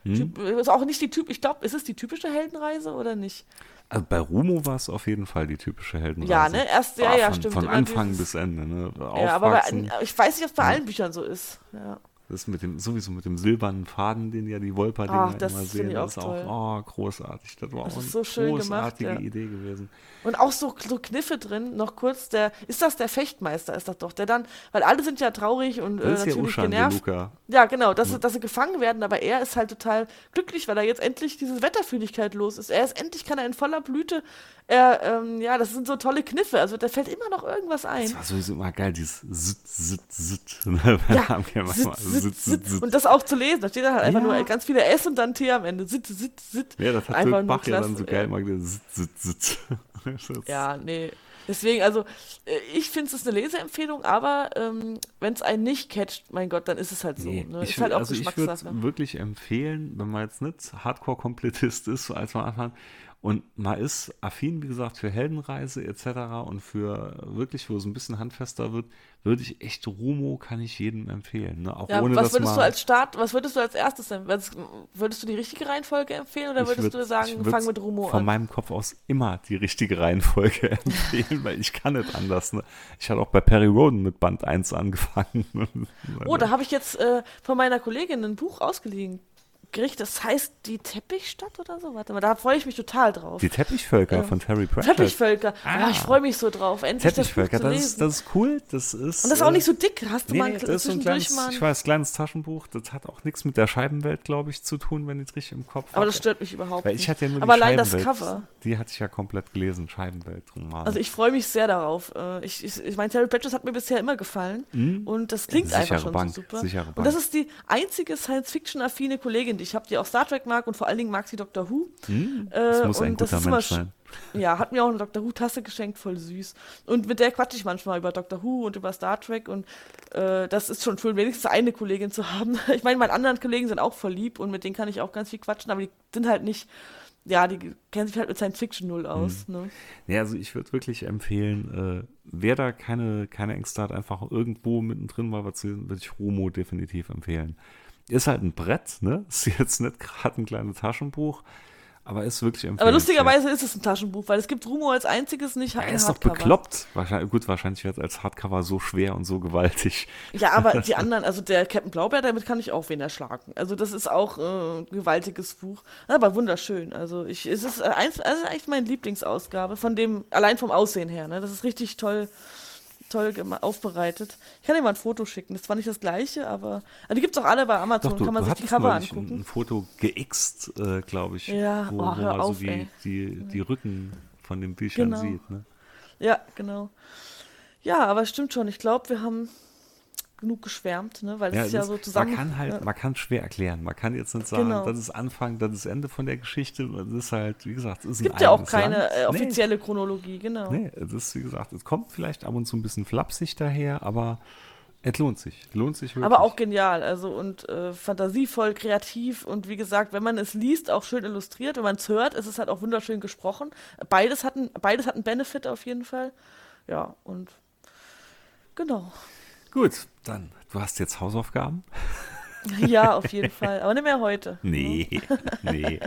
S2: Hm?
S3: Ist auch nicht die Typ, ich glaube, ist es die typische Heldenreise oder nicht?
S2: Also bei Rumo war es auf jeden Fall die typische Heldenreise.
S3: Ja, ne? Erst- ja,
S2: Ah,
S3: ja,
S2: von,
S3: stimmt.
S2: Von Anfang
S3: dieses-
S2: bis Ende, ne?
S3: Ja, aber
S2: Aufwachsen.
S3: bei, ich weiß nicht, ob es bei allen Büchern so ist. Ja.
S2: Das mit dem, sowieso mit dem silbernen Faden, den ja die Wolper-Dinger immer sehen, das ist
S3: auch
S2: auch oh, großartig. Das war
S3: Das
S2: auch
S3: ist
S2: eine
S3: so schön gemacht,
S2: großartige
S3: ja.
S2: Idee gewesen.
S3: Und auch so, so Kniffe drin, noch kurz, der, ist das der Fechtmeister, ist das doch, der dann, weil alle sind ja traurig und äh,
S2: Das ja
S3: natürlich
S2: Ushan
S3: genervt. Ja, genau, dass, sie- dass sie gefangen werden, aber er ist halt total glücklich, weil er jetzt endlich diese Wetterfühligkeit los ist. Er ist endlich, kann er in voller Blüte, er, ähm, ja, das sind so tolle Kniffe, also da fällt immer noch irgendwas ein.
S2: Das war sowieso immer geil, dieses Zit, Zit. Ne?
S3: Ja, sit,
S2: manchmal
S3: sit,
S2: Zit,
S3: sit.
S2: Zit, Zit.
S3: Und das auch zu lesen, da steht dann halt einfach
S2: Ja.
S3: nur ganz viele S und dann T am Ende. Sit, sit, sit.
S2: Ja, das hat
S3: Einfach nur
S2: Bach ja dann so geil mal Zit, Zit. Das-
S3: Ja, nee. Deswegen, also, äh, ich finde es ist eine Leseempfehlung, aber ähm, wenn es einen nicht catcht, mein Gott, dann ist es halt so.
S2: Nee,
S3: ne?
S2: ich
S3: Ist halt auch
S2: also ich würde wirklich empfehlen, wenn man jetzt nicht Hardcore-Komplettist ist, so als am Anfang, und man ist affin, wie gesagt, für Heldenreise etc. und für wirklich, wo es ein bisschen handfester wird, würde ich echt Rumo kann ich jedem empfehlen. Ne? Auch
S3: Ja,
S2: ohne
S3: was würdest du als Start, was würdest du als erstes denn? Würdest du die richtige Reihenfolge empfehlen oder würdest
S2: würd-
S3: du sagen, fangen mit Rumo
S2: von
S3: an?
S2: meinem Kopf aus immer die richtige Reihenfolge empfehlen, weil ich kann nicht anders. Ne? Ich hatte auch bei Perry Roden mit Band 1 angefangen.
S3: Oh, da habe ich jetzt äh, von meiner Kollegin ein Buch ausgeliehen. Gericht, das heißt die Teppichstadt oder so. Warte mal, da freue ich mich total drauf.
S2: Die Teppichvölker
S3: Ja.
S2: von Terry Pratchett.
S3: Teppichvölker. Ja,
S2: Ah.
S3: ich freue mich so drauf. Endlich
S2: Teppichvölker,
S3: das
S2: das ist, das ist cool. Das ist,
S3: Und das ist auch
S2: äh,
S3: nicht so dick. Hast du
S2: Nee,
S3: mal
S2: nee, das ist ein kleines,
S3: mal.
S2: ich weiß, kleines Taschenbuch. Das hat auch nichts mit der Scheibenwelt, glaube ich, zu tun, wenn ich es richtig im Kopf
S3: aber
S2: habe.
S3: das stört mich überhaupt
S2: Weil
S3: nicht.
S2: ich hatte ja nur
S3: aber
S2: die
S3: allein das. Cover.
S2: Die hatte ich ja komplett gelesen, Scheibenwelt. Roman.
S3: Also ich freue mich sehr darauf. Äh, Ich, ich, ich meine, Terry Pratchett hat mir bisher immer gefallen. Und das klingt
S2: Mhm. Sichere
S3: einfach schon
S2: Bank,
S3: so super.
S2: sichere
S3: Und
S2: Bank.
S3: das ist die einzige Science-Fiction-affine Kollegin, die ich habe, die auch Star Trek mag und vor allen Dingen mag sie Doctor Who.
S2: Hm?
S3: Äh,
S2: das muss ein
S3: und das
S2: guter
S3: ist immer
S2: Mensch
S3: sch-
S2: sein.
S3: Ja, hat mir auch eine Doctor Who-Tasse geschenkt, voll süß. Und mit der quatsche ich manchmal über Doctor Who und über Star Trek und äh, das ist schon schön, wenigstens eine Kollegin zu haben. Ich meine, meine anderen Kollegen sind auch voll lieb und mit denen kann ich auch ganz viel quatschen, aber die sind halt nicht, ja, die kennen sich halt mit Science Fiction null aus.
S2: Hm.
S3: Ne?
S2: Ja, also ich würde wirklich empfehlen, äh, wer da keine, keine Ängste hat, einfach irgendwo mittendrin mal was zu lesen, würde ich Rumo definitiv empfehlen. Ist halt ein Brett, ne? Ist jetzt nicht gerade ein kleines Taschenbuch, aber ist wirklich empfehlenswert.
S3: Aber lustigerweise ist es ein Taschenbuch, weil es gibt Rumo als einziges nicht
S2: Er
S3: ein
S2: ist doch
S3: Hardcover.
S2: bekloppt. Wahrscheinlich, gut, wahrscheinlich wird es als Hardcover so schwer und so gewaltig.
S3: Ja, aber die anderen, also der Captain Blaubeer, damit kann ich auch wen erschlagen. Also das ist auch äh, ein gewaltiges Buch, aber wunderschön. Also ich, es ist äh, eins, also eigentlich meine Lieblingsausgabe von dem, allein vom Aussehen her. Ne? Das ist richtig toll, toll aufbereitet. Ich kann dir mal ein Foto schicken. Das war nicht das gleiche, aber also die gibt's auch alle bei Amazon.
S2: Doch, du,
S3: kann man sich die Cover angucken.
S2: ein Foto geixt, äh, glaube ich.
S3: Ja,
S2: wo,
S3: oh,
S2: wo man
S3: auf,
S2: so die, die, die Rücken von den Büchern
S3: Genau.
S2: sieht. Ne?
S3: Ja, genau. Ja, aber stimmt schon. Ich glaube, wir haben genug geschwärmt, ne? weil es ist ja so zusammen.
S2: Man kann halt,
S3: ja.
S2: man kann schwer erklären. Man kann jetzt nicht sagen,
S3: Genau.
S2: das ist Anfang, das ist Ende von der Geschichte. Das ist halt, wie gesagt, es
S3: Es gibt ja auch keine
S2: Land.
S3: äh, offizielle Chronologie, genau.
S2: Nee, nee, es ist, wie gesagt, es kommt vielleicht ab und zu ein bisschen flapsig daher, aber es lohnt sich. Lohnt sich wirklich.
S3: Aber auch genial, also und äh, fantasievoll, kreativ und wie gesagt, wenn man es liest, auch schön illustriert. Wenn man es hört, ist es halt auch wunderschön gesprochen. Beides hat, einen, beides hat einen Benefit auf jeden Fall. Ja, und genau.
S2: Gut, dann, du hast jetzt Hausaufgaben?
S3: Ja, auf jeden Fall. Aber nicht mehr heute.
S2: Nee, nee.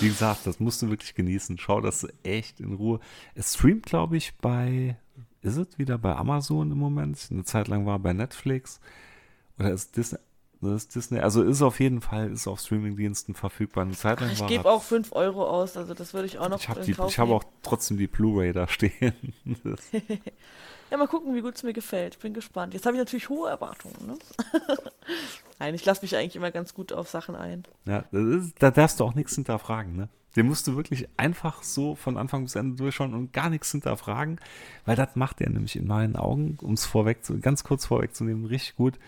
S2: Wie gesagt, das musst du wirklich genießen. Schau das echt in Ruhe. Es streamt, glaube ich, bei, ist es wieder bei Amazon im Moment? Eine Zeit lang war bei Netflix. Oder ist Disney? Das Disney, also ist auf jeden Fall, ist auf Streamingdiensten verfügbar. Eine Zeit lang
S3: Ich gebe auch 5 Euro aus, also das würde ich auch noch
S2: ich habe
S3: nehmen.
S2: auch trotzdem die Blu-ray da stehen.
S3: Ja, mal gucken, wie gut es mir gefällt. Bin gespannt. Jetzt habe ich natürlich hohe Erwartungen. Ne? Nein, ich lasse mich eigentlich immer ganz gut auf Sachen ein.
S2: ja, ist, da darfst du auch nichts hinterfragen, ne? Den musst du wirklich einfach so von Anfang bis Ende durchschauen und gar nichts hinterfragen, weil das macht er nämlich in meinen Augen, um es vorweg zu, ganz kurz vorwegzunehmen, richtig gut,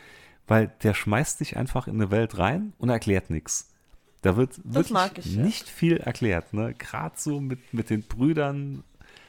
S2: weil der schmeißt dich einfach in eine Welt rein und erklärt nichts. Da wird wirklich
S3: ich, ja.
S2: nicht viel erklärt, ne? Gerade so mit, mit den Brüdern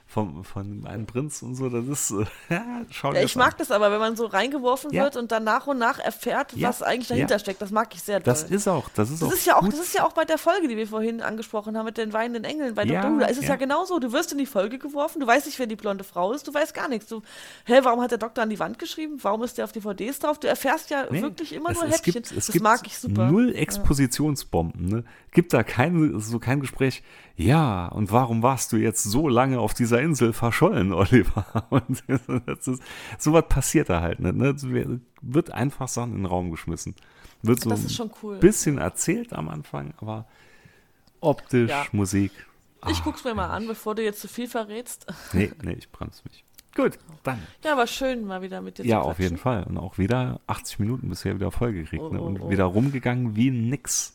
S2: vom, von einem Prinz und so, das ist, äh, schau
S3: Ja, ich mag das aber, wenn man so reingeworfen
S2: Ja.
S3: wird und dann nach und nach erfährt,
S2: Ja,
S3: was eigentlich dahinter
S2: ja.
S3: steckt. Das mag ich sehr
S2: Das
S3: doll.
S2: ist auch, das ist
S3: Das
S2: auch
S3: ist ja auch, das ist ja auch bei der Folge, die wir vorhin angesprochen haben mit den weinenden Engeln bei
S2: Ja,
S3: Dr. Who. Da ist es ja.
S2: ja.
S3: genauso. Du wirst in die Folge geworfen, du weißt nicht, wer die blonde Frau ist, du weißt gar nichts. Du, hä, warum hat der Doktor an die Wand geschrieben? Warum ist der auf DVDs drauf? Du erfährst ja
S2: Nee,
S3: wirklich immer
S2: es,
S3: nur Häppchen.
S2: Gibt, es
S3: das
S2: gibt
S3: mag ich super.
S2: Null Expositionsbomben. Ne? Gibt da kein, so kein Gespräch. Ja, und warum warst du jetzt so lange auf dieser Insel verschollen, Oliver? Und das ist, sowas passiert da halt nicht. Ne? Es wird einfach Sachen in den Raum geschmissen. Wird so
S3: Das ist schon cool.
S2: ein bisschen erzählt am Anfang, aber optisch,
S3: Ja.
S2: Musik.
S3: Ich
S2: ah,
S3: guck's mir mal an, bevor du jetzt zu viel verrätst.
S2: Nee, nee, ich bremse mich. Gut, dann.
S3: Ja, war schön, mal wieder mit dir
S2: Ja,
S3: zu
S2: auf jeden. Fall. Und auch wieder 80 Minuten bisher wieder vollgekriegt.
S3: Oh,
S2: ne?
S3: oh,
S2: Und
S3: oh.
S2: wieder rumgegangen wie nix.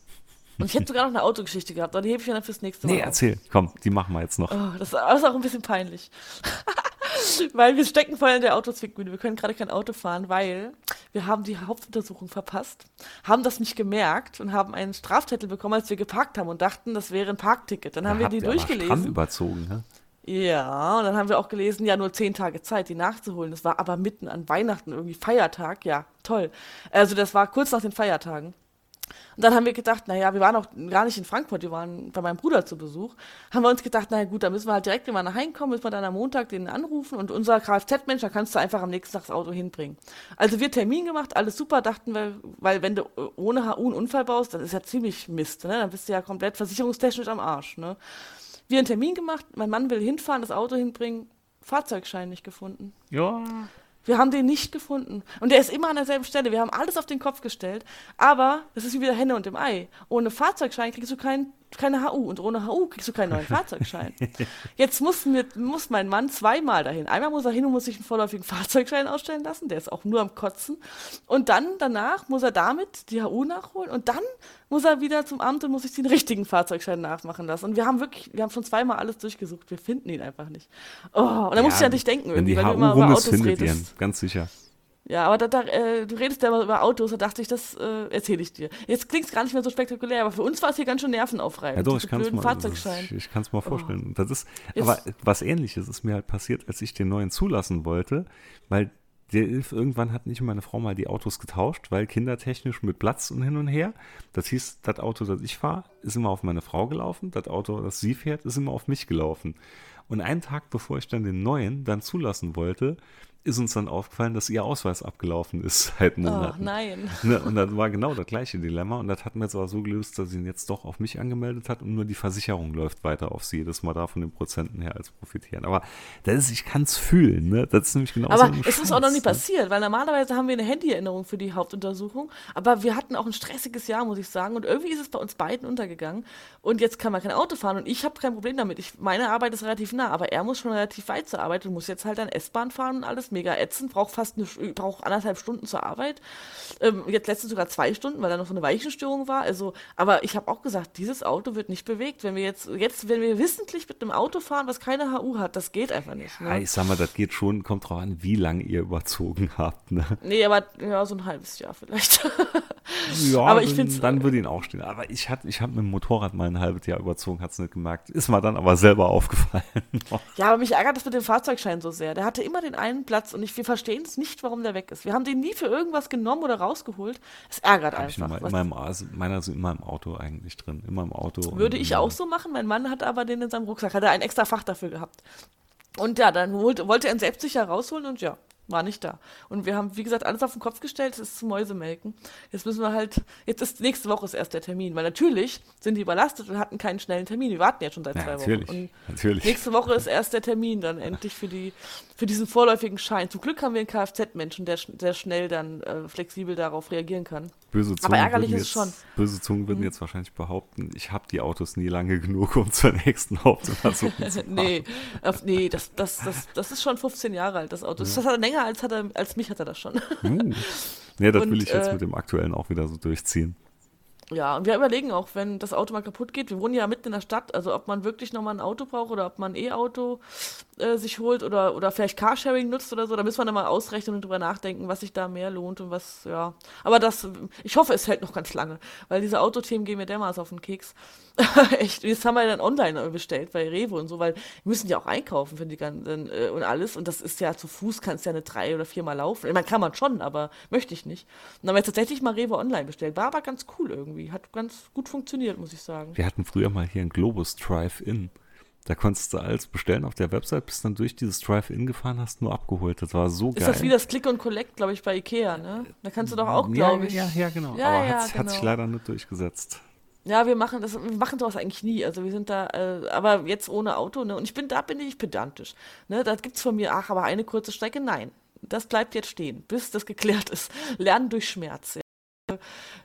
S3: Und ich hätte sogar noch eine Autogeschichte gehabt, aber die hebe ich dann fürs nächste Mal.
S2: Nee,
S3: auf.
S2: erzähl. Komm, die machen wir jetzt noch.
S3: Oh, das ist auch ein bisschen peinlich. weil wir stecken voll in der Autozwickmühle. Wir können gerade kein Auto fahren, weil wir haben die Hauptuntersuchung verpasst, haben das nicht gemerkt und haben einen Strafzettel bekommen, als wir geparkt haben und dachten, das wäre ein Parkticket. Dann haben wir
S2: habt
S3: die
S2: ihr aber
S3: durchgelesen.
S2: überzogen, ne?
S3: Ja, und dann haben wir auch gelesen, ja, nur zehn Tage Zeit, die nachzuholen. Das war aber mitten an Weihnachten, irgendwie Feiertag. Ja, toll. Also das war kurz nach den Feiertagen. Und dann haben wir gedacht, naja, wir waren auch gar nicht in Frankfurt, wir waren bei meinem Bruder zu Besuch. Haben wir uns gedacht, naja gut, da müssen wir halt direkt, wir nach Hause kommen, müssen wir dann am Montag den anrufen und unser Kfz-Mensch, da kannst du einfach am nächsten Tag das Auto hinbringen. Also wir Termin gemacht, alles super, dachten wir, weil wenn du ohne HU einen Unfall baust, das ist ja ziemlich Mist, ne? Dann bist du ja komplett versicherungstechnisch am Arsch, ne? Wir einen Termin gemacht, mein Mann will hinfahren, das Auto hinbringen, Fahrzeugschein nicht gefunden.
S2: Ja.
S3: Wir haben den nicht gefunden. Und der ist immer an derselben Stelle. Wir haben alles auf den Kopf gestellt. Aber das ist wie wieder Henne und dem Ei. Ohne Fahrzeugschein kriegst du kein, keine HU. Und ohne HU kriegst du keinen neuen Fahrzeugschein. Jetzt muss, mir, muss mein Mann zweimal dahin. Einmal muss er hin und muss sich einen vorläufigen Fahrzeugschein ausstellen lassen. Der ist auch nur am Kotzen. Und dann, danach, muss er damit die HU nachholen. Und dann muss er wieder zum Amt und muss sich den richtigen Fahrzeugschein nachmachen lassen. Und wir haben wirklich, wir haben schon zweimal alles durchgesucht. Wir finden ihn einfach nicht. Oh, und da muss ich an dich denken,
S2: Wenn die
S3: weil
S2: HU
S3: du immer über Autos redest.
S2: Ganz sicher.
S3: Ja, aber da, da, äh, du redest ja immer über Autos, da dachte ich, das äh, erzähle ich dir. Jetzt klingt es gar nicht mehr so spektakulär, aber für uns war es hier ganz schön nervenaufreibend.
S2: Ja doch, ich kann es mal,
S3: Fahrzeugschein.
S2: ich, ich kann's mal vorstellen. Das ist,
S3: Jetzt-
S2: aber was ähnliches ist mir halt passiert, als ich den neuen zulassen wollte, weil der, irgendwann hat nicht meine Frau mal die Autos getauscht, weil kindertechnisch mit Platz und hin und her. Das hieß, das Auto, das ich fahre, ist immer auf meine Frau gelaufen. Das Auto, das sie fährt, ist immer auf mich gelaufen. Und einen Tag bevor ich dann den neuen dann zulassen wollte, ist uns dann aufgefallen, dass ihr Ausweis abgelaufen ist seit
S3: Oh,
S2: Monaten.
S3: nein.
S2: Ne, und das war genau das gleiche Dilemma. Und das hat mir jetzt aber so gelöst, dass sie ihn jetzt doch auf mich angemeldet hat und nur die Versicherung läuft weiter auf sie. Jedes Mal da von den Prozenten her als profitieren. Aber das ist, ich kann es fühlen. Ne? Das ist nämlich genau so
S3: Aber
S2: ein
S3: es ist auch noch
S2: Scheiß,
S3: nie
S2: ne?
S3: passiert, weil normalerweise haben wir eine Handyerinnerung für die Hauptuntersuchung. Aber wir hatten auch ein stressiges Jahr, muss ich sagen. Und irgendwie ist es bei uns beiden untergegangen. Und jetzt kann man kein Auto fahren. Und ich habe kein Problem damit. Ich, meine Arbeit ist relativ nah, aber er muss schon relativ weit zur Arbeit und muss jetzt halt dann S-Bahn fahren und alles mega ätzend. Braucht fast eine, braucht anderthalb Stunden zur Arbeit. Ähm, jetzt letztens sogar zwei Stunden, weil da noch so eine Weichenstörung war. Also, aber ich habe auch gesagt, dieses Auto wird nicht bewegt. Wenn wir jetzt, jetzt, wenn wir wissentlich mit einem Auto fahren, was keine HU hat, das geht einfach nicht. Ne?
S2: Ja, ich sag mal, das geht schon, kommt drauf an, wie lange ihr überzogen habt. Ne?
S3: Nee, aber ja, so ein halbes Jahr vielleicht.
S2: Ja,
S3: Aber ich
S2: dann, dann würde ihn auch stehen. Aber ich hatte, ich habe mit dem Motorrad mal ein halbes Jahr überzogen, hat's nicht gemerkt. Ist mir dann aber selber aufgefallen.
S3: ja, aber mich ärgert das mit dem Fahrzeugschein so sehr. Der hatte immer den einen Platz und ich, wir verstehen es nicht, warum der weg ist. Wir haben den nie für irgendwas genommen oder rausgeholt. Es ärgert
S2: Hab ich
S3: einfach.
S2: immer im, also meiner sind immer im Auto eigentlich drin. Immer im Auto.
S3: Würde ich auch so machen. Mein Mann hatte aber den in seinem Rucksack. Hat er ein extra Fach dafür gehabt. Und ja, dann wollte, wollte er ihn selbstsicher rausholen und ja, war nicht da. Und wir haben, wie gesagt, alles auf den Kopf gestellt. Es ist zu Mäusemelken. Jetzt müssen wir halt, jetzt ist nächste Woche ist erst der Termin, weil natürlich sind die überlastet und hatten keinen schnellen Termin. Wir warten jetzt schon seit
S2: Ja,
S3: zwei
S2: natürlich.
S3: Wochen. Und
S2: natürlich.
S3: Nächste Woche ist erst der Termin dann endlich für, die, für diesen vorläufigen Schein. Zum Glück haben wir einen Kfz-Menschen, der sehr schnell dann äh, flexibel darauf reagieren kann.
S2: Böse Zungen
S3: Aber ärgerlich ist es schon.
S2: Böse Zungen würden jetzt wahrscheinlich behaupten, ich habe die Autos nie lange genug, um zur nächsten Hauptuntersuchung zu fahren.
S3: nee, auf, nee das, das, das, das ist schon 15 Jahre alt, das Auto. Das hat er länger als, hat er, als mich hat er das schon.
S2: Uh. Nee, das
S3: Und,
S2: will ich jetzt
S3: äh,
S2: mit dem aktuellen auch wieder so durchziehen.
S3: Ja, und wir überlegen auch, wenn das Auto mal kaputt geht, wir wohnen ja mitten in der Stadt, also ob man wirklich nochmal ein Auto braucht oder ob man ein E-Auto äh, sich holt oder, oder vielleicht Carsharing nutzt oder so, da müssen wir dann mal ausrechnen und drüber nachdenken, was sich da mehr lohnt und was, ja. Aber das, ich hoffe, es hält noch ganz lange, weil diese Autothemen gehen mir dermaßen auf den Keks. Echt, das haben wir dann online bestellt bei Rewe und so, weil wir müssen ja auch einkaufen für die ganzen äh, und alles und das ist ja zu Fuß, kannst ja eine drei oder viermal laufen. Man kann man schon, aber möchte ich nicht. Und dann haben wir tatsächlich mal Rewe online bestellt, war aber ganz cool irgendwie hat ganz gut funktioniert, muss ich sagen.
S2: Wir hatten früher mal hier ein Globus Drive-In. Da konntest du alles bestellen auf der Website, bist dann durch dieses Drive-In gefahren, hast nur abgeholt. Das war so geil.
S3: Ist das wie das Click und Collect, glaube ich, bei Ikea, ne? Da kannst du doch auch, glaube ich.
S2: Ja, ja, genau. Ja, Aber ja, hat, genau. hat sich leider nicht durchgesetzt.
S3: Ja, wir machen das, wir machen sowas eigentlich nie. Also wir sind da, äh, aber jetzt ohne Auto, ne? Und ich bin, da bin ich pedantisch. Ne? Da gibt es von mir, ach, aber eine kurze Strecke, nein. Das bleibt jetzt stehen, bis das geklärt ist. Lernen durch Schmerz.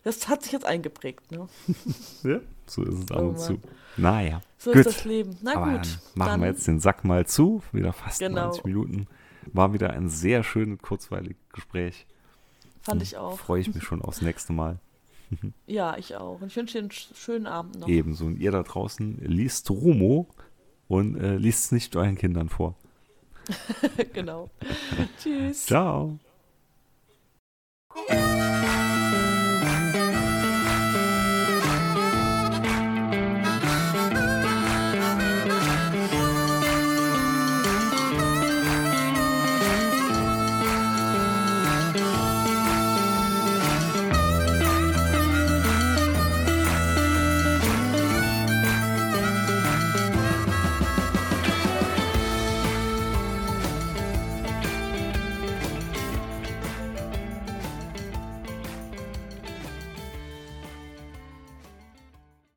S3: Das hat sich jetzt eingeprägt, ne?
S2: ja, so ist es ab und zu. Naja.
S3: So gut. ist das Leben. Na
S2: Aber
S3: gut.
S2: machen
S3: dann,
S2: wir jetzt den Sack mal zu. Wieder fast
S3: genau.
S2: 90 Minuten. War wieder ein sehr schönes, kurzweiliges Gespräch.
S3: Fand ich auch.
S2: Freue ich mich schon aufs nächste Mal.
S3: ja, ich auch. Und ich wünsche dir einen schönen Abend noch.
S2: Ebenso. Und ihr da draußen liest Rumo und äh, liest es nicht euren Kindern vor.
S3: genau. Tschüss.
S2: Ciao.